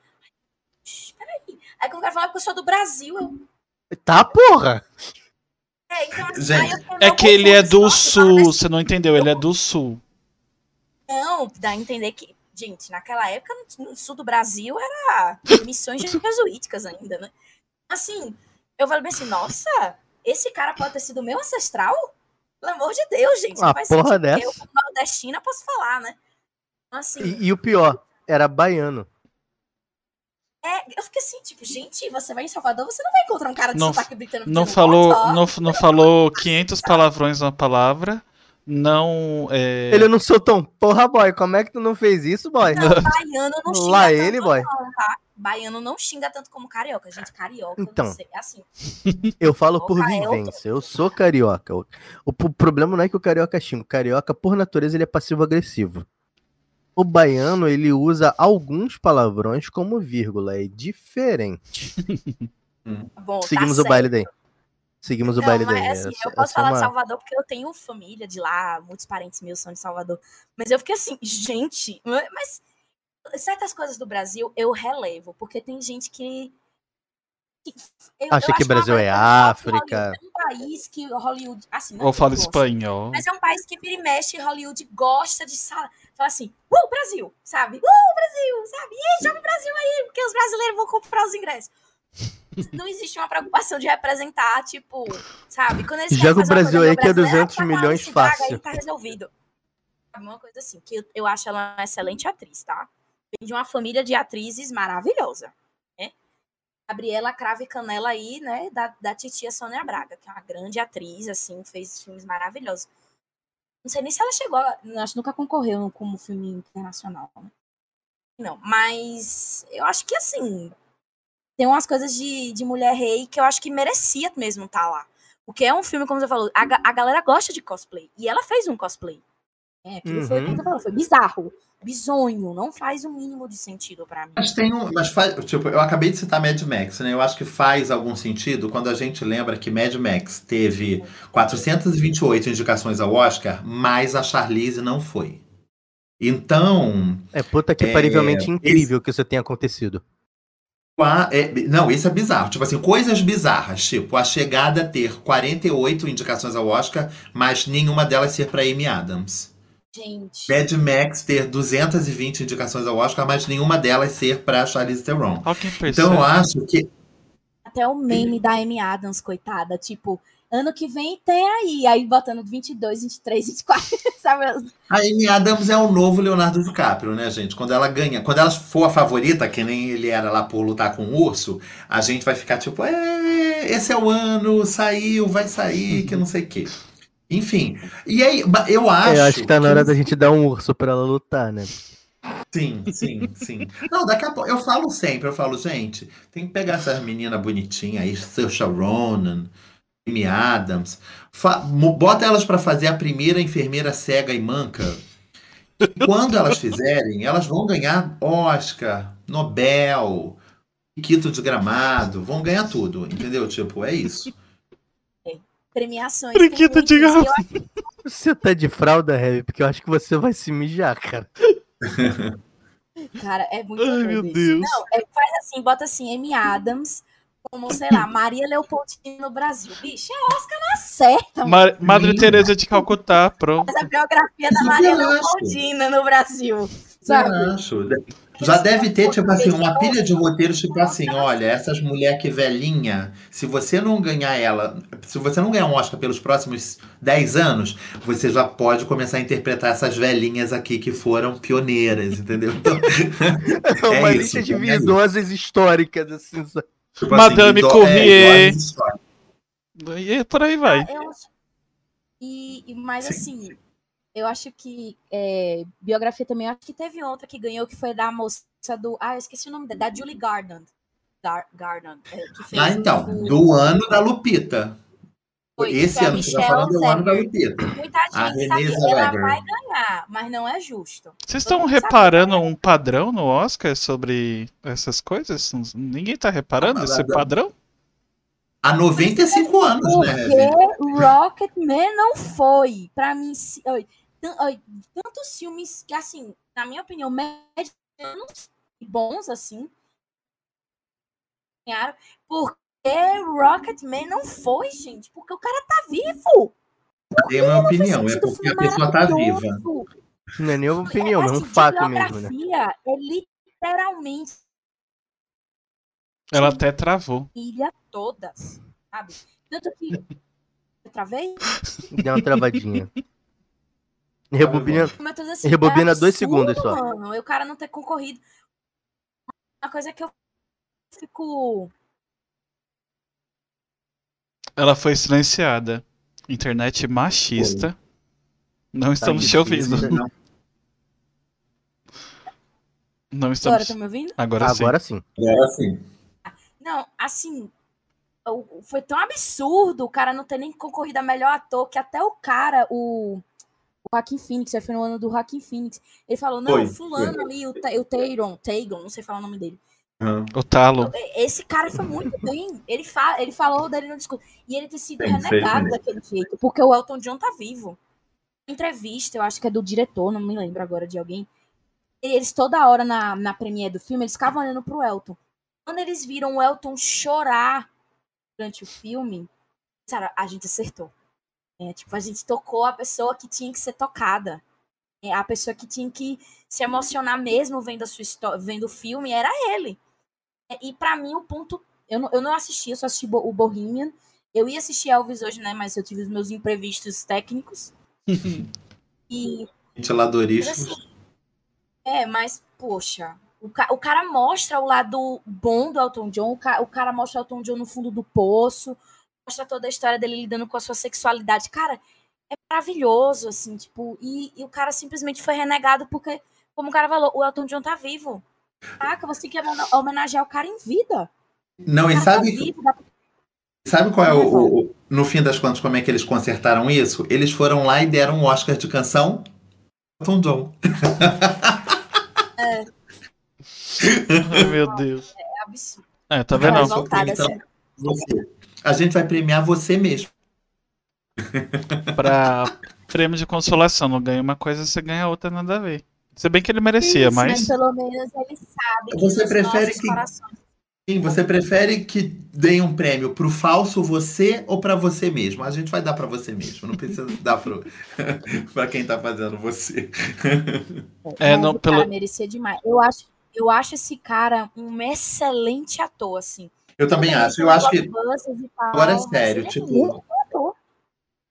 "Shh, Peraí. Aí quando o cara falou que eu sou do Brasil, eu. Tá, porra! É, então, assim, Gente, É que ele é do nossa, fala sul, desse você não entendeu, ele é do sul. Não, dá a entender que, gente, naquela época no- sul do Brasil era missões jesuíticas ainda, né? Assim, eu falei bem assim, nossa, esse cara pode ter sido meu ancestral? Pelo amor de Deus, gente. Uma não faz porra dessa. Eu, como nordestina, posso falar, né? Assim, E, e o pior, era baiano. É, eu fiquei assim, tipo, gente, você vai em Salvador, você não vai encontrar um cara de Não- sotaque britânico Não falou, não, não falou 500 palavrões na palavra. Não. É... Ele não soltou um porra, boy. Como é que tu não fez isso, boy? Não, baiano não xinga Lá tanto, ele, boy. não, tá? Baiano não xinga tanto como carioca, gente. Carioca, Então. não sei. É assim. Eu falo por é outro- vivência. Eu sou carioca. O, o problema não é que o carioca xinga. O carioca, por natureza, ele é passivo-agressivo. O baiano, ele usa alguns palavrões como vírgula. É diferente. Bom, tá Seguimos o certo. baile daí. Seguimos o Não, baile mas, daí. assim, Essa- eu posso é falar de uma- Salvador porque eu tenho família de lá, muitos parentes meus são de Salvador. Mas eu fiquei assim, gente, mas certas coisas do Brasil eu relevo, porque tem gente que. Que- eu- Acha eu que uma Brasil é África. É um país que Hollywood. Assim, não Ou fala espanhol. Mas é um país que vira e mexe, Hollywood gosta de sa- falar assim, uh, Brasil, sabe? Uh, Brasil, sabe? E aí, joga o Brasil aí, porque os brasileiros vão comprar os ingressos. Não existe uma preocupação de representar, tipo, sabe? Quando eles Joga o Brasil aí que é brasileira, 200 tá lá, milhões fácil. Aí tá resolvido. Uma coisa assim, que eu, eu acho ela uma excelente atriz, tá? Vem de uma família de atrizes maravilhosa, Gabriela Crave Canela aí, né, da, da titia Sônia Braga, que é uma grande atriz, assim, fez filmes maravilhosos. Não sei nem se ela chegou, acho que nunca concorreu como filme internacional, né? Não, mas eu acho que, assim, tem umas coisas de, de Mulher Rei que eu acho que merecia mesmo estar lá. Porque é um filme, como você falou, a, a galera gosta de cosplay. E ela fez um cosplay. É, aquilo foi, Uhum. você falou, foi bizarro, bizonho, não faz o mínimo de sentido pra mim. Mas tem um. Mas faz, tipo, eu acabei de citar Mad Max, né? Eu acho que faz algum sentido quando a gente lembra que Mad Max teve 428 indicações ao Oscar, mas a Charlize não foi. Então. É puta que É, parivelmente incrível que isso tenha acontecido. a- é- não, isso é bizarro. Tipo assim, coisas bizarras. Tipo, a chegada ter 48 indicações ao Oscar, mas nenhuma delas ser pra Amy Adams. Gente, Mad Max ter 220 indicações ao Oscar, mas nenhuma delas ser pra Charlize Theron. Percebe? Então eu acho que até o meme da Amy Adams, coitada, tipo, ano que vem tem aí, aí botando 22, 23, 24, sabe? A Amy Adams é o novo Leonardo DiCaprio, né, gente? Quando ela ganha, quando ela for a favorita, que nem ele era lá por lutar com o urso, a gente vai ficar tipo, é, esse é o ano, saiu, vai sair, que não sei o quê. Enfim. E aí, ba- eu acho. É, eu acho que tá na hora que- da gente dar um urso pra ela lutar, né? Sim, sim, sim. Não, daqui a pouco. Eu falo sempre, eu falo, gente, tem que pegar essas meninas bonitinhas aí, Saoirse Ronan, Amy Adams, bota elas pra fazer a primeira enfermeira cega e manca. E quando elas fizerem, elas vão ganhar Oscar, Nobel, Quito de Gramado, vão ganhar tudo, entendeu? Tipo, é isso. Premiações. Brinquedo de muitas, e eu garrafa. Você tá de fralda, Heavy? Porque eu acho que você vai se mijar, cara. Cara, é muito Ai, meu isso. Deus. Não, é, faz assim, bota assim, Amy Adams, como, sei lá, Maria Leopoldina no Brasil. Bicho, é Oscar na certa, mano. Ma- Madre. Teresa de Calcutá, pronto. Faz a biografia da Maria eu acho. Leopoldina no Brasil, Eu sabe? acho. Já deve ter, tipo assim, uma pilha de roteiros, tipo assim, olha, essas mulher que velhinha, se você não ganhar ela, se você não ganhar um Oscar pelos próximos 10 anos, você já pode começar a interpretar essas velhinhas aqui que foram pioneiras, entendeu? Então, É uma É lista isso, de é idosas históricas, assim. tipo Madame ido- Courrier. idosas históricas. E por aí vai. Ah, eu E, e- mas Sim. assim, eu acho que é, biografia também, eu acho que teve outra que ganhou, que foi da moça do. Ah, eu esqueci o nome dela, da Julie Garland. Gar- Garland. é, que fez Ah, então, o- do ano da Lupita. Foi, Esse a ano que você tá Michelle falando é o ano da. Lupita. Muita A gente sabe que ela vai ganhar, mas não é justo. Vocês estão reparando um padrão no Oscar sobre essas coisas? Ninguém tá reparando Ah, esse padrão? Há 95 anos, né? Porque Rocketman não foi. Pra mim, tantos filmes que, assim, na minha opinião, medianos e bons, assim, ganharam. Porque Rocketman não foi, gente. Porque o cara tá vivo. Tem uma opinião, é porque a pessoa tá viva. Não é nenhuma opinião, é um Assim, de fato mesmo, né? É literalmente Ela até travou. ilha todas, sabe? Tanto que. Eu travei? Deu uma travadinha. Rebobina. Mas eu tô dizendo assim, Rebobina é dois absurdo, segundos só. Mano, e o cara não ter concorrido. Uma coisa que eu fico. Ela foi silenciada. Internet machista. Não Tá estamos te difícil, ouvindo. não. Não Agora, estamos. tá me ouvindo? Agora sim. Agora sim. Agora sim. Não, assim. Foi tão absurdo o cara não ter nem concorrido a melhor ator que até o cara, o. Joaquin Phoenix, foi no ano do Joaquin Phoenix. Ele falou: Não, Foi, Fulano ali, o, o Taron, Tagon, não sei falar o nome dele. Aham. O talo. Esse cara foi muito bem. Ele, fa ele falou dele no discurso. E ele ter sido renegado daquele jeito, porque o Elton John tá vivo. Entrevista, eu acho que é do diretor, não me lembro agora de alguém. Eles toda hora na, na premiere do filme, eles ficavam olhando pro Elton. Quando eles viram o Elton chorar durante o filme, cara, a gente acertou. É, tipo, a gente tocou a pessoa que tinha que ser tocada. É, a pessoa que tinha que se emocionar mesmo vendo a sua história, vendo o filme, era ele. É, E pra mim o ponto. Eu não, eu não assisti, eu só assisti o Bohemian. Eu ia assistir Elvis hoje, né? Mas eu tive os meus imprevistos técnicos. e. Assim, é, mas, poxa. O, ca- o cara mostra o lado bom do Elton John. O, ca- o cara mostra o Elton John no fundo do poço. Mostra toda a história dele lidando com a sua sexualidade. Cara, é maravilhoso, assim, tipo. E, e o cara simplesmente foi renegado porque, como o cara falou, o Elton John tá vivo. Caraca, você tem que homena- homenagear o cara em vida. Não, O e cara tá sabe, vivo, dá pra- sabe qual é o, o- No fim das contas, como é que eles consertaram isso? Eles foram lá e deram um Oscar de canção Elton John. Ai, meu Deus. É absurdo. É, tá vendo? Revoltada, então- sério. Você. A gente vai premiar você mesmo. Pra prêmio de consolação, não ganha uma coisa, você ganha outra, nada a ver. Se bem que ele merecia, Isso, mas. pelo menos ele sabe que Você prefere que- corações Sim, você prefere que deem um prêmio pro falso você ou pra você mesmo? A gente vai dar pra você mesmo, não precisa dar pro para quem tá fazendo você. É, Mas não, pelo- cara merecia demais. Eu acho, eu acho esse cara um excelente ator, assim. Eu também acho. Eu acho que agora é sério, é tipo.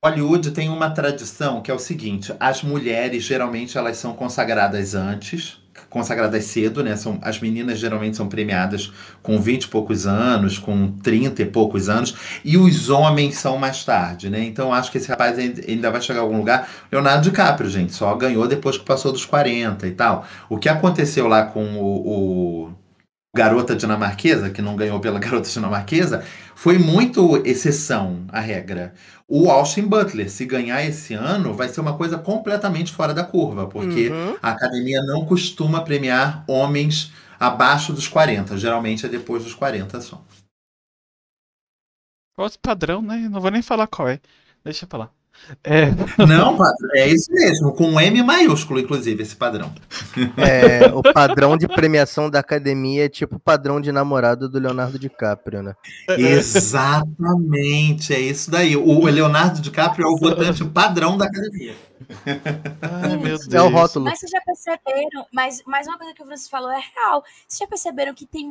Hollywood tem uma tradição que é o seguinte: as mulheres geralmente elas são consagradas antes, consagradas cedo, né? São, as meninas geralmente são premiadas com 20 e poucos anos, com 30 e poucos anos, e os homens são mais tarde, né? Então acho que esse rapaz ainda vai chegar a algum lugar. Leonardo DiCaprio, gente, só ganhou depois que passou dos 40 e tal. O que aconteceu lá com o, o garota dinamarquesa, que não ganhou pela garota dinamarquesa, foi muito exceção à regra. O Austin Butler, se ganhar esse ano, vai ser uma coisa completamente fora da curva, porque Uhum. a academia não costuma premiar homens abaixo dos 40, geralmente é depois dos 40 só. Outro padrão, né? Não vou nem falar qual é. Deixa pra lá. É, Não, padrão, é isso mesmo, com M maiúsculo, inclusive, esse padrão. É, o padrão de premiação da academia é tipo o padrão de namorado do Leonardo DiCaprio, né? Exatamente, é isso daí. O Leonardo DiCaprio é o votante padrão da academia. ai meu Deus. É o rótulo. Mas vocês já perceberam, mas, mas uma coisa que o Francis falou é real. Vocês já perceberam que tem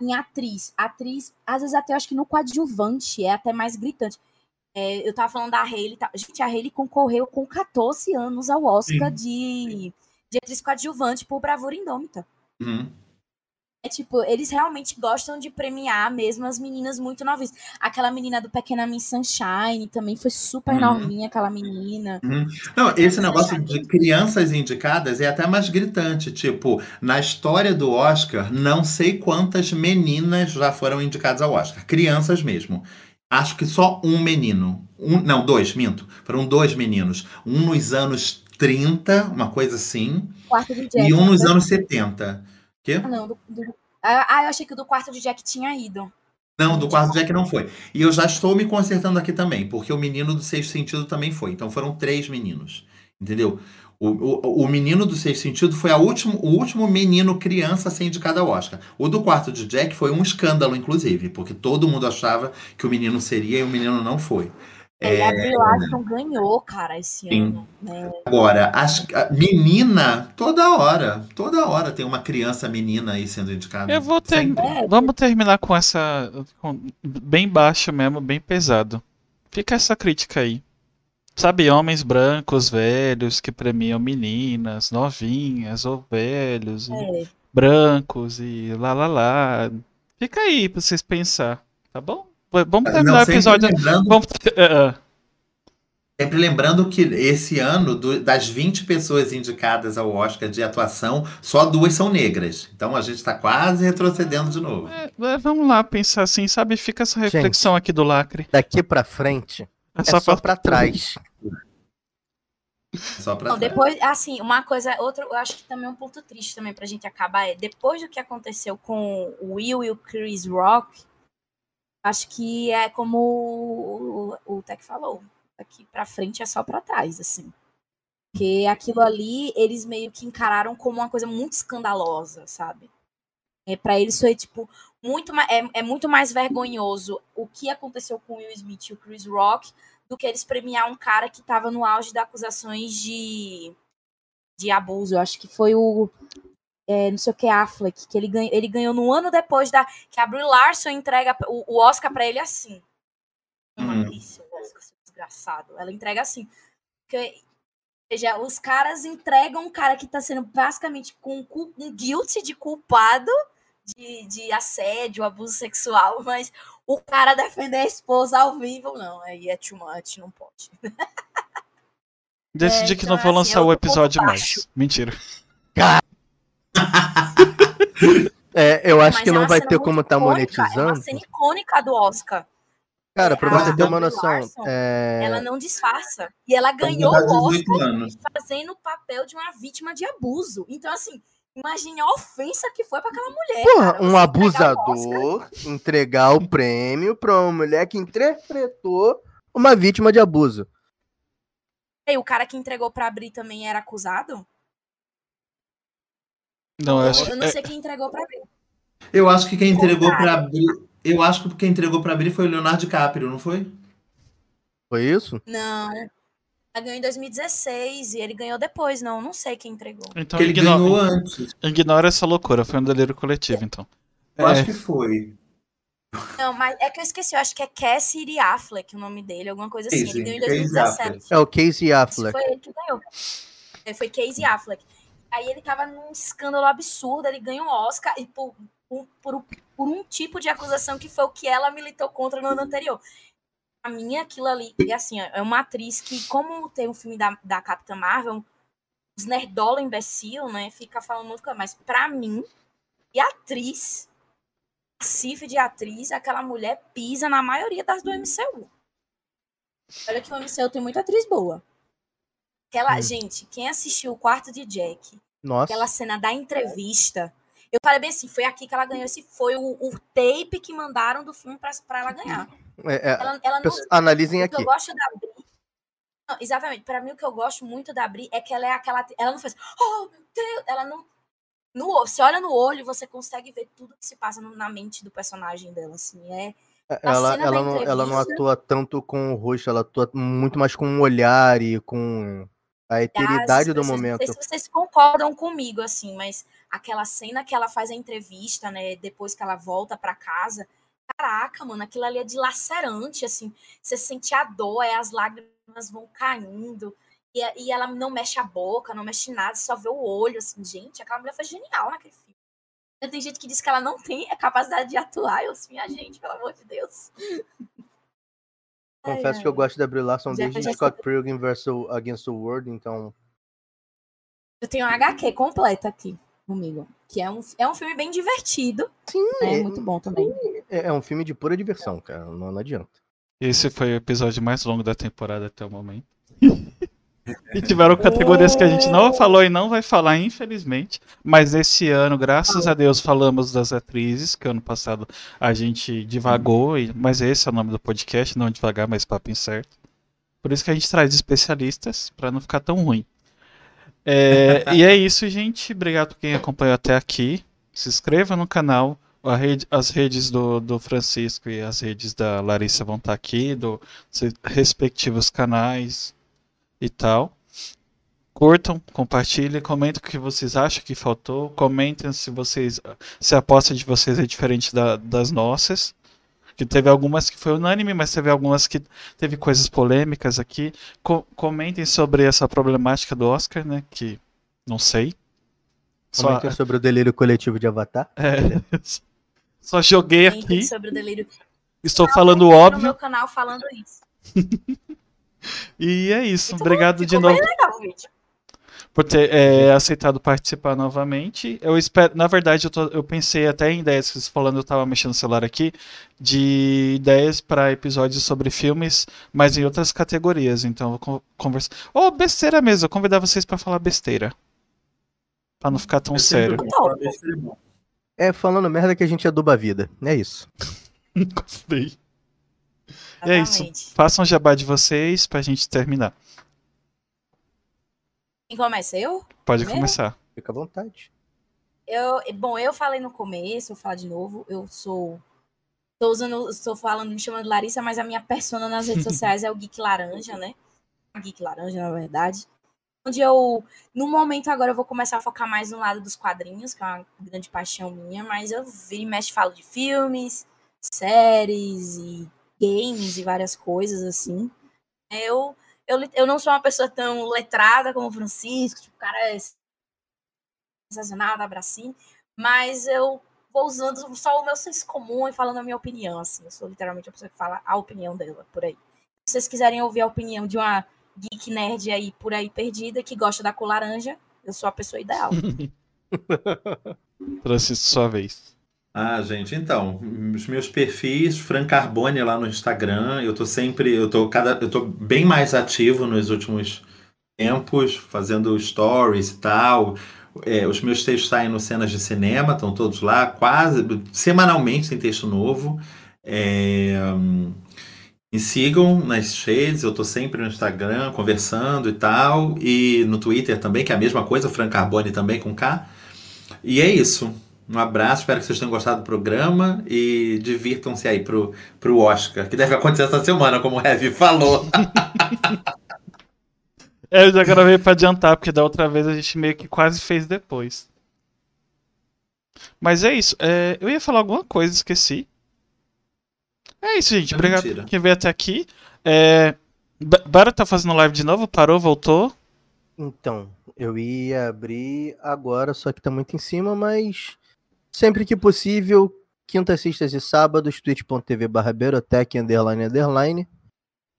em atriz, atriz, às vezes até eu acho que no coadjuvante é até mais gritante. É, eu tava falando da Hailey, tá? gente, a Hailey concorreu com 14 anos ao Oscar de, de atriz coadjuvante por Bravura Indômita. Uhum. É tipo, eles realmente gostam de premiar mesmo as meninas muito novinhas. Aquela menina do Pequena Miss Sunshine também foi super Uhum. novinha, aquela menina. Não, esse negócio de crianças indicadas é até mais gritante. Tipo, na história do Oscar, não sei quantas meninas já foram indicadas ao Oscar. Crianças mesmo. Acho que só um menino. Um, não, dois, minto. Foram dois meninos. Um nos anos 30, uma coisa assim, Quarto de Jack. e um nos anos 70. Quê? Ah, não, do, do- ah, ah, eu achei que o do quarto de Jack tinha ido. Não, do quarto Jack não foi. E eu já estou me consertando aqui também, porque o menino do sexto sentido também foi. Então foram três meninos. Entendeu? O, o, o menino do sexto sentido foi a último, o último menino criança a ser indicado ao Oscar. O do quarto de Jack foi um escândalo, inclusive, porque todo mundo achava que o menino seria e o menino não foi. É, a Brie Larson ganhou, cara, esse Sim. ano. Né? Agora, as, a menina, toda hora, toda hora tem uma criança menina aí sendo indicada. Eu vou ter... Sempre. É. Vamos terminar com essa. com- bem baixo mesmo, bem pesado. Fica essa crítica aí. Sabe, homens brancos, velhos, que premiam meninas, novinhas ou velhos, e É, brancos e lá lá lá. Fica aí pra vocês pensar, tá bom? Vamos terminar Não, o episódio. lembrando Vamos... ah, ah. Sempre lembrando que esse ano, do- das 20 pessoas indicadas ao Oscar de atuação, só duas são negras. Então a gente está quase retrocedendo de novo. É, é, vamos lá pensar assim, sabe? Fica essa reflexão aqui do lacre. Daqui pra frente é só, pra trás. Só pra trás. depois, assim, uma coisa, outro, eu acho que também um ponto triste também pra gente acabar é, depois do que aconteceu com o Will e o Chris Rock, acho que é como o, o, o Tech falou, daqui pra frente é só pra trás, assim. Porque aquilo ali, eles meio que encararam como uma coisa muito escandalosa, sabe? É, para eles foi, tipo, muito mais, é, é muito mais vergonhoso o que aconteceu com o Will Smith e o Chris Rock do que eles premiar um cara que tava no auge das acusações de, de abuso. Eu acho que foi o. é, não sei o que, Affleck, que ele ganhou, ele ganhou no ano depois da. Que a Brie Larson entrega o, o Oscar pra ele assim. Uma Hum. delícia, o Oscar, seu desgraçado. Ela entrega assim. Porque, ou seja, os caras entregam um cara que tá sendo basicamente com um guilty de culpado de, de assédio, abuso sexual, mas o cara defender a esposa ao vivo, não, aí é too much, não pode. Decidi É, que então, não vou assim, lançar é o episódio mais. Mentira. É, eu acho Mas que é não vai ter como tá icônica, É monetizando. uma cena icônica do Oscar. Cara, pra você ter uma noção, Larson, é, Ela não disfarça. E ela Então, ganhou o 18 Oscar anos. fazendo o papel de uma vítima de abuso. Então, assim, imagine a ofensa que foi pra aquela mulher. porra, cara. um Você entregar abusador entregar o prêmio pra uma mulher que interpretou uma vítima de abuso. E o cara que entregou pra Bri também era acusado? Não, eu acho Eu que. não é, sei quem entregou pra Bri. Eu acho que quem entregou para abrir. Eu acho que quem entregou para abrir foi o Leonardo DiCaprio, não foi? Foi isso? Não. Ela ganhou em 2016 e ele ganhou depois, não. Não sei quem entregou. Então ele ignora, ganhou antes. ignora essa loucura, foi um delírio coletivo, então. Eu É. acho que foi. Não, mas é que eu esqueci. Eu acho que é Cassie Affleck o nome dele, alguma coisa assim. Casey, ele ganhou em Casey 2017. Affleck. É o Casey Affleck. foi ele que ganhou. É, Foi Casey Affleck. Aí ele tava num escândalo absurdo, ele ganha um Oscar e por, por, por, por um tipo de acusação que foi o que ela militou contra no ano anterior. A minha, aquilo ali, e assim, é uma atriz que, como tem um filme da, da Capitã Marvel, os nerdola imbecil, né, fica falando muito coisa, mas pra mim, e atriz, cifra de atriz, aquela mulher pisa na maioria das do MCU. Olha que o MCU tem muita atriz boa. Aquela, hum. gente, quem assistiu o quarto de Jack, Nossa. aquela cena da entrevista, eu falei bem assim, foi aqui que ela ganhou esse foi o, o tape que mandaram do filme pra, pra ela ganhar. É, é, ela, ela não, analisem aqui. Não, exatamente. Para mim, o que eu gosto muito da Bri é que ela é aquela. Ela não faz. Oh, meu Deus! Ela não. No, você olha no olho e você consegue ver tudo que se passa na mente do personagem dela. Assim, é. é ela, ela, não, ela não atua tanto com o rosto, ela atua muito mais com o olhar e com a eternidade do momento. Não sei se vocês concordam comigo, assim, mas aquela cena que ela faz a entrevista, né, depois que ela volta para casa, caraca, mano, aquilo ali é dilacerante, assim, você sente a dor, é, as lágrimas vão caindo, e, e ela não mexe a boca, não mexe nada, só vê o olho, assim, gente, aquela mulher foi genial naquele filme. Tem gente que diz que ela não tem a capacidade de atuar, eu assim, a gente, pelo amor de Deus. Confesso ai, que eu gosto da Brie Larson desde Scott Pilgrim vs. Against the World, então... Eu tenho um HQ completa aqui comigo. Que é um, é um filme bem divertido. Sim. Né? É muito bom também. É, é, um filme de pura diversão, cara. Não, não adianta. Esse foi o episódio mais longo da temporada até o momento. e tiveram categorias que a gente não falou e não vai falar, infelizmente. Mas esse ano, graças a Deus, falamos das atrizes, que ano passado a gente divagou, mas esse é o nome do podcast, não devagar, mas papo incerto. Por isso que a gente traz especialistas, para não ficar tão ruim. É, e é isso, gente. Obrigado por quem acompanhou até aqui. Se inscreva no canal. Rede, as redes do, do Francisco e as redes da Larissa vão estar aqui, dos respectivos canais e tal. Curtam, compartilhem, comentem o que vocês acham que faltou. Comentem se vocês se a aposta de vocês é diferente da, das nossas que teve algumas que foi unânime, mas teve algumas que teve coisas polêmicas aqui. Co comentem sobre essa problemática do Oscar, né? Que não sei. Comentem Só... sobre o delírio coletivo de Avatar. É. Só joguei aqui. Sobre o delírio. Estou falando óbvio. no meu canal falando isso. e é isso. Obrigado de novo. Legal, vídeo por ter é, aceitado participar novamente. Eu espero, na verdade, eu, tô, eu pensei até em ideias, falando, eu estava mexendo no celular aqui, de ideias para episódios sobre filmes, mas em outras categorias. Então, eu vou conversar. Ou oh, besteira mesmo, eu convidar vocês para falar besteira. Pra não ficar tão é sério. É falando merda que a gente aduba a vida. É isso. Gostei. É isso. Façam um jabá de vocês pra gente terminar. Quem começa? Eu? Pode Primeiro? começar. Fica à vontade. Eu, bom, eu falei no começo, vou falar de novo. Eu sou. Tô usando, estou falando, me chamando de Larissa, mas a minha persona nas redes sociais é o Geek Laranja, né? Geek Laranja, na verdade. Onde eu, no momento agora, eu vou começar a focar mais no lado dos quadrinhos, que é uma grande paixão minha, mas eu vi mexe falo de filmes, séries e games e várias coisas assim. Eu eu, eu não sou uma pessoa tão letrada como o Francisco, tipo, o cara é sensacional, dá bracinho, mas eu vou usando só o meu senso comum e falando a minha opinião, assim. Eu sou literalmente a pessoa que fala a opinião dela, por aí. Se vocês quiserem ouvir a opinião de uma geek nerd aí por aí perdida que gosta da cor laranja, eu sou a pessoa ideal. Francisco, sua vez. Ah, gente, então, os meus perfis, Fran Carbone lá no Instagram, eu tô sempre, eu tô cada, eu tô bem mais ativo nos últimos tempos, fazendo stories e tal. É, os meus textos saem no Cenas de Cinema, estão todos lá, quase, semanalmente tem texto novo. É, me sigam nas redes, eu tô sempre no Instagram conversando e tal, e no Twitter também, que é a mesma coisa, Fran Carbone também com K. E é isso. Um abraço, espero que vocês tenham gostado do programa e divirtam-se aí pro, pro Oscar, que deve acontecer essa semana, como o Heavy falou. é, eu já gravei pra adiantar, porque da outra vez a gente meio que quase fez depois. Mas é isso. É, eu ia falar alguma coisa, esqueci. É isso, gente. É Obrigado por quem veio até aqui. É, Bara tá fazendo live de novo? Parou? Voltou? Então, eu ia abrir agora, só que tá muito em cima, mas sempre que possível, quintas, sextas e sábados, twitch.tv barra berotec, underline, underline.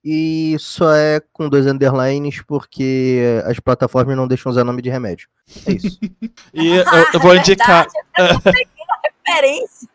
E só é com dois underlines porque as plataformas não deixam usar nome de remédio. É isso. E eu, eu vou É indicar. verdade, eu peguei a referência.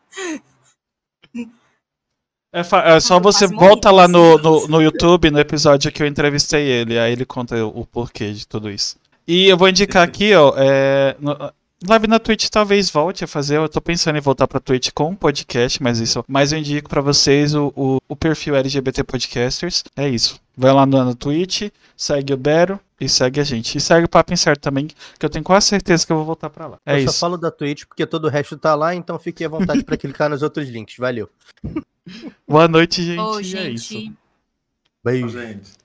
É, é só Eu você volta lá no, no, no YouTube, no episódio que eu entrevistei ele, aí ele conta o porquê de tudo isso. E eu vou indicar aqui, ó, é, no- live na Twitch talvez volte a fazer, eu tô pensando em voltar pra Twitch com um podcast, mas isso, mas eu indico pra vocês o, o, o perfil LGBT Podcasters, é isso. Vai lá no, no Twitch, segue o Bero e segue a gente. E segue o Papo Incerto também, que eu tenho quase certeza que eu vou voltar pra lá. É eu só isso. falo da Twitch porque todo o resto tá lá, então fique à vontade pra clicar nos outros links. Valeu. Boa noite, gente. Ô, e é isso. gente. Beijo. Gente.